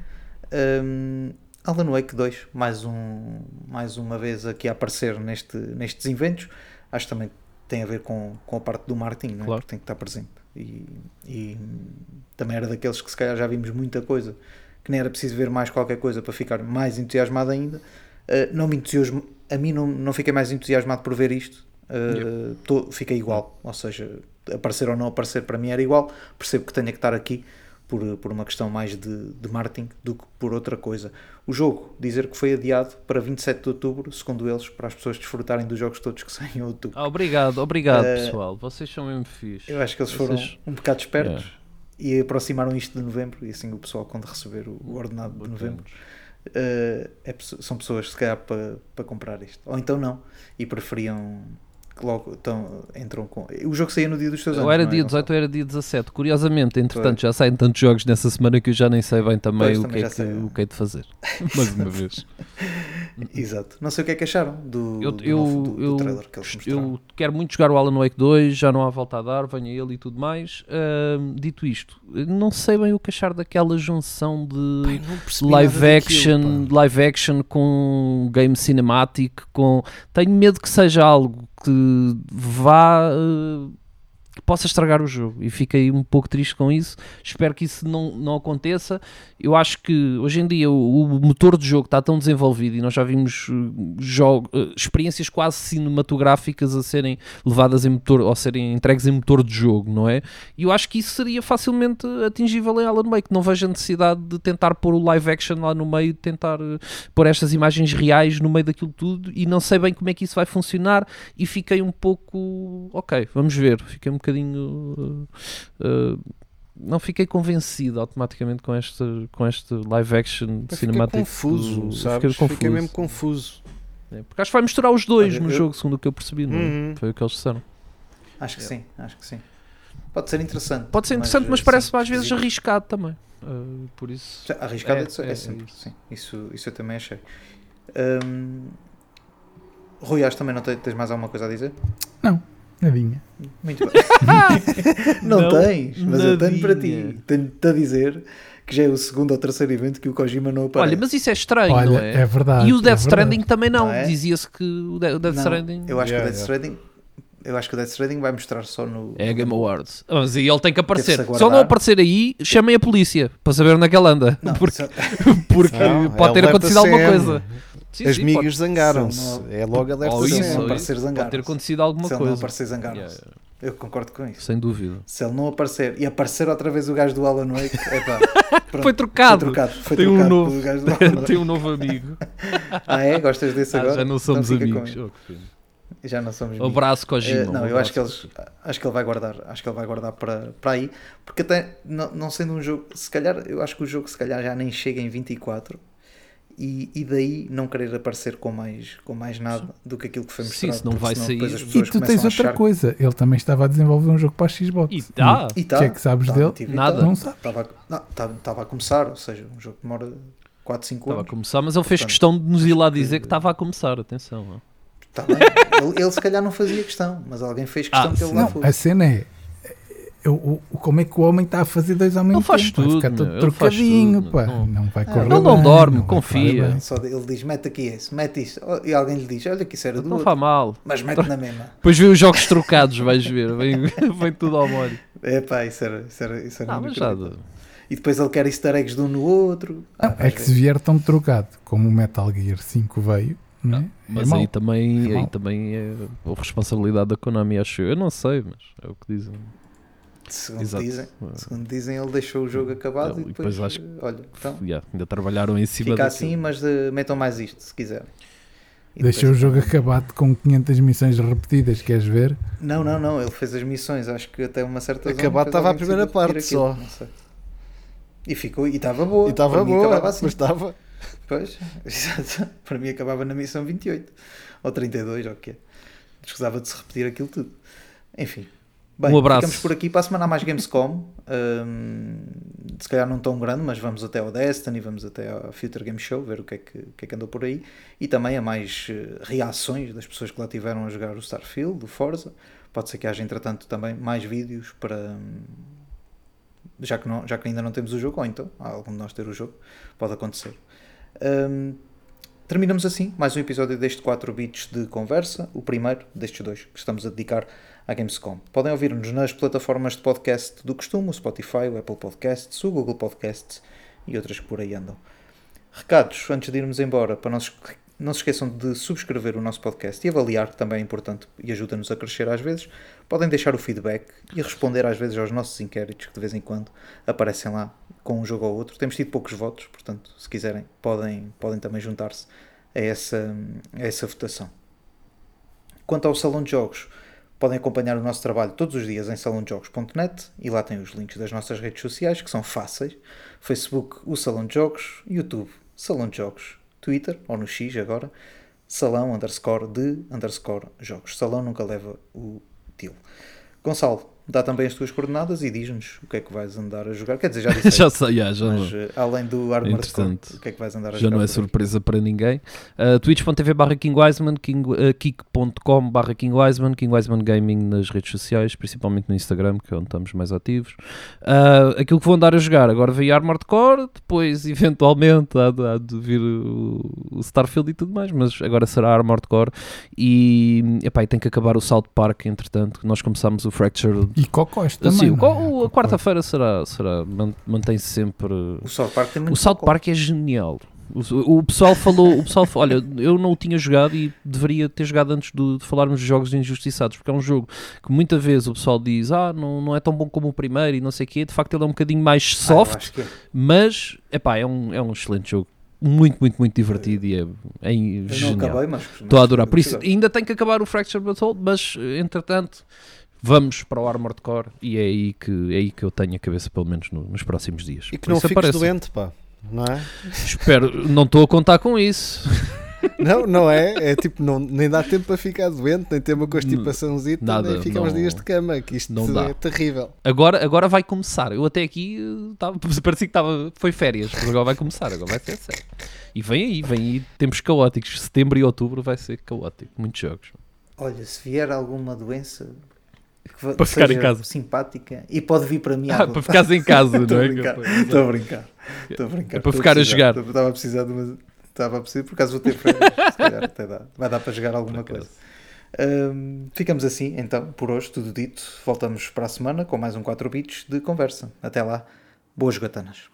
Um, Alan Wake 2, mais, um, mais uma vez aqui a aparecer neste, nestes eventos, acho que também tem a ver com, com a parte do marketing, né? porque tem que estar presente. E, e, também era daqueles que se calhar já vimos muita coisa que nem era preciso ver mais qualquer coisa para ficar mais entusiasmado ainda. Uh, não me entusiasmo, a mim não, não fiquei mais entusiasmado por ver isto. Uh, tô, fiquei igual, ou seja, aparecer ou não aparecer para mim era igual. Percebo que tenha que estar aqui por, por uma questão mais de, de marketing do que por outra coisa. O jogo, dizer que foi adiado para 27 de outubro, segundo eles, para as pessoas desfrutarem dos jogos todos que saem em outubro. Ah, obrigado, obrigado uh, pessoal, vocês são mesmo fixe. Eu acho que eles foram um bocado espertos. Yeah e aproximaram isto de novembro e assim o pessoal quando receber o ordenado de novembro uh, é, são pessoas se calhar para, para comprar isto. Ou então não e preferiam que logo então, entram com. O jogo saía no dia dos seus anos. Ou era dia é, 18 ou era dia 17. Curiosamente, entretanto, já saem tantos jogos nessa semana que eu já nem sei bem também, pois, o, também que é que, o que é de fazer. *laughs* Mais uma vez. *laughs* Exato. Não sei o que é que acharam do, eu, do, eu, novo, do, eu, do trailer que eles mostraram. Eu quero muito jogar o Alan Wake 2, já não há volta a dar, venha ele e tudo mais. Uh, dito isto, não sei bem o que achar daquela junção de Pai, live action, daquilo, live action com game cinematic, com. Tenho medo que seja algo que vá. Que possa estragar o jogo e fiquei um pouco triste com isso. Espero que isso não, não aconteça. Eu acho que hoje em dia o, o motor de jogo está tão desenvolvido e nós já vimos uh, jogo, uh, experiências quase cinematográficas a serem levadas em motor ou serem entregues em motor de jogo, não é? E eu acho que isso seria facilmente atingível em Alan Wake. Não vejo a necessidade de tentar pôr o live action lá no meio, tentar uh, pôr estas imagens reais no meio daquilo tudo e não sei bem como é que isso vai funcionar e fiquei um pouco ok, vamos ver. Fiquei um bocadinho. Uh, não fiquei convencido automaticamente com este, com este live action eu cinemático. confuso, do, sabes? Fiquei, confuso. fiquei mesmo confuso. É, porque acho que vai misturar os dois Olha, no eu... jogo, segundo o que eu percebi, não é? uhum. Foi o que eles disseram. Acho que é. sim, acho que sim. Pode ser interessante. Pode ser interessante, mas, mas parece às vezes arriscado também. Uh, por isso. Arriscado é, é, é sempre, isso. sim. Isso, isso eu também achei. Um, Rui, acho também não tens mais alguma coisa a dizer? Não. Nadinha. Muito bem. *laughs* não, não, tens, mas eu tenho para ti. Tenho-te a dizer que já é o segundo ou terceiro evento que o Kojima não aparece. Olha, mas isso é estranho, Olha, não é? É verdade. E o Death é Stranding também não. não é? Dizia-se que o Death não, Stranding. Eu acho yeah, que o Death yeah. Stranding. Eu acho que o Death Stranding vai mostrar só no. É a Game Awards. Mas aí ele tem que aparecer. Se ele não aparecer aí, chamem a polícia para saber onde é que ele anda. Não, porque só... *laughs* porque pode ter acontecido alguma coisa. Sim, As sim, migas zangaram-se. É logo a desta Se ele não aparecer Pode ter acontecido alguma se coisa. Se ele não aparecer zangaram-se. Yeah. Eu concordo com isso. Sem dúvida. Se ele não aparecer e aparecer outra vez o gajo do Alan Wake, *laughs* é pá. foi trocado. Foi trocado. Foi Tem, trocado um novo, *laughs* Tem um novo amigo. *laughs* ah, é? Gostas desse ah, agora? Já não somos então amigos. Oh, já não somos amigos. Abraço com a Gima. Uh, não, eu acho que, eles, acho que ele vai guardar. Acho que ele vai guardar para, para aí. Porque até, não, não sendo um jogo. Se calhar, eu acho que o jogo se calhar já nem chega em 24 e, e daí não querer aparecer com mais, com mais nada do que aquilo que foi mostrado. Sim, não vai sair. E tu tens outra coisa, ele também estava a desenvolver um jogo para a Xbox. E tá. E tá. O que é que sabes tá, dele? Nada. Não sabes. Estava, não, estava, estava a começar, ou seja, um jogo que demora 4, 5 anos. Estava a começar, mas ele fez Portanto, questão de nos ir lá dizer que estava a começar, atenção. Tá bem. ele, ele se calhar não fazia questão, mas alguém fez questão ah, que ele não, lá fosse. A cena é eu, o, como é que o homem está a fazer dois ao mesmo ele faz tempo? Tudo, vai ficar todo trocadinho, pá. Não, não vai correr Ele não dorme, não confia. Só ele diz, mete aqui esse, mete isso. E alguém lhe diz, olha que isso era do Não outro. faz mal. Mas mete na mesma. *laughs* Depois vê os jogos trocados, vais ver. Vem, *laughs* vem tudo ao molho. É pá, isso era, isso era, isso era não, mas já E depois ele quer easter eggs de um no outro. Ah, é que se vier tão trocado como o Metal Gear 5 veio, não é? Mas é aí também, é aí também é a responsabilidade da Konami, acho eu. Eu não sei, mas é o que dizem. Segundo dizem, segundo dizem, ele deixou o jogo acabado e depois, depois acho que, olha, então, yeah, ainda trabalharam em cima Fica assim, mas de, metam mais isto, se quiserem. Deixou o jogo acabado com 500 missões repetidas, queres ver? Não, não, não, ele fez as missões, acho que até uma certa Acabado estava a primeira parte só. E ficou, e estava boa. E estava boa, assim. mas estava. *laughs* Pois, *laughs* para mim acabava na missão 28, ou 32, ou o que é. Escusava de se repetir aquilo tudo. Enfim, Bem, um abraço. Ficamos por aqui para a semana mais Gamescom. Um, se calhar não tão grande, mas vamos até ao Destiny, vamos até ao Future Game Show, ver o que, é que, o que é que andou por aí. E também a mais uh, reações das pessoas que lá tiveram a jogar o Starfield, o Forza. Pode ser que haja, entretanto, também mais vídeos para. Um, já, que não, já que ainda não temos o jogo, ou então há algum de nós ter o jogo, pode acontecer. Um, terminamos assim mais um episódio deste 4 bits de conversa, o primeiro destes dois que estamos a dedicar à Gamescom. Podem ouvir-nos nas plataformas de podcast do costume, o Spotify, o Apple Podcasts, o Google Podcasts e outras que por aí andam. Recados, antes de irmos embora, para não se, não se esqueçam de subscrever o nosso podcast e avaliar, que também é importante e ajuda-nos a crescer às vezes. Podem deixar o feedback e responder às vezes aos nossos inquéritos, que de vez em quando aparecem lá com um jogo ou outro. Temos tido poucos votos, portanto, se quiserem, podem, podem também juntar-se a essa, a essa votação. Quanto ao Salão de Jogos, podem acompanhar o nosso trabalho todos os dias em salondejogos.net e lá tem os links das nossas redes sociais, que são fáceis. Facebook, o Salão de Jogos, YouTube, Salão de Jogos, Twitter, ou no X agora, salão underscore de underscore jogos. Salão nunca leva o til. Gonçalo, dá também as tuas coordenadas e diz-nos o que é que vais andar a jogar. Quer dizer, já *laughs* disse. já sei, já, já mas, uh, além do Armored Core, o que é que vais andar a já jogar? Já não é surpresa para ninguém. Uh, Twitch.tv barra King Wiseman, King, uh, Kik.com barra King Wiseman, King Wiseman Gaming nas redes sociais, principalmente no Instagram, que é onde estamos mais ativos. Uh, aquilo que vou andar a jogar, agora veio Armored Core, depois *laughs* eventualmente há de, há de vir o, Starfield e tudo mais, mas agora será Armored Core e, epá, e tem que acabar o South Park, entretanto, nós começamos o Fracture. E Cocós também. Sim, o, a quarta-feira será, será mantém-se sempre. O South Park O South Park é genial. O, o, pessoal falou, o pessoal olha, eu não o tinha jogado e deveria ter jogado antes de, de falarmos de jogos injustiçados, porque é um jogo que muitas vezes o pessoal diz, ah, não, não é tão bom como o primeiro e não sei o quê, de facto ele é um bocadinho mais soft, ah, é. mas epá, é, um, é um excelente jogo. Muito, muito, muito divertido e é, é genial. Não acabei, mas, Estou a adorar. Por isso, ainda tem que acabar o Fracture Battle, mas entretanto vamos para o Armored Core e é aí que, é aí que eu tenho a cabeça, pelo menos no, nos próximos dias. E que não fiques aparece. doente, pá, não é? Espero, não estou a contar com isso. *laughs* Não, não é? É tipo, não, nem dá tempo para ficar doente, nem ter uma constipaçãozinha, nem fica uns dias de cama, que isto não dá. é terrível. Agora, agora vai começar. Eu até aqui tava, *laughs* parecia que estava, foi férias, mas agora vai começar, agora vai ser sério. E vem aí, vem aí tempos caóticos. Setembro e outubro vai ser caótico, muitos jogos. Olha, se vier alguma doença, que para ficar em casa. simpática e pode vir para mim. Ah, para ficares em casa, *laughs* não é? Estou a brincar. Estou a brincar. É para ficar a, a jogar. Estava a precisar de uma. Estava a precisar, por acaso vou ter férias. se calhar até dá. Vai dar para jogar alguma coisa. Um, ficamos assim, então, por hoje, tudo dito. Voltamos para a semana com mais um 4 bits de conversa. Até lá, boas gatanas.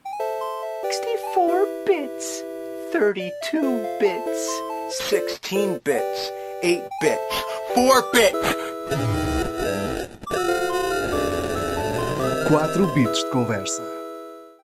64 bits, 32 bits, 16 bits, 8 bits, 4 bits. 4 bits de conversa.